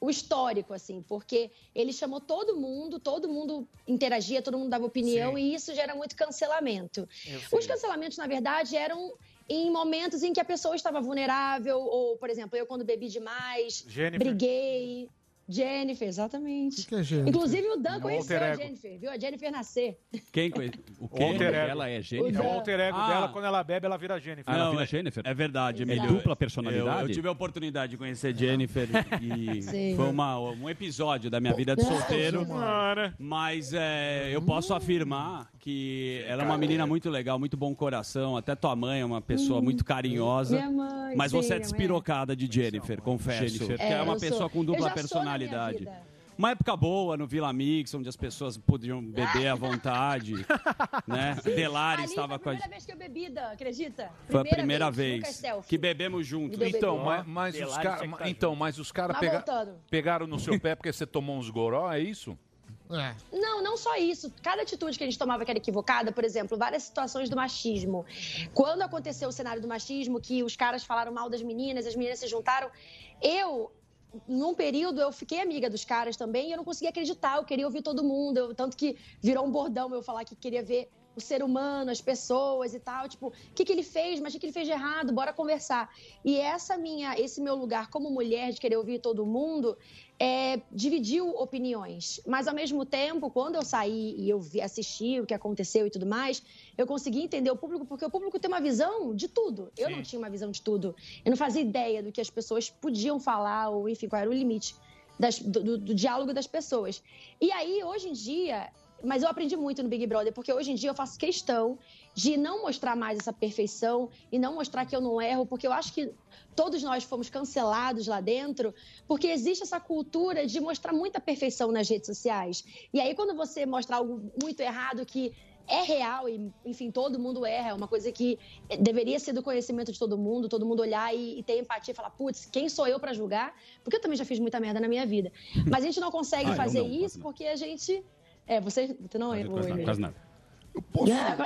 o histórico, assim, porque ele chamou todo mundo, todo mundo interagia, todo mundo dava opinião, e isso gera muito cancelamento. Os cancelamentos, na verdade, eram em momentos em que a pessoa estava vulnerável, ou, por exemplo, eu quando bebi demais, Jennifer. briguei. Jennifer, exatamente. que é Jennifer? Inclusive o Dan Um conheceu a ego. Jennifer, viu a Jennifer nascer. Quem conhece? O O ego. Ela é É Jennifer? o alter ego Ah. dela, quando ela bebe, ela vira Jennifer. Ah, ela Não, vira é- Jennifer? É verdade, É Emílio. dupla personalidade? Eu, eu tive a oportunidade de conhecer Jennifer e Sim. foi uma, um episódio da minha vida de solteiro. Mas é, eu posso afirmar que ela é uma menina muito legal, muito bom coração. Até tua mãe é uma pessoa muito carinhosa. Minha mãe, Mas sim, você é mãe. despirocada de Jennifer, confesso. Jennifer. Que é, É, uma pessoa sou. com Eu dupla já sou na minha personalidade. vida. Uma época boa no Vila Mix, onde as pessoas podiam beber à vontade. né? Delari Ali estava com foi a a primeira vez que eu bebi, Dan, acredita? Foi a primeira vez Selfie. que bebemos juntos. Então, bebê. mas, mas os cara- tá então, mas os caras pega- pegaram no seu pé porque você tomou uns goró, é isso? É. Não, não só isso. Cada atitude que a gente tomava que era equivocada, por exemplo, várias situações do machismo. Quando aconteceu o cenário do machismo, que os caras falaram mal das meninas, as meninas se juntaram, eu, num período, eu fiquei amiga dos caras também e eu não conseguia acreditar, eu queria ouvir todo mundo, eu- tanto que virou um bordão eu falar que queria ver o ser humano, as pessoas e tal, tipo, o que, que ele fez, mas o que, que ele fez de errado, bora conversar. E essa minha, esse meu lugar como mulher de querer ouvir todo mundo, é, dividiu opiniões. Mas, ao mesmo tempo, quando eu saí e eu vi, assisti o que aconteceu e tudo mais, eu consegui entender o público, porque o público tem uma visão de tudo. Eu não tinha uma visão de tudo. Eu não fazia ideia do que as pessoas podiam falar, ou enfim, qual era o limite das- do, do- do diálogo das pessoas. E aí, hoje em dia, mas eu aprendi muito no Big Brother, porque hoje em dia eu faço questão de não mostrar mais essa perfeição e não mostrar que eu não erro, porque eu acho que todos nós fomos cancelados lá dentro, porque existe essa cultura de mostrar muita perfeição nas redes sociais. E aí, quando você mostra algo muito errado que é real e, enfim, todo mundo erra, é uma coisa que deveria ser do conhecimento de todo mundo, todo mundo olhar e, e ter empatia e falar, putz, quem sou eu pra julgar? Porque eu também já fiz muita merda na minha vida. Mas a gente não consegue Ah, fazer não, isso porque a gente. É, você, você não é. Quase nada, quase nada.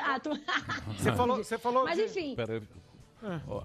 Ah, tu- Você falou, você falou Mas enfim. Pera aí. Ó.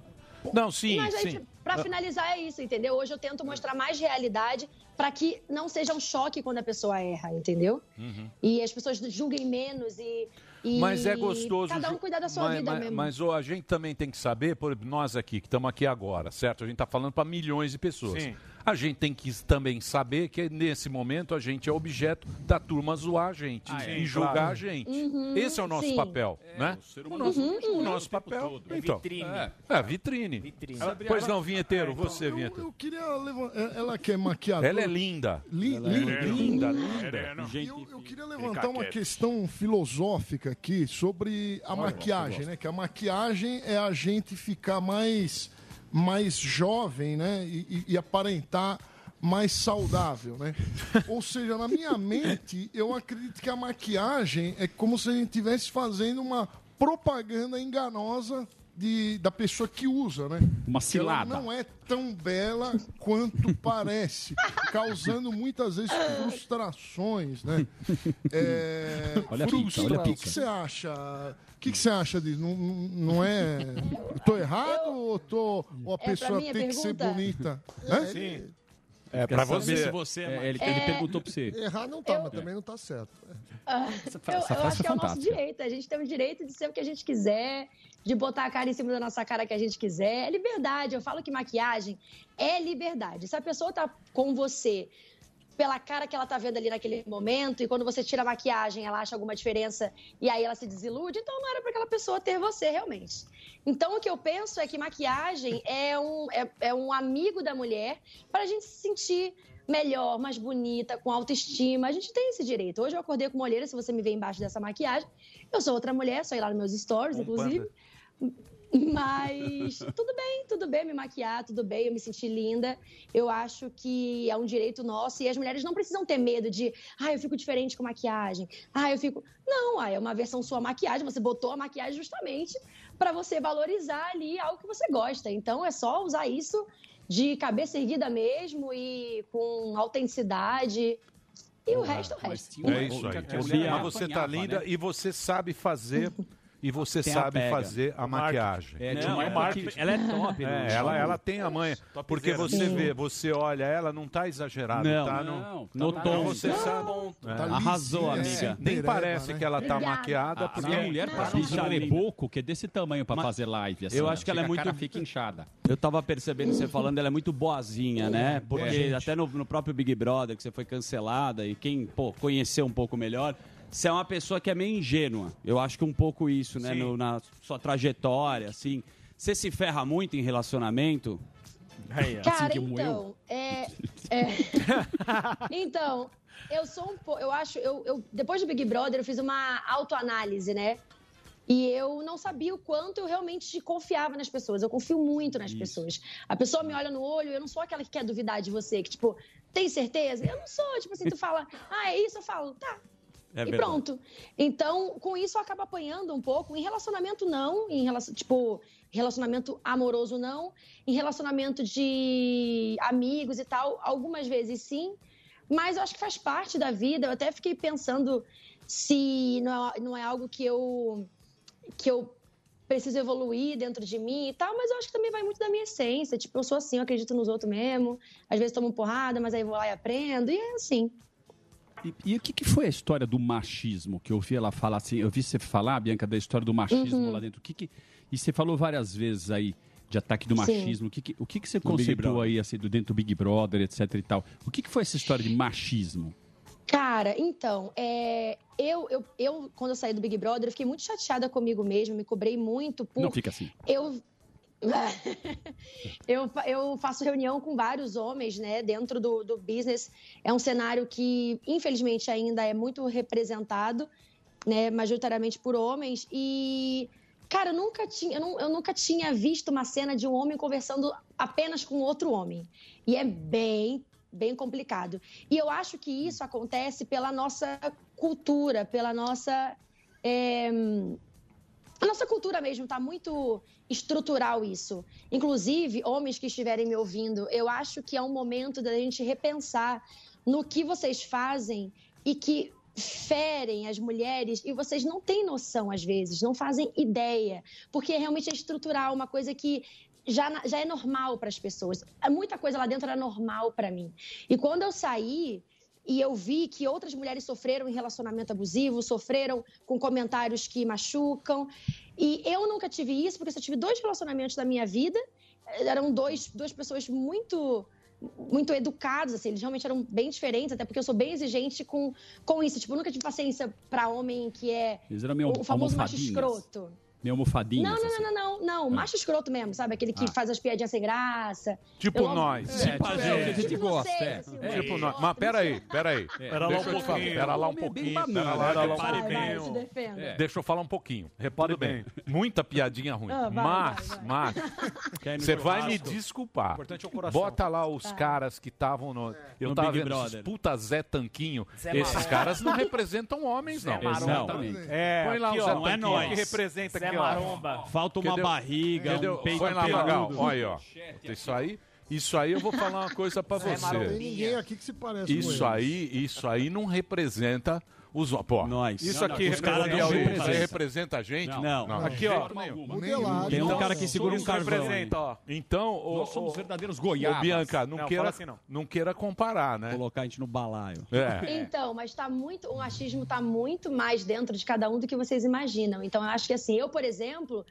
Não, sim, Mas aí, sim. pra Ah, finalizar, é isso, entendeu? Hoje eu tento mostrar mais realidade pra que não seja um choque quando a pessoa erra, entendeu? uhum. E as pessoas julguem menos e. e Mas é gostoso. Cada um cuidar da sua mas, vida mas, mesmo. Mas ô, a gente também tem que saber, por nós aqui, que estamos aqui agora, certo? A gente está falando para milhões de pessoas. Sim. A gente tem que também saber que nesse momento a gente é objeto da turma zoar a gente Ah, é, e julgar claro. a gente. Uhum, Esse é o nosso sim. papel, né? O nosso, Uhum, o uhum. nosso papel. É Então, vitrine. É, é vitrine. Vitrine. Pois não, vinheteiro, você, Eu, vinheteiro. eu queria levantar. Ela que é maquiadora. Ela é linda. Li- Ela é linda. linda, linda. Eu, eu queria levantar uma questão filosófica aqui sobre a maquiagem, né? Que a maquiagem é a gente ficar mais, mais jovem, né? E, e- e aparentar mais saudável, né? Ou seja, na minha mente, eu acredito que a maquiagem é como se a gente estivesse fazendo uma propaganda enganosa de, da pessoa que usa, né? Uma cilada. Ela não é tão bela quanto parece, causando muitas vezes frustrações, né? É, Olha a frustra- pizza, olha a O que você acha? O que que você acha disso? Não, não é. Eu tô errado ou, tô, ou a É pessoa a tem que ser pergunta? bonita? Hã? Sim. É pra você. se você é É, ele, ele perguntou pra você. Errar não tá, mas também não tá certo. Ah, Essa eu, essa eu acho é que é o nosso direito. A gente tem o direito de ser o que a gente quiser, de botar a cara em cima da nossa cara que a gente quiser. É liberdade. Eu falo que maquiagem é liberdade. Se a pessoa tá com você pela cara que ela tá vendo ali naquele momento, e quando você tira a maquiagem, ela acha alguma diferença e aí ela se desilude, então não era para aquela pessoa ter você realmente. Então o que eu penso é que maquiagem é um, é, é um amigo da mulher para a gente se sentir melhor, mais bonita, com autoestima. A gente tem esse direito. Hoje eu acordei com uma olheira, se você me vê embaixo dessa maquiagem, eu sou outra mulher, só ir lá nos meus stories, Um inclusive. Mas tudo bem, tudo bem me maquiar, tudo bem, eu me sentir linda. Eu acho que é um direito nosso e as mulheres não precisam ter medo de, ah, eu fico diferente com maquiagem. Ah, eu fico. Não, ah, é uma versão sua maquiagem, você botou a maquiagem justamente para você valorizar ali algo que você gosta. Então é só usar isso de cabeça erguida mesmo e com autenticidade. E o resto, o resto. É isso aí. Você, mas você tá linda e você sabe fazer. E você Tem a sabe pega. fazer a O maquiagem. É, de uma época que- ela é top, É, né? ela, ela tem a manha. Porque você vê, você olha ela, não tá exagerado. Não, tá não, no, no tá tom. Você Não. sabe. Tá É. Arrasou, amiga. Nem parece né? que ela tá Obrigada. maquiada. A, porque a mulher parece um jareboco que é desse tamanho pra fazer live. Assim, eu acho que ela é muito. A cara fica inchada. Eu tava percebendo você falando, ela é muito boazinha, né? Porque É. até no, no próprio Big Brother, que você foi cancelada, e quem pô, conheceu um pouco melhor, você é uma pessoa que é meio ingênua. Eu acho que um pouco isso, né? No- na sua trajetória, assim. Você se ferra muito em relacionamento? Cara, então, é, é- então, eu sou um pouco, eu acho, eu, eu- depois do Big Brother eu fiz uma autoanálise, né? E eu não sabia o quanto eu realmente confiava nas pessoas. Eu confio muito nas pessoas. A pessoa me olha no olho, eu não sou aquela que quer duvidar de você, que tipo, tem certeza? Eu não sou, tipo assim, tu fala, ah, é isso, eu falo, tá, É e verdade. pronto. Então, com isso, eu acabo apanhando um pouco. Em relacionamento, não. Em relação, tipo, relacionamento amoroso, não. Em relacionamento de amigos e tal, algumas vezes sim. Mas eu acho que faz parte da vida. Eu até fiquei pensando se não é, não é algo que eu, que eu preciso evoluir dentro de mim e tal, mas eu acho que também vai muito da minha essência. Tipo, eu sou assim, eu acredito nos outros mesmo. Às vezes tomo porrada, mas aí vou lá e aprendo. E é assim. E, e o que, que foi a história do machismo? Que eu ouvi ela falar assim, eu vi você falar, Bianca, da história do machismo Uhum. lá dentro. O que que, e você falou várias vezes aí de ataque do Sim. machismo. O que, que, o que, que você conceitou aí assim, do dentro do Big Brother, etc e tal? O que, que foi essa história de machismo? Cara, então, é, eu, eu, eu, quando eu saí do Big Brother, eu fiquei muito chateada comigo mesma, me cobrei muito por. Não fica assim. Eu. eu, eu faço reunião com vários homens, né, dentro do, do business. É um cenário que, infelizmente, ainda é muito representado, né, majoritariamente por homens. E, cara, eu nunca tinha, eu, nu- eu nunca tinha visto uma cena de um homem conversando apenas com outro homem. E é bem, bem complicado. E eu acho que isso acontece pela nossa cultura, pela nossa. é, a nossa cultura mesmo está muito estrutural isso. Inclusive, homens que estiverem me ouvindo, eu acho que é um momento da gente repensar no que vocês fazem e que ferem as mulheres e vocês não têm noção às vezes, não fazem ideia, porque realmente é estrutural, uma coisa que já, já é normal para as pessoas. Muita coisa lá dentro era normal para mim. E quando eu saí, e eu vi que outras mulheres sofreram em relacionamento abusivo, sofreram com comentários que machucam. E eu nunca tive isso, porque eu só tive dois relacionamentos na minha vida. Eram dois, duas pessoas muito muito educados, assim, eles realmente eram bem diferentes, até porque eu sou bem exigente com, com isso. Tipo, eu nunca tive paciência pra homem que é o famoso macho escroto. Meio almofadinhas. Não, não, assim. não, não, não, não. Macho escroto mesmo, sabe? Aquele que Ah. faz as piadinhas sem graça. Tipo nós. É, tipo, É, é, tipo, a gente tipo gosta, vocês, é. assim, É. Tipo nós. Mas peraí, peraí. Pera lá Deixa um eu te falar, pouquinho. Pera lá um é pouquinho. Pera lá, pera lá um repare Vai, vai, bem. se defenda. É. Deixa eu falar um pouquinho. Repare bem. Muita piadinha ruim. Ah, mas, mas, você vai me desculpar. Importante é o coração. Bota lá os Tá. caras que estavam no. Eu tava vendo esses puta Zé Tanquinho. Esses caras não representam homens, não. Exatamente. É, Põe lá o Zé não é Tanquinho. nós. que representa Ó. Maromba. Falta uma Entendeu? barriga, Entendeu? um peito Põe lá, peludo. Magal. Olha aí, ó. Isso aí, isso aí eu vou falar uma coisa pra Zé Não tem você. ninguém aqui que se parece com Isso eles. aí, isso aí não representa os. Pô, Nós. isso aqui não, os caras representa, não representam. representa a gente? Não. Não. Aqui, ó. Modelado. Tem um cara que segura um carvão. representa, ó. Então, ô, Nós somos ô, verdadeiros ô, goiabas. Bianca, não, Não, queira, assim, não. não queira comparar, né? Colocar a gente no balaio. É. Então, mas tá muito, o machismo tá muito mais dentro de cada um do que vocês imaginam. Então, eu acho que assim, eu, por exemplo,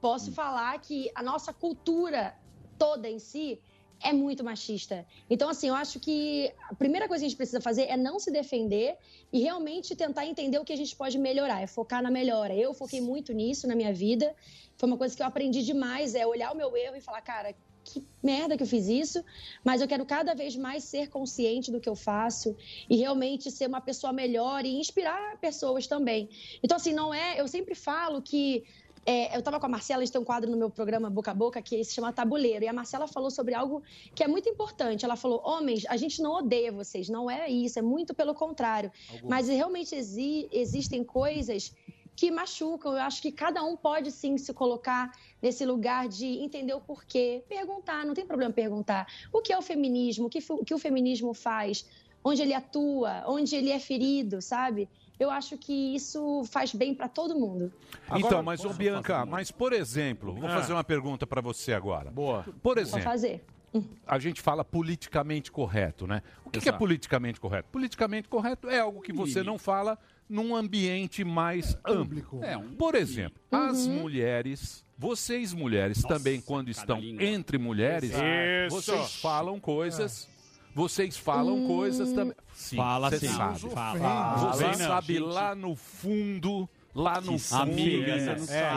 posso falar que a nossa cultura toda em si é muito machista. Então, assim, eu acho que a primeira coisa que a gente precisa fazer é não se defender e realmente tentar entender o que a gente pode melhorar, é focar na melhora. Eu foquei muito nisso na minha vida. Foi uma coisa que eu aprendi demais, é olhar o meu erro e falar, cara, que merda que eu fiz isso, mas eu quero cada vez mais ser consciente do que eu faço e realmente ser uma pessoa melhor e inspirar pessoas também. Então, assim, não é. Eu sempre falo que é, eu estava com a Marcela, a gente tem um quadro no meu programa Boca a Boca que se chama Tabuleiro. E a Marcela falou sobre algo que é muito importante. Ela falou: homens, a gente não odeia vocês, não é isso, é muito pelo contrário. Mas realmente exi- existem coisas que machucam. Eu acho que cada um pode sim se colocar nesse lugar de entender o porquê, perguntar, não tem problema perguntar. O que é o feminismo? O que, o que o feminismo faz? Onde ele atua? Onde ele é ferido, sabe? Eu acho que isso faz bem para todo mundo. então, mas, ô Bianca, mas por exemplo, vou Ah. fazer uma pergunta para você agora. Boa. Por Vou exemplo, fazer. a gente fala politicamente correto, né? O que, que é politicamente correto? Politicamente correto é algo que você não fala num ambiente mais amplo. É, um- Por exemplo, as mulheres, vocês mulheres também, quando estão entre mulheres, Isso. vocês falam coisas. Vocês falam coisas também. Sim, Fala você sim. sabe. Fala. Você sabe lá no fundo. Lá no fundo, amigas, é.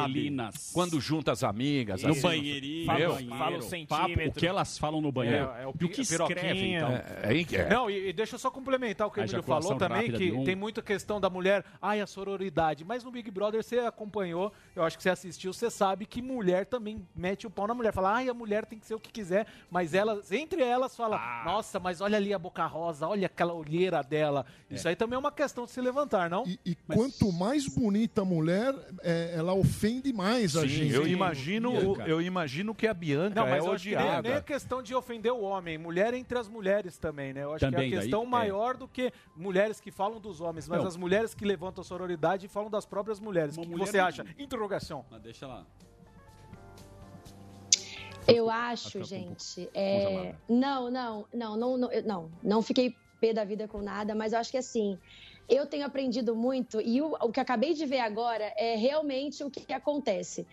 Quando junta as amigas, No assim, banheirinho, fala o papo, centímetro. o que elas falam no banheiro. É, é o e o que escrevem, então. É, é, é. Não, e, e deixa eu só complementar o que o Emílio falou também, que um. tem muita questão da mulher, ai, a sororidade. Mas no Big Brother você acompanhou, eu acho que você assistiu, você sabe que mulher também mete o pau na mulher. Fala, ai, a mulher tem que ser o que quiser, mas elas, entre elas, fala, Ah. nossa, mas olha ali a boca rosa, olha aquela olheira dela. Isso aí também é uma questão de se levantar, não? E quanto mais bonita a mulher, é, ela ofende mais a Sim, gente. eu imagino, o- eu imagino que a Bianca Não, é mas acho que nem, nem odiada. é questão de ofender o homem, mulher entre as mulheres também, né? Eu acho Também, que é a daí, questão é. maior do que mulheres que falam dos homens, mas Não. as mulheres que levantam a sororidade falam das próprias mulheres. O que, que mulher você não- acha? Interrogação. Mas deixa lá. Eu acho, gente. é, Não, não, não, não, não, não, não fiquei pé da vida com nada, mas eu acho que assim, eu tenho aprendido muito e o, o que acabei de ver agora é realmente o que, acontece.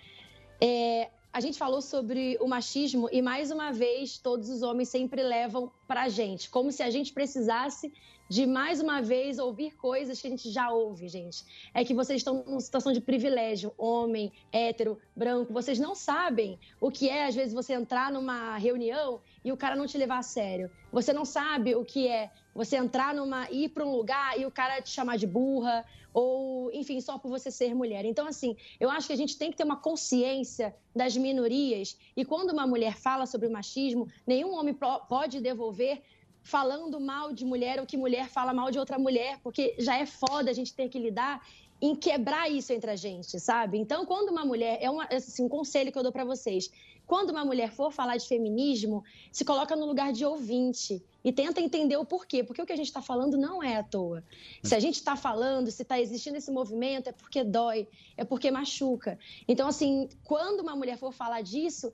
É, a gente falou sobre o machismo e mais uma vez todos os homens sempre levam pra gente, como se a gente precisasse de mais uma vez ouvir coisas que a gente já ouve, gente. É que vocês estão numa situação de privilégio, homem, hétero, branco, vocês não sabem o que é às vezes você entrar numa reunião e o cara não te levar a sério. Você não sabe o que é você entrar numa ir para um lugar e o cara te chamar de burra ou, enfim, só por você ser mulher. Então, assim, eu acho que a gente tem que ter uma consciência das minorias e quando uma mulher fala sobre machismo, nenhum homem pode devolver falando mal de mulher ou que mulher fala mal de outra mulher, porque já é foda a gente ter que lidar em quebrar isso entre a gente, sabe? Então, quando uma mulher, é uma, assim, um conselho que eu dou pra vocês, quando uma mulher for falar de feminismo, se coloca no lugar de ouvinte e tenta entender o porquê, porque o que a gente está falando não é à toa. Se a gente está falando, se está existindo esse movimento, é porque dói, é porque machuca. Então, assim, quando uma mulher for falar disso,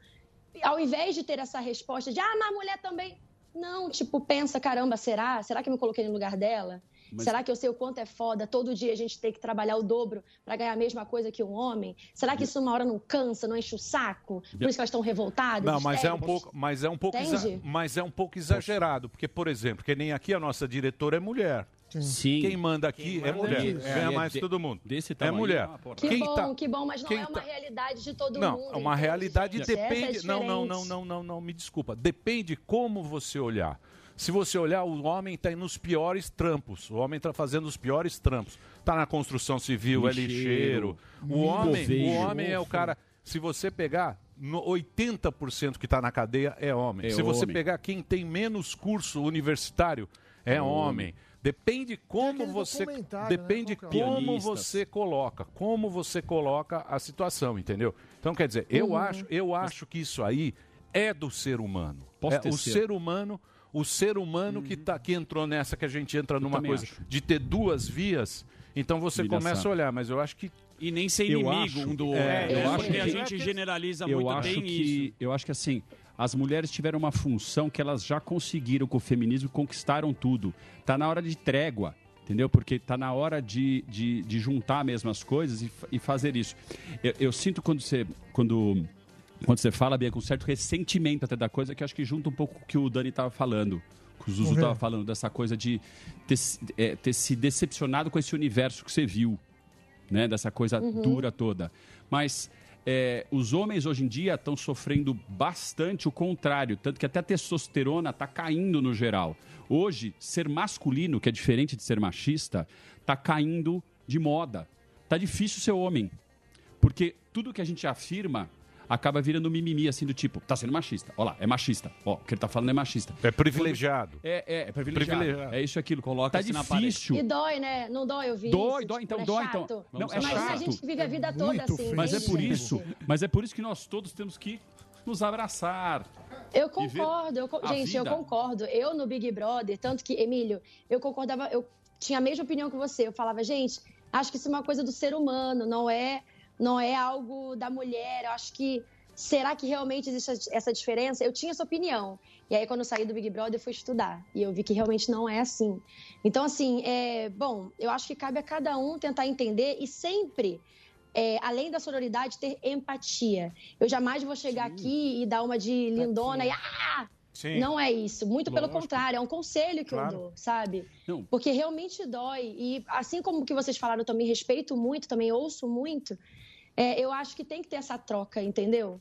ao invés de ter essa resposta de, ah, mas a mulher também. Não, tipo, pensa, caramba, será? Será que eu me coloquei no lugar dela? Mas- Será que eu sei o quanto é foda todo dia a gente ter que trabalhar o dobro para ganhar a mesma coisa que um homem? Será que isso uma hora não cansa, não enche o saco? Por isso que elas estão revoltadas? Não, mas é um pouco, mas é um pouco, mas é um pouco exagerado, porque por exemplo, que nem aqui a nossa diretora é mulher. Sim. Quem manda aqui é manda mulher. é isso. Ganha É, mais de- todo mundo. desse é tamanho, mulher. é porra. Que Quem bom, tá- que bom, mas não quem é uma tá- realidade de todo Não, mundo. é uma realidade gente? É depende. não, não, não, diferente. não, não, não, me desculpa. Depende como você olhar. Se você olhar, o homem está nos piores trampos. O homem está fazendo os piores trampos. Está na construção civil, é Lixeiro, lixeiro. O homem, o homem é o cara. Se você pegar, no 80% que está na cadeia é homem. É Se você homem. pegar quem tem menos curso universitário, é, É homem. homem. Depende como você né? depende que é o como você coloca, como você coloca a situação, entendeu? Então quer dizer, eu Uhum. acho, eu acho que isso aí é do ser humano. Posso é ter o ser humano, o ser humano que tá que entrou nessa que a gente entra numa coisa acho. de ter duas vias. Então você Vida começa a olhar, mas eu acho que E nem ser Eu inimigo acho- um do é, outro. eu acho porque a que- gente generaliza eu muito acho bem que isso. eu acho que assim as mulheres tiveram uma função que elas já conseguiram com o feminismo e conquistaram tudo. Tá na hora de trégua entendeu? Porque tá na hora de, de, de juntar mesmo as coisas e, e fazer isso. Eu, eu sinto quando você quando quando você fala bem com um certo ressentimento até da coisa que acho que junta um pouco com o que o Dani estava falando que o Zuzu estava falando dessa coisa de ter, se- é, ter se decepcionado com esse universo que você viu né, dessa coisa Uhum. dura toda. Mas é, os homens hoje em dia estão sofrendo bastante o contrário, tanto que até a testosterona está caindo no geral. Hoje, ser masculino, que é diferente de ser machista, está caindo de moda. Tá difícil ser homem. Porque tudo que a gente afirma acaba virando mimimi, assim, do tipo, tá sendo machista. Ó lá, é machista. Ó, o que ele tá falando é machista. É privilegiado. É, é, é privilegiado. Privilegiado. É isso e aquilo. Coloca tá isso na parede. difícil. E dói, né? Não dói ouvir Dói, isso? dói, então, Tipo, dói, é então. chato. Não, é Imagina a chato. gente que vive a vida toda assim. Mas é entende, por gente? isso, mas é por isso que nós todos temos que nos abraçar. Eu concordo, eu a gente, eu vida. concordo. Eu no Big Brother, tanto que, Emílio, eu concordava, eu tinha a mesma opinião que você. Eu falava, gente, acho que isso é uma coisa do ser humano, não é, não é algo da mulher. Eu acho que será que realmente existe essa- diferença? Eu tinha essa opinião. E aí, quando eu saí do Big Brother, eu fui estudar. E eu vi que realmente não é assim. Então, assim, é, bom, eu acho que cabe a cada um tentar entender e sempre é, além da sororidade, ter empatia. Eu jamais vou chegar aqui e dar uma de lindona e ah! Sim. Não é isso. Muito pelo Lógico. contrário, é um conselho que Claro. eu dou, sabe? Não. Porque realmente dói. E assim como que vocês falaram, eu também respeito muito, também ouço muito. É, eu acho que tem que ter essa troca, entendeu?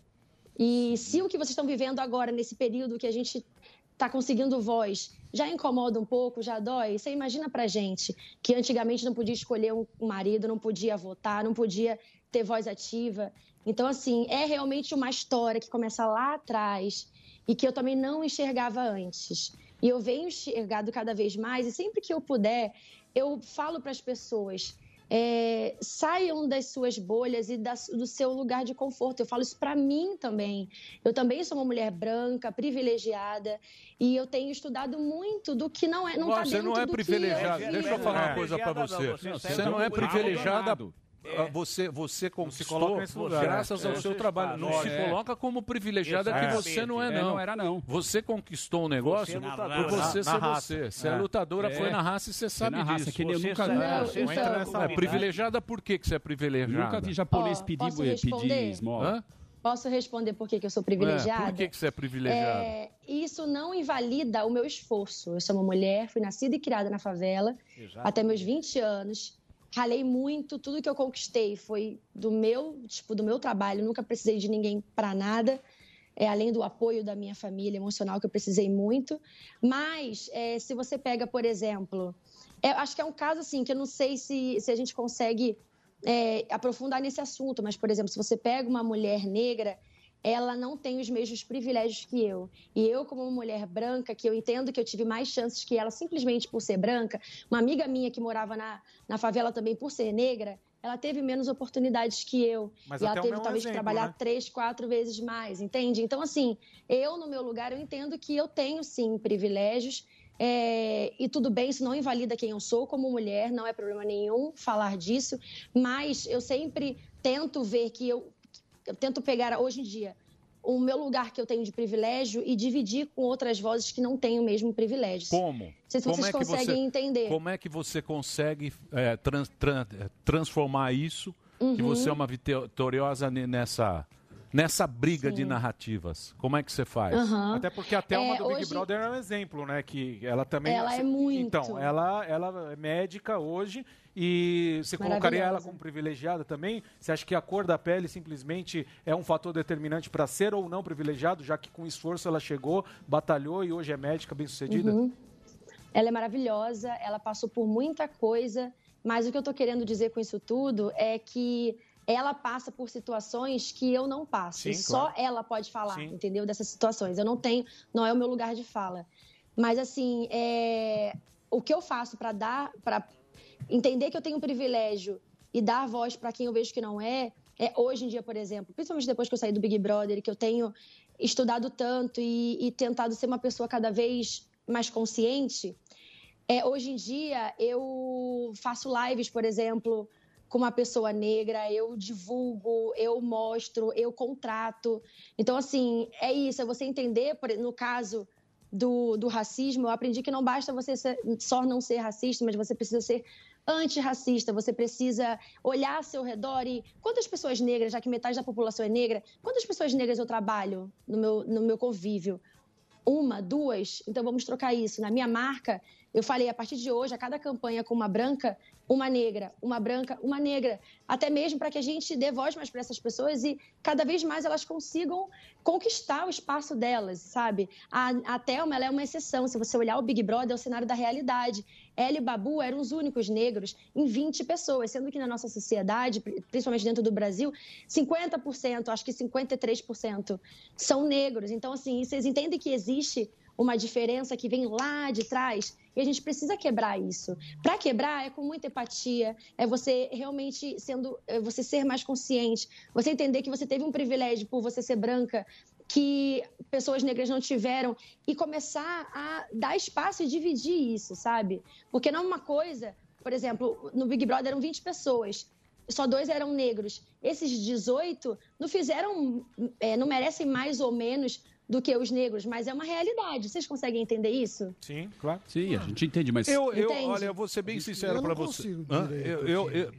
E se o que vocês estão vivendo agora, nesse período que a gente está conseguindo voz, já incomoda um pouco, já dói, você imagina pra gente que antigamente não podia escolher um marido, não podia votar, não podia ter voz ativa. Então, assim, é realmente uma história que começa lá atrás e que eu também não enxergava antes. E eu venho enxergado cada vez mais, e sempre que eu puder, eu falo para as pessoas. É, saiam das suas bolhas e da- do seu lugar de conforto. Eu falo isso para mim também. Eu também sou uma mulher branca, privilegiada, e eu tenho estudado muito do que não é, não tá você dentro não é do que privilegiada. eu Deixa eu falar uma É. coisa pra você. Você não é privilegiada. Ah, Você, você conquistou lugar. graças ao É. seu É. trabalho. Não se É. coloca como privilegiada que você não é, É, não. não era, não. Você conquistou um negócio é por você ser você. Você é, É. lutadora, É. foi na raça e você sabe na raça, disso. que Você nunca- é privilegiada por que que você é privilegiada? Nunca vi japonês pedir, posso pedir responder? esmola. Posso responder por que, que eu sou privilegiada? É, por que, que você é privilegiada? É, isso não invalida o meu esforço. Eu sou uma mulher, fui nascida e criada na favela Exato. até meus 20 anos. Ralei muito, tudo que eu conquistei foi do meu, tipo, do meu trabalho. Nunca precisei de ninguém para nada. É, além do apoio da minha família emocional, que eu precisei muito. Mas, é, se você pega, por exemplo, é, acho que é um caso assim, que eu não sei se, se a gente consegue é, aprofundar nesse assunto, mas, por exemplo, se você pega uma mulher negra, ela não tem os mesmos privilégios que eu. E eu, como uma mulher branca, que eu entendo que eu tive mais chances que ela simplesmente por ser branca, uma amiga minha que morava na, na favela também por ser negra, ela teve menos oportunidades que eu. Mas e ela teve talvez que exemplo, trabalhar né? três, quatro vezes mais, entende? Então, assim, eu, no meu lugar, eu entendo que eu tenho, sim, privilégios. é, e tudo bem, isso não invalida quem eu sou como mulher, não é problema nenhum falar disso, mas eu sempre tento ver que eu, eu tento pegar hoje em dia o meu lugar que eu tenho de privilégio e dividir com outras vozes que não têm o mesmo privilégio. Como? Não sei se Como vocês é que conseguem você- entender. Como é que você consegue é, trans- tran- é, transformar isso? Que Uhum. você é uma vitoriosa ne- nessa, nessa briga de Sim. narrativas. Como é que você faz? Aham. Até porque a Thelma É, do Big hoje- Brother é um exemplo, né? Que ela também. Ela é muito. Então, ela, ela é médica hoje e você colocaria ela como privilegiada também? Você acha que a cor da pele simplesmente é um fator determinante para ser ou não privilegiado, já que com esforço ela chegou, batalhou e hoje é médica bem-sucedida? Uhum. Ela é maravilhosa, ela passou por muita coisa, mas o que eu tô querendo dizer com isso tudo é que ela passa por situações que eu não passo. Sim, e só claro. ela pode falar, Sim. entendeu? Dessas situações. Eu não tenho, não é o meu lugar de fala. Mas assim, é, o que eu faço para dar, para entender que eu tenho um privilégio e dar voz para quem eu vejo que não é, é hoje em dia, por exemplo, principalmente depois que eu saí do Big Brother, que eu tenho estudado tanto e, e tentado ser uma pessoa cada vez mais consciente. É, hoje em dia, eu faço lives, por exemplo, com uma pessoa negra, eu divulgo, eu mostro, eu contrato. Então, assim, é isso, é você entender, no caso do, do racismo, eu aprendi que não basta você ser- só não ser racista, mas você precisa ser antirracista, você precisa olhar ao seu redor e quantas pessoas negras, já que metade da população é negra, quantas pessoas negras eu trabalho no meu, no meu convívio? Uma, duas? Então vamos trocar isso. Na minha marca, Eu falei, a partir de hoje, a cada campanha com uma branca, uma negra, uma branca, uma negra. Até mesmo para que a gente dê voz mais para essas pessoas e cada vez mais elas consigam conquistar o espaço delas, sabe? A, a Thelma, ela é uma exceção. Se você olhar o Big Brother, é o cenário da realidade. Ela e Babu eram os únicos negros em 20 pessoas, sendo que na nossa sociedade, pri- principalmente dentro do Brasil, 50%, acho que 53% são negros. Então, assim, vocês entendem que existe uma diferença que vem lá de trás e a gente precisa quebrar isso. Para quebrar é com muita empatia, é você realmente sendo, é você ser mais consciente, você entender que você teve um privilégio por você ser branca que pessoas negras não tiveram e começar a dar espaço e dividir isso, sabe? Porque não é uma coisa, por exemplo, no Big Brother eram 20 pessoas, só dois eram negros. Esses 18 não fizeram, é, não merecem mais ou menos do que os negros, mas é uma realidade. Vocês conseguem entender isso? Sim, claro. Sim, a gente entende, mas. Eu, eu, Entende? olha, eu vou ser bem sincero para você. direito Eu, eu, eu,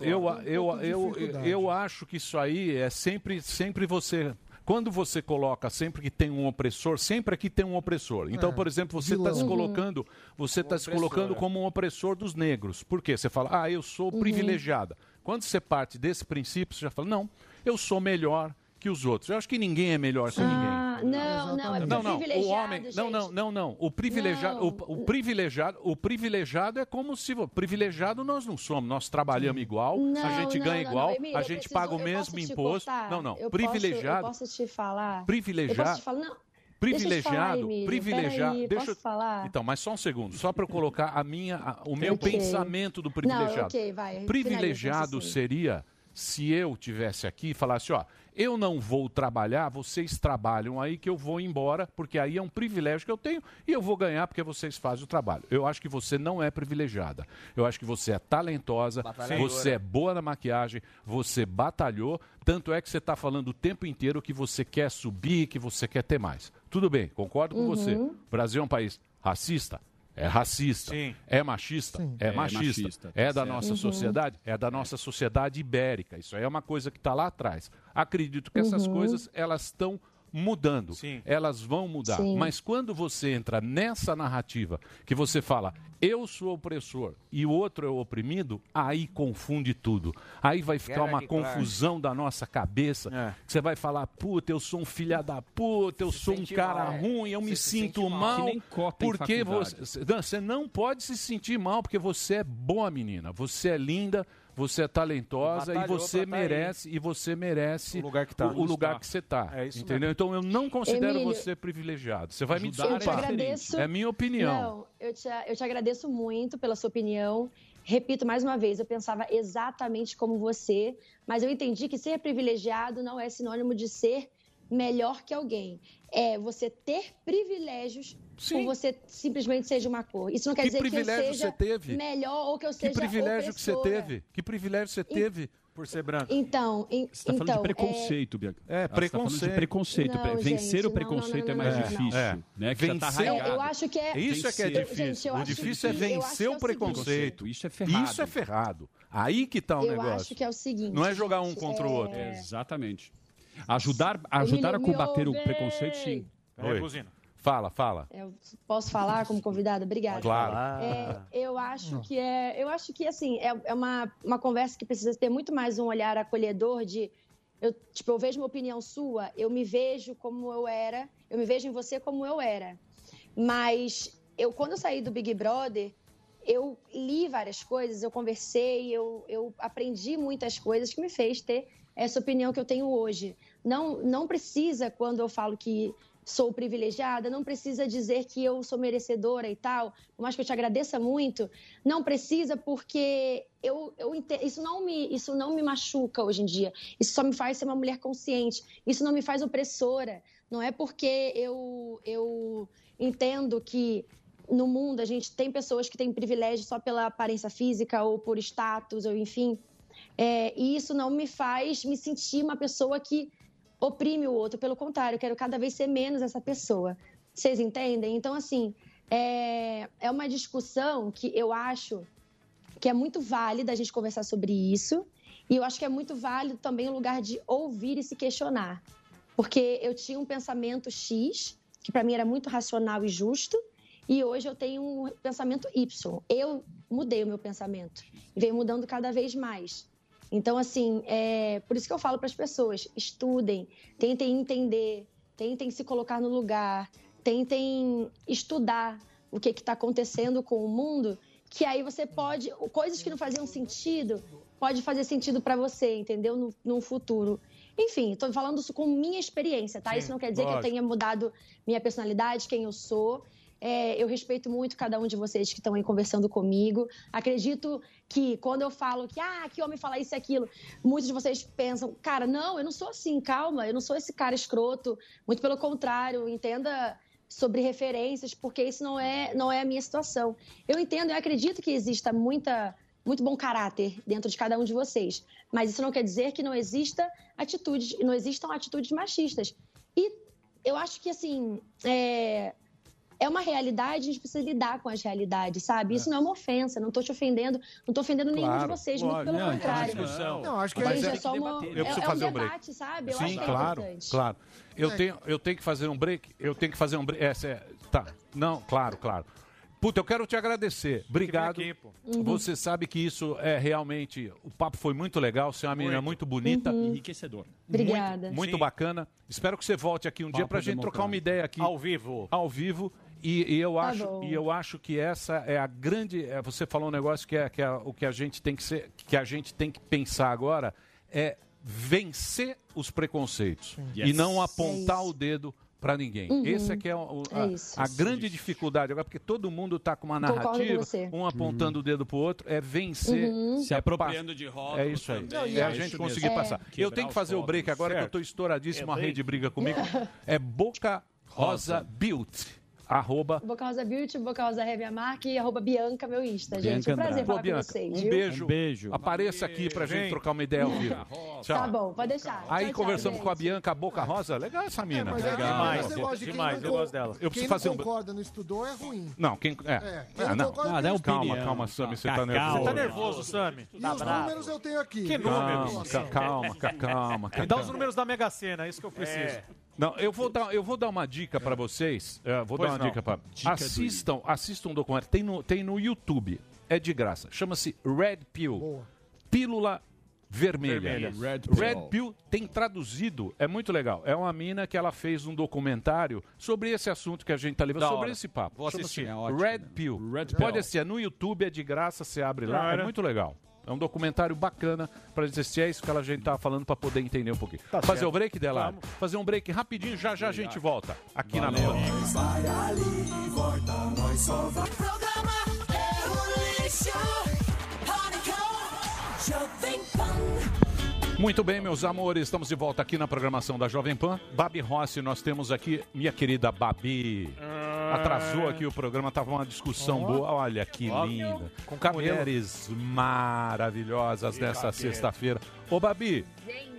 Eu eu, eu, eu, eu acho que isso aí é sempre, sempre você. Quando você coloca sempre que tem um opressor, sempre aqui tem um opressor. Então, É, por exemplo, você está se colocando, você está se colocando como um opressor dos negros. Por quê? Você fala, ah, eu sou Uhum. privilegiada. Quando você parte desse princípio, você já fala, não, eu sou melhor que os outros. Eu acho que ninguém é melhor que ninguém. Não, não, é porque Não, não, o homem, não, não, não, não. O privilegiado, Não. O, o privilegiado, o privilegiado é como se privilegiado nós não somos. Nós trabalhamos igual, a Não, gente não, ganha não, igual, não, Emílio, a gente preciso- paga o mesmo imposto. cortar? Não, não. Eu privilegiado. Posso, eu posso te falar? Privilegiado- Eu posso te falar? Não. Privilegiado, Deixa eu te falar, Emílio, privilegiado. peraí, deixa posso eu- falar? Então, mas só um segundo, só para eu colocar a minha, a- o meu Ok. pensamento do privilegiado. Não, ok, vai, privilegiado seria se eu tivesse aqui e falasse, ó, eu não vou trabalhar, vocês trabalham aí que eu vou embora, porque aí é um privilégio que eu tenho e eu vou ganhar porque vocês fazem o trabalho. Eu acho que você não é privilegiada. Eu acho que você é talentosa, Batalhadora. você é boa na maquiagem, você batalhou, tanto é que você está falando o tempo inteiro que você quer subir, que você quer ter mais. Tudo bem, concordo com Uhum. você. O Brasil é um país racista? É racista. É machista? É, É machista. machista, É tá da certo. nossa Uhum. sociedade? É da nossa sociedade ibérica. Isso aí é uma coisa que está lá atrás. Acredito que essas Uhum. coisas elas estão mudando. Elas vão mudar. Sim. Mas quando você entra nessa narrativa que você fala, eu sou opressor e o outro é o oprimido, aí confunde tudo. Aí vai ficar Guerra uma de classe. confusão da nossa cabeça. que Você vai falar, puta, eu sou um filha da puta, eu sou um cara mal. ruim, eu me se sinto sente mal. mal. Porque você, você não pode se sentir mal, porque você é boa menina, você é linda, você é talentosa e você aí. merece e você merece o lugar que, tá. o, lugar que você está. É isso entendeu? mesmo. Então eu não considero Emílio, você privilegiado. Você vai me Eu te desculpar. agradeço. É minha opinião. Não, eu te, eu te agradeço muito pela sua opinião. Repito mais uma vez, eu pensava exatamente como você, mas eu entendi que ser privilegiado não é sinônimo de ser melhor que alguém. É você ter privilégios por você simplesmente seja uma cor. Isso não quer Que dizer que eu seja você teve? melhor ou que eu Que seja privilégio que você opressora. teve? Que privilégio você teve por ser branco? Então, em- Você está falando então, de preconceito, Bianca. É, Ela tá falando preconceito. de preconceito. Não, Vencer gente, o não, preconceito não, não, é mais difícil. não. Né? Que tá Vencer- arraigado. Eu acho que é- Isso é que é difícil. Gente, eu o difícil que- é eu vencer que é o preconceito. Isso é ferrado. Isso é ferrado. Aí que tá o Eu negócio. acho que é o seguinte, Não é jogar um gente, contra o é- outro. Exatamente. Ajudar, ajudar a combater o preconceito, sim. Oi. Fala, fala. Eu posso falar como convidada? Obrigada. Claro. É, eu acho que é, eu acho que assim é, é uma, uma conversa que precisa ter muito mais um olhar acolhedor de eu, tipo, eu vejo uma opinião sua, eu me vejo como eu era, eu me vejo em você como eu era. Mas eu quando eu saí do Big Brother, eu li várias coisas, eu conversei, eu, eu aprendi muitas coisas que me fez ter essa opinião que eu tenho hoje. Não, não precisa, quando eu falo que sou privilegiada, não precisa dizer que eu sou merecedora e tal, por mais que eu te agradeça muito, não precisa porque eu, eu isso, não me, isso não me machuca hoje em dia. Isso só me faz ser uma mulher consciente. Isso não me faz opressora. Não é porque eu, eu entendo que no mundo a gente tem pessoas que têm privilégio só pela aparência física ou por status, ou enfim. É, e isso não me faz me sentir uma pessoa que oprime o outro. Pelo contrário, eu quero cada vez ser menos essa pessoa. Vocês entendem? Então, assim, é, é uma discussão que eu acho que é muito válida a gente conversar sobre isso. E eu acho que é muito válido também o lugar de ouvir e se questionar. Porque eu tinha um pensamento X, que para mim era muito racional e justo, E hoje eu tenho um pensamento Y. Eu mudei o meu pensamento. E venho mudando cada vez mais. Então, assim, é por isso que eu falo para as pessoas: estudem, tentem entender, tentem se colocar no lugar, tentem estudar o que está acontecendo com o mundo, que aí você pode. Coisas que não faziam sentido, pode fazer sentido para você, entendeu? No, no futuro. Enfim, estou falando isso com minha experiência, tá? Sim, isso não quer dizer que eu lógico. tenha mudado minha personalidade, quem eu sou. É, eu respeito muito cada um de vocês que estão aí conversando comigo. Acredito que quando eu falo que, ah, que homem fala isso e aquilo, muitos de vocês pensam, cara, não, eu não sou assim, calma, eu não sou esse cara escroto. Muito pelo contrário, entenda sobre referências, porque isso não é, não é a minha situação. Eu entendo, eu acredito que exista muita, muito bom caráter dentro de cada um de vocês, mas isso não quer dizer que não exista atitudes, não existam atitudes machistas. E eu acho que assim, é, é uma realidade, a gente precisa lidar com as realidades, sabe? Isso não é uma ofensa, não tô te ofendendo, não tô ofendendo nenhum de Claro, vocês, muito pelo Não, é contrário. discussão. Não, acho que Mas é- é só uma, Eu é, preciso é um fazer um break. debate, sabe? Eu Sim, acho que é claro, importante. claro. Eu É. tenho, eu tenho que fazer um break. Eu tenho que fazer um break. Essa é, tá. Não, claro, claro. Puta, eu quero te agradecer. Obrigado. Uhum. Você sabe que isso é realmente. O papo foi muito legal. Você é uma menina muito bonita. Uhum. Enriquecedor. Obrigada. Muito, muito bacana. Espero que você volte aqui um dia Papo pra gente trocar uma ideia aqui. Ao vivo. Ao vivo. E, e eu Tá acho, bom. e eu acho que essa é a grande. é, você falou um negócio que é, que é o que a gente tem que ser, que a gente tem que pensar agora é vencer os preconceitos Yes. e não É apontar isso. o dedo para ninguém. Uhum. Esse é que é, o- É a, isso. a grande dificuldade agora, porque todo mundo está com uma com narrativa, você. um apontando o dedo pro outro, é vencer, Uhum. Se é apropriando de rótulos É isso aí. também. é a É gente isso conseguir passar. É. Eu tenho que fazer o break agora, que eu Certo. estou estouradíssimo, a É rede briga comigo. Rosa. É Boca Rosa Built. Arroba Boca Rosa Beauty, Boca Rosa Heavy Mark e arroba Bianca, meu Insta, gente. Um prazer Pô, falar com Bianca, vocês, um beijo. Um beijo. Apareça aqui pra gente trocar uma ideia ao vivo. Tchau. Tá bom, pode deixar. Aí Tchau, tchau, conversamos gente. com a Bianca a Boca Rosa. Legal essa mina. Mas é Legal. demais, demais, demais, eu gosto dela. Eu Quem preciso fazer um. concorda, não estudou, é ruim. Não, quem. É. É, quem Ah, não não. concorda, Ah, dá calma, calma, Sammy, você Tá, tá nervoso. calma. Tá nervoso, Sami? E os números eu tenho aqui. Que números? Calma, ca- calma, ca- calma. Me dá os números da Mega Sena, é isso que eu preciso. Não, eu vou dar, eu vou dar uma dica pra vocês. É, vou Pois dar uma não. dica para. Dica do Assistam, assistam um documentário. Tem no, tem no YouTube. É de graça. Chama-se Red Pill. Pílula vermelha. Vermelha. Red Red Pill. Pill tem traduzido. É muito legal. É uma mina que ela fez um documentário sobre esse assunto que a gente tá levando, Da sobre hora. esse papo. Vou assistir. É ótimo, Red Pill. Pill. Pode assistir. É no YouTube, é de graça. Você abre lá. Cara. É muito legal. É um documentário bacana pra assistir. É isso que a gente tava falando pra poder entender um pouquinho. Tá Fazer certo. o break dela. Fazer um break rapidinho. Já já a gente volta aqui na Valeu. Band. Nós vai ali volta, nós só vai. Programa é o lixo. Pânico. Jovem Pan. Muito bem, meus amores, estamos de volta aqui na programação da Jovem Pan. Babi Rossi, nós temos aqui minha querida Babi. Atrasou aqui o programa, tava uma discussão Ó. boa. Olha que Ó. linda. Com cabelo. mulheres maravilhosas nessa cabelo. sexta-feira. Ô, Babi, Gente,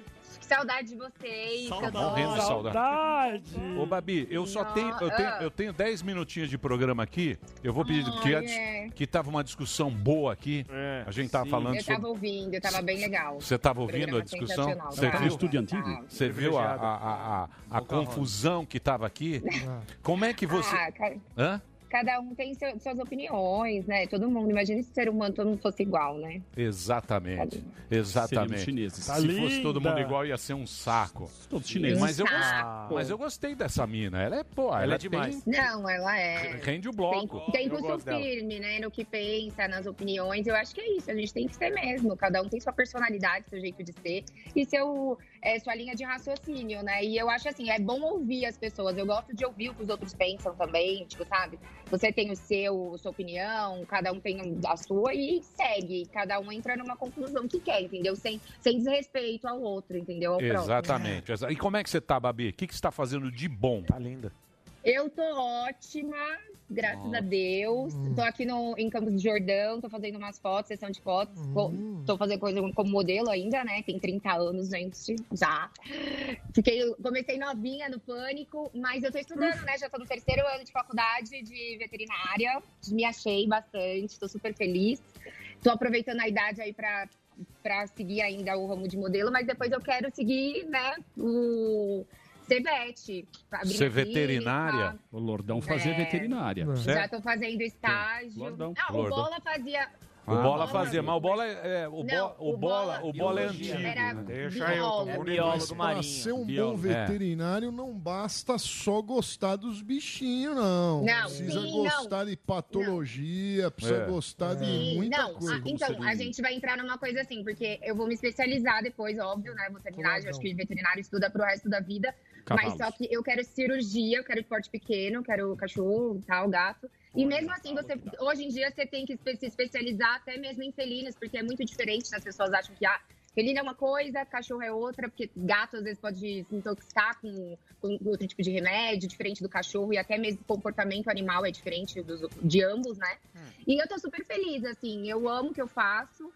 saudade de vocês. eu tô- morrendo de saudade. Ô, Babi, eu só tenho eu, tenho. ah. eu tenho 10 minutinhos de programa aqui. Eu vou pedir Ai, que, é. que tava uma discussão boa aqui. A gente tava falando Eu sobre. tava ouvindo, eu tava bem legal. Você estava ouvindo a discussão? Você viu? Estúdio antigo? Tá. Você viu a, a, a, a- confusão que estava aqui? Como é que você. Ah, Hã? Cada um tem seu- suas opiniões, né? Todo mundo. Imagina se ser humano todo mundo fosse igual, né? Exatamente. Exatamente. Chineses. Se Tá fosse todo linda. mundo igual, ia ser um saco. Todos chineses. Mas eu, gos- saco. mas eu gostei dessa mina. Ela é, pô, ela, Ela é tem- demais. Não, ela é. Rende o Tem, bloco. tem Eu pulso dela. firme, né? No que pensa, nas opiniões. Eu acho que é isso. A gente tem que ser mesmo. Cada um tem sua personalidade, seu jeito de ser e seu, é, sua linha de raciocínio, né? E eu acho assim, é bom ouvir as pessoas. Eu gosto de ouvir o que os outros pensam também. Tipo, sabe? Você tem o seu, sua opinião, cada um tem a sua e segue. Cada um entra numa conclusão que quer, entendeu? Sem, sem desrespeito ao outro, entendeu? Ao. Exatamente. exa- E como é que você tá, Babi? O que, que você está fazendo de bom? Tá linda. Eu tô ótima, graças a Deus. Tô aqui no, em Campos do Jordão, tô fazendo umas fotos, sessão de fotos. Vou- Tô fazendo coisa como modelo ainda, né? Tem 30 anos, gente, já. Fiquei, comecei novinha no pânico, mas eu tô estudando, né? Já tô no terceiro ano de faculdade de veterinária. Me achei bastante, tô super feliz. Tô aproveitando a idade aí pra, pra seguir ainda o ramo de modelo, mas depois eu quero seguir, né? O Cevete. abrir Ser clínica. veterinária? O Lordão fazer É. veterinária. Já tô fazendo estágio. Lordão. Não, Lordão. o Bola fazia. O bola fazia, mas o bola é, é- o, Não, bo- o bola, o bola é antigo. Era né? Deixa eu, tô biólogo. Mas pra ser um bom Biólogo. É. veterinário, não basta só gostar dos bichinhos, não. Não, precisa sim, gostar de patologia, precisa É. gostar de Sim, muita não, coisa. ah, então, a gente vai entrar numa coisa assim, porque eu vou me especializar depois, óbvio, né? Vou terminar, eu acho que veterinário estuda pro resto da vida. Mas Cavalos. só que eu quero cirurgia, eu quero porte pequeno, quero cachorro, tal, gato. E mesmo assim, você hoje em dia você tem que se especializar até mesmo em felinos, porque é muito diferente, né? as pessoas acham que ah, felino é uma coisa, cachorro é outra, porque gato às vezes pode se intoxicar com, com outro tipo de remédio, diferente do cachorro, e até mesmo o comportamento animal é diferente dos, de ambos, né? E eu tô super feliz, assim, eu amo o que eu faço,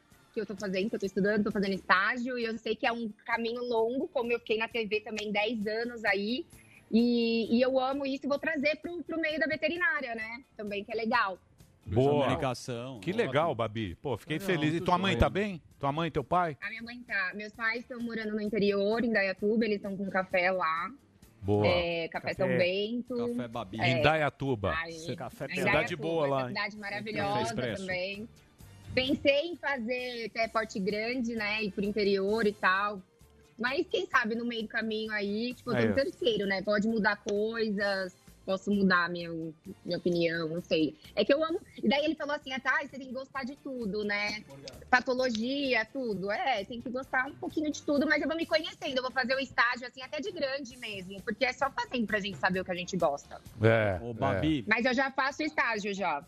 que eu tô fazendo, que eu tô estudando, tô fazendo estágio, e eu sei que é um caminho longo, como eu fiquei na TV também 10 anos aí, e, e eu amo isso e vou trazer pro, pro meio da veterinária, né? Também, que é legal. Boa. Comunicação. Que legal, Babi. Pô, fiquei Não, feliz. E tua mãe bem. tá bem? Tua mãe e teu pai? A minha mãe tá. Meus pais estão morando no interior, em Dayatuba, eles estão com café lá. Boa. É, café, São Bento. Café Babi. É. Em Dayatuba. Aí, café em Cidade boa lá? Cidade Café maravilhosa também. Pensei em fazer até porte grande, né? Ir pro interior e tal. Mas quem sabe no meio do caminho aí, tipo, eu tô Aí, no terceiro, né? Pode mudar coisas, posso mudar minha, minha opinião, não sei. É que eu amo. E daí ele falou assim: ah, tá, você tem que gostar de tudo, né? Patologia, tudo. É, tem que gostar um pouquinho de tudo, mas eu vou me conhecendo, eu vou fazer o estágio, assim, até de grande mesmo, porque é só fazendo pra gente saber o que a gente gosta. É. Ô, Babi. Mas eu já faço estágio já.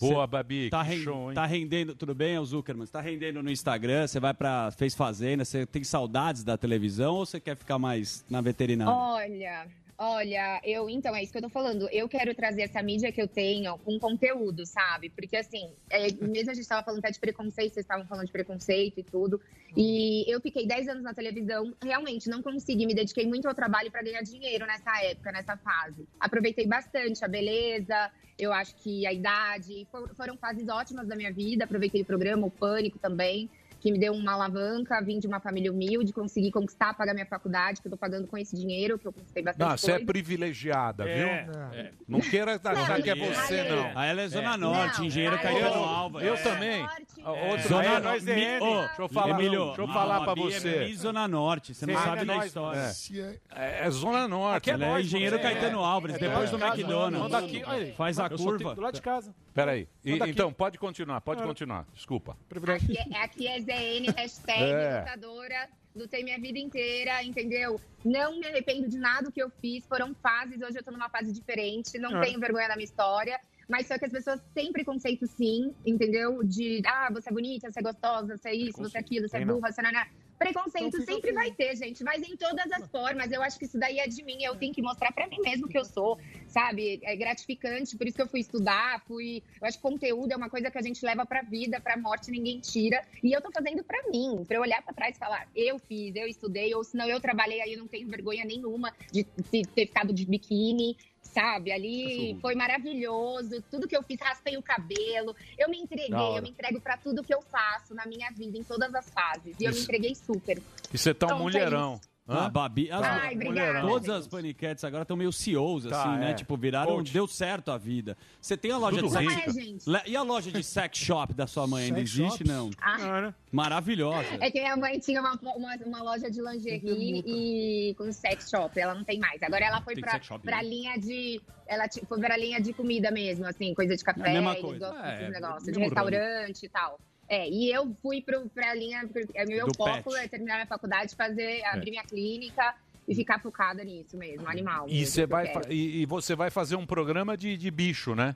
Boa, Babi. Tá, que ren- show, hein? tá rendendo, tudo bem, ô Zuckerman? Tá rendendo no Instagram, você vai pra Fez Fazenda, você tem saudades da televisão ou você quer ficar mais na veterinária? Olha, olha, eu então é isso que eu tô falando. Eu quero trazer essa mídia que eu tenho com conteúdo, sabe? Porque assim, é, mesmo a gente tava falando até de preconceito, vocês estavam falando de preconceito e tudo. E eu fiquei 10 anos na televisão, realmente não consegui, me dediquei muito ao trabalho para ganhar dinheiro nessa época, nessa fase. Aproveitei bastante a beleza, eu acho que a idade, for- foram fases ótimas da minha vida. Aproveitei o programa, o Pânico também, que me deu uma alavanca. Vim de uma família humilde, consegui conquistar, pagar minha faculdade, que eu tô pagando com esse dinheiro, que eu conquistei bastante Não, você é privilegiada, É, viu? é. Não queira achar que é você, não. Ah, ela é Zona Norte, engenheiro Caetano Alves. Eu É. também. Outro Zona Norte. é Deixa eu falar, Emílio, deixa eu a falar pra é você. Miss Zona Norte, você não sabe da história. é. É, é Zona Norte. Ela é engenheiro Caetano Alves, É, depois do é, McDonald's. Faz a curva. do lado de casa. Peraí. E- Manda aqui. Então, pode continuar, pode Ah. continuar. Desculpa. Aqui é, aqui é ZN, hashtag É. lutadora, lutei minha vida inteira, entendeu? Não me arrependo de nada que eu fiz, foram fases, hoje eu tô numa fase diferente, não Ah. tenho vergonha da minha história, mas só que as pessoas têm preconceito sim, entendeu? De, ah, você é bonita, você é gostosa, você é isso, você é aquilo, você é burra, você não é... Preconceito Então sempre assim. vai ter, gente, mas em todas as formas. Eu acho que isso daí é de mim, eu tenho que mostrar pra mim mesmo que eu sou, sabe? É gratificante, por isso que eu fui estudar, fui. Eu acho que conteúdo é uma coisa que a gente leva pra vida, pra morte, ninguém tira. E eu tô fazendo pra mim, pra eu olhar pra trás e falar, eu fiz, eu estudei, ou senão eu trabalhei aí, eu não tenho vergonha nenhuma de ter ficado de biquíni. Sabe, ali foi maravilhoso. Tudo que eu fiz, raspei o cabelo. Eu me entreguei, eu me entrego pra tudo que eu faço na minha vida, em todas as fases. E eu me Isso. entreguei super. E você tá um Então, mulherão. Hã? Babi, as- Ai, obrigada, todas gente. as paniquetes agora estão meio CEOs, Tá, assim, né? é. Tipo, viraram, Coach. deu certo a vida. Você tem a loja Tudo de sex rica. Não é, E a loja de sex shop da sua mãe ainda existe? shops? Não. Ah. Maravilhosa. É que minha mãe tinha uma, uma, uma loja de lingerie e com sex shop. Ela não tem mais. Agora ela foi Tem pra, shop, pra né? linha de. Ela foi pra linha de comida mesmo, assim, coisa de É a café, mesma eles coisa. É, negócios, de mesmo restaurante e tal. É, e eu fui pro, pra linha, é meu Do foco pet. é terminar minha faculdade, fazer, abrir minha clínica e ficar focada nisso mesmo, animal. E, mesmo, vai, e, e você vai fazer um programa de, de bicho, né?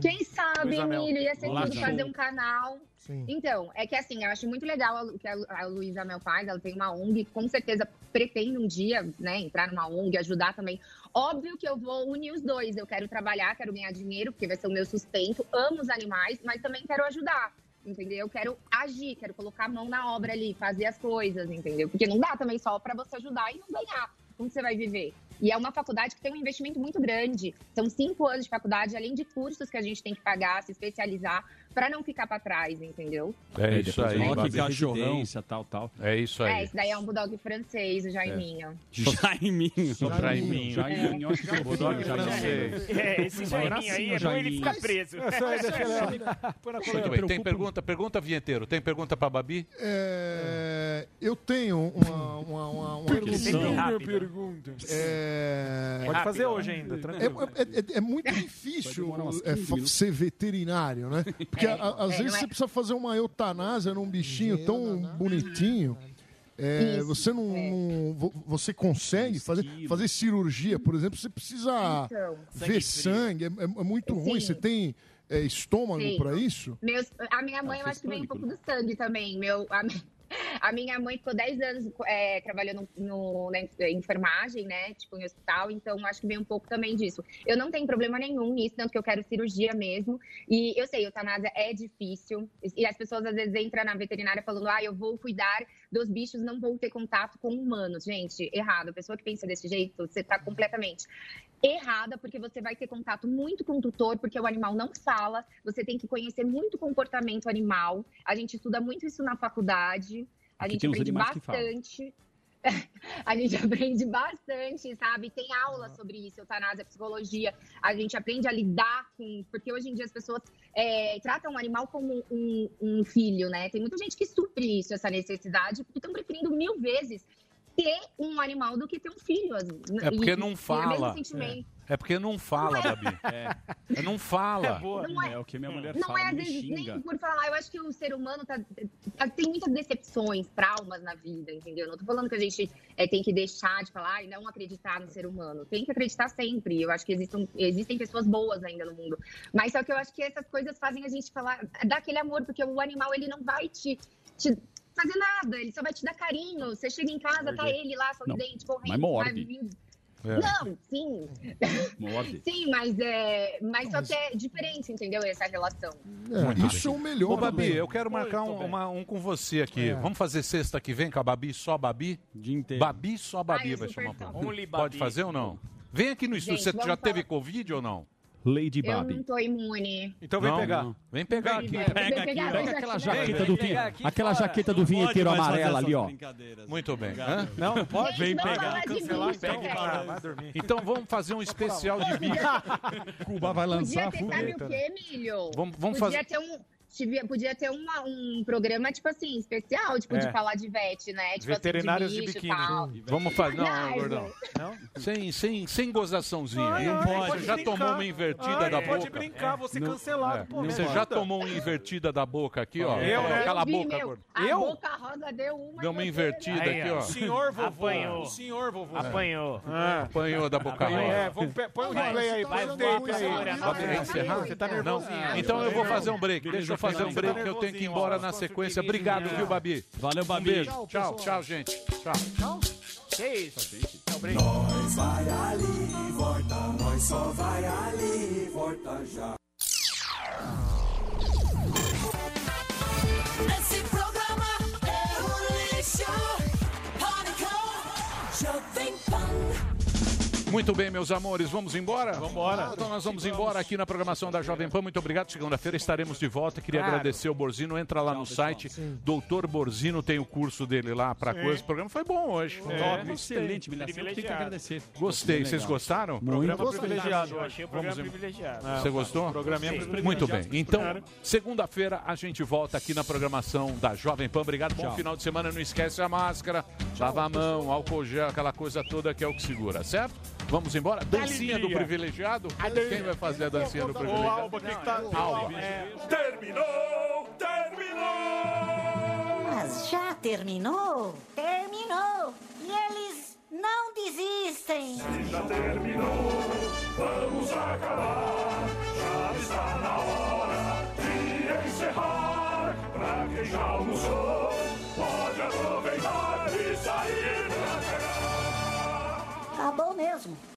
Quem sabe. Emílio, ia ser tudo fazer um canal. Sim. Então, é que assim, eu acho muito legal a Lu- que a, a Luísa Mel faz, ela tem uma ONG, com certeza pretende um dia, né, entrar numa ONG, ajudar também. Óbvio que eu vou unir os dois, eu quero trabalhar, quero ganhar dinheiro, porque vai ser o meu sustento, amo os animais, mas também quero ajudar, entendeu? Eu quero agir, quero colocar a mão na obra ali, fazer as coisas, entendeu? Porque não dá também só pra você ajudar e não ganhar. Como você vai viver? E é uma faculdade que tem um investimento muito grande. São cinco anos de faculdade, além de cursos que a gente tem que pagar, se especializar. Pra não ficar pra trás, entendeu? É isso aí. Babi. cachorrão, tal, tal. É isso É, aí. esse daí é um bulldog francês, o Jaiminho. Jaiminho. Jaiminho. Jaiminho, acho que é Bulldog Jaiminho. francês. É, esse Jaiminho aí é bom ele ficar preso. Muito bem. Tem pergunta? Pergunta, vinheteiro. Tem pergunta pra Babi? É, eu tenho uma, uma, uma, uma Pergunta. Pergunta. É... Pode fazer hoje ainda, tranquilo. É, é- é- é muito difícil é, ser veterinário, né? Porque É, a- a- às é, vezes não é- você precisa fazer uma eutanásia num bichinho tão bonitinho. É, Isso, você não, não- vo- você consegue fazer, fazer cirurgia, por exemplo, você precisa Então. ver sangue, é, é- é muito ruim. Sim. Você tem é, estômago para isso? Meus, a minha mãe, eu acho que vem um pouco do sangue também. Meu, a, a minha mãe ficou 10 anos é, trabalhando no, na en- enfermagem, né? Tipo, em hospital, então acho que vem um pouco também disso. Eu não tenho problema nenhum nisso, tanto que eu quero cirurgia mesmo. E eu sei, eutanásia é difícil. E as pessoas às vezes entram na veterinária falando, ah, eu vou cuidar dos bichos, não vou ter contato com humanos. Gente, errado. A pessoa que pensa desse jeito, você tá completamente errada, porque você vai ter contato muito com o tutor, porque o animal não fala, você tem que conhecer muito o comportamento animal. A gente estuda muito isso na faculdade, a gente aprende bastante. A gente aprende bastante, sabe? Tem aula sobre isso, eutanásia, psicologia. A gente aprende a lidar com. Porque hoje em dia as pessoas é, tratam o animal como um, um filho, né? Tem muita gente que supre isso, essa necessidade, porque estão preferindo mil vezes ter um animal do que ter um filho. É porque E- não o fala. sentimento. É porque não fala, Babi. É. Não fala. Não é- o que minha mulher Não fala, é às vezes xinga. nem por falar, eu acho que o ser humano tá, tá- tem muitas decepções, traumas na vida, entendeu? Não tô falando que a gente é, tem que deixar de falar e não acreditar no ser humano. Tem que acreditar sempre. Eu acho que existem, existem pessoas boas ainda no mundo. Mas só que eu acho que essas coisas fazem a gente falar, dar aquele amor, porque o animal ele não vai te, te fazer nada, ele só vai te dar carinho. Você chega em casa, tá ele lá, sorridente, correndo, mas morde. É. Não, sim. Morde. Sim, mas é. Mas só que é diferente, entendeu? Essa relação. É, isso é o melhor. Ô, Babi, também. eu quero marcar um, uma- um com você aqui. É. Vamos fazer sexta que vem com a Babi, só Babi? Dia inteiro. Babi, só Babi Ai, eu vai chamar. Only Pode Babi. fazer ou não? Vem aqui no estúdio. Gente, Você já falar. teve Covid ou não? Lady Eu Babi. não tô imune. Então vem Não? pegar. Não. Vem pegar aqui. Vem pegar aqui, ó. Pega aquela jaqueta vem do vinho. Aquela jaqueta do vinheteiro amarela ali, ó. Muito bem. Hã? Não, pode? Vem Não, pegar. cancelar, então. velho. Vai, dormir. Então vamos fazer um especial de bicho. Cuba vai Podia ter, sabe o que, Emílio? Vamos- vamos podia fazer- ter um. Tive- Podia ter uma- um programa, tipo assim, especial, tipo, É. de falar de vet, né? Tipo, Veterinários assim, de bicho e biquíni. tal. Vamos fazer. Não, Ai, gordão. Não? Sem, sem, sem gozaçãozinha. Ai, não pode. pode Você já brincar. tomou uma invertida Ai, da pode boca. brincar, vou ser Não- cancelado, É. pô, Você já tomou uma invertida da boca aqui, ó. Eu, né? Cala a Eu boca, meu, gordo. A Eu? boca rosa deu uma. Deu uma você, invertida aqui, ó. O senhor vovô. Apanhou. O senhor vovô. Apanhou. Ah. Apanhou da boca rosa. É, vamos põe o replay aí, vai, põe o vai, vai, Pode? Você tá Não? nervosinho. Então eu vou fazer um break. Deixa eu fazer um break que eu tenho que ir embora na sequência. Obrigado, viu, Babi? Valeu, Um Babi. beijo. Tchau, tchau, gente. Tchau. Que isso? É o break. Nós vai ali e volta, nós só vai ali e volta já. Muito bem, meus amores, vamos embora? Vamos embora. Então nós vamos embora aqui na programação da Jovem Pan. Muito obrigado. Segunda-feira estaremos de volta. Queria Claro. agradecer o Borzino. Entra lá no site. Doutor Borzino tem o curso dele lá para Sim. coisa. O programa foi bom hoje. É. Top. Excelente, Milhação. Tem que agradecer. Gostei. Vocês gostaram? Programa Muito. privilegiado. Eu achei o programa Vamos em- privilegiado. Você gostou? Privilegiado. Muito bem. Então, segunda-feira a gente volta aqui na programação da Jovem Pan. Obrigado. Bom Tchau. final de semana. Não esquece a máscara, lava a mão, álcool gel, aquela coisa toda que é o que segura, certo? Vamos embora. Dancinha do privilegiado. Quem vai fazer a dancinha do privilegiado? Alba, o que que tá... Alba. É. Terminou, terminou! Mas já terminou? Terminou! E eles não desistem! Já terminou, vamos acabar. Já está na hora de encerrar. Pra quem já almoçou, pode aproveitar e sair. Acabou mesmo!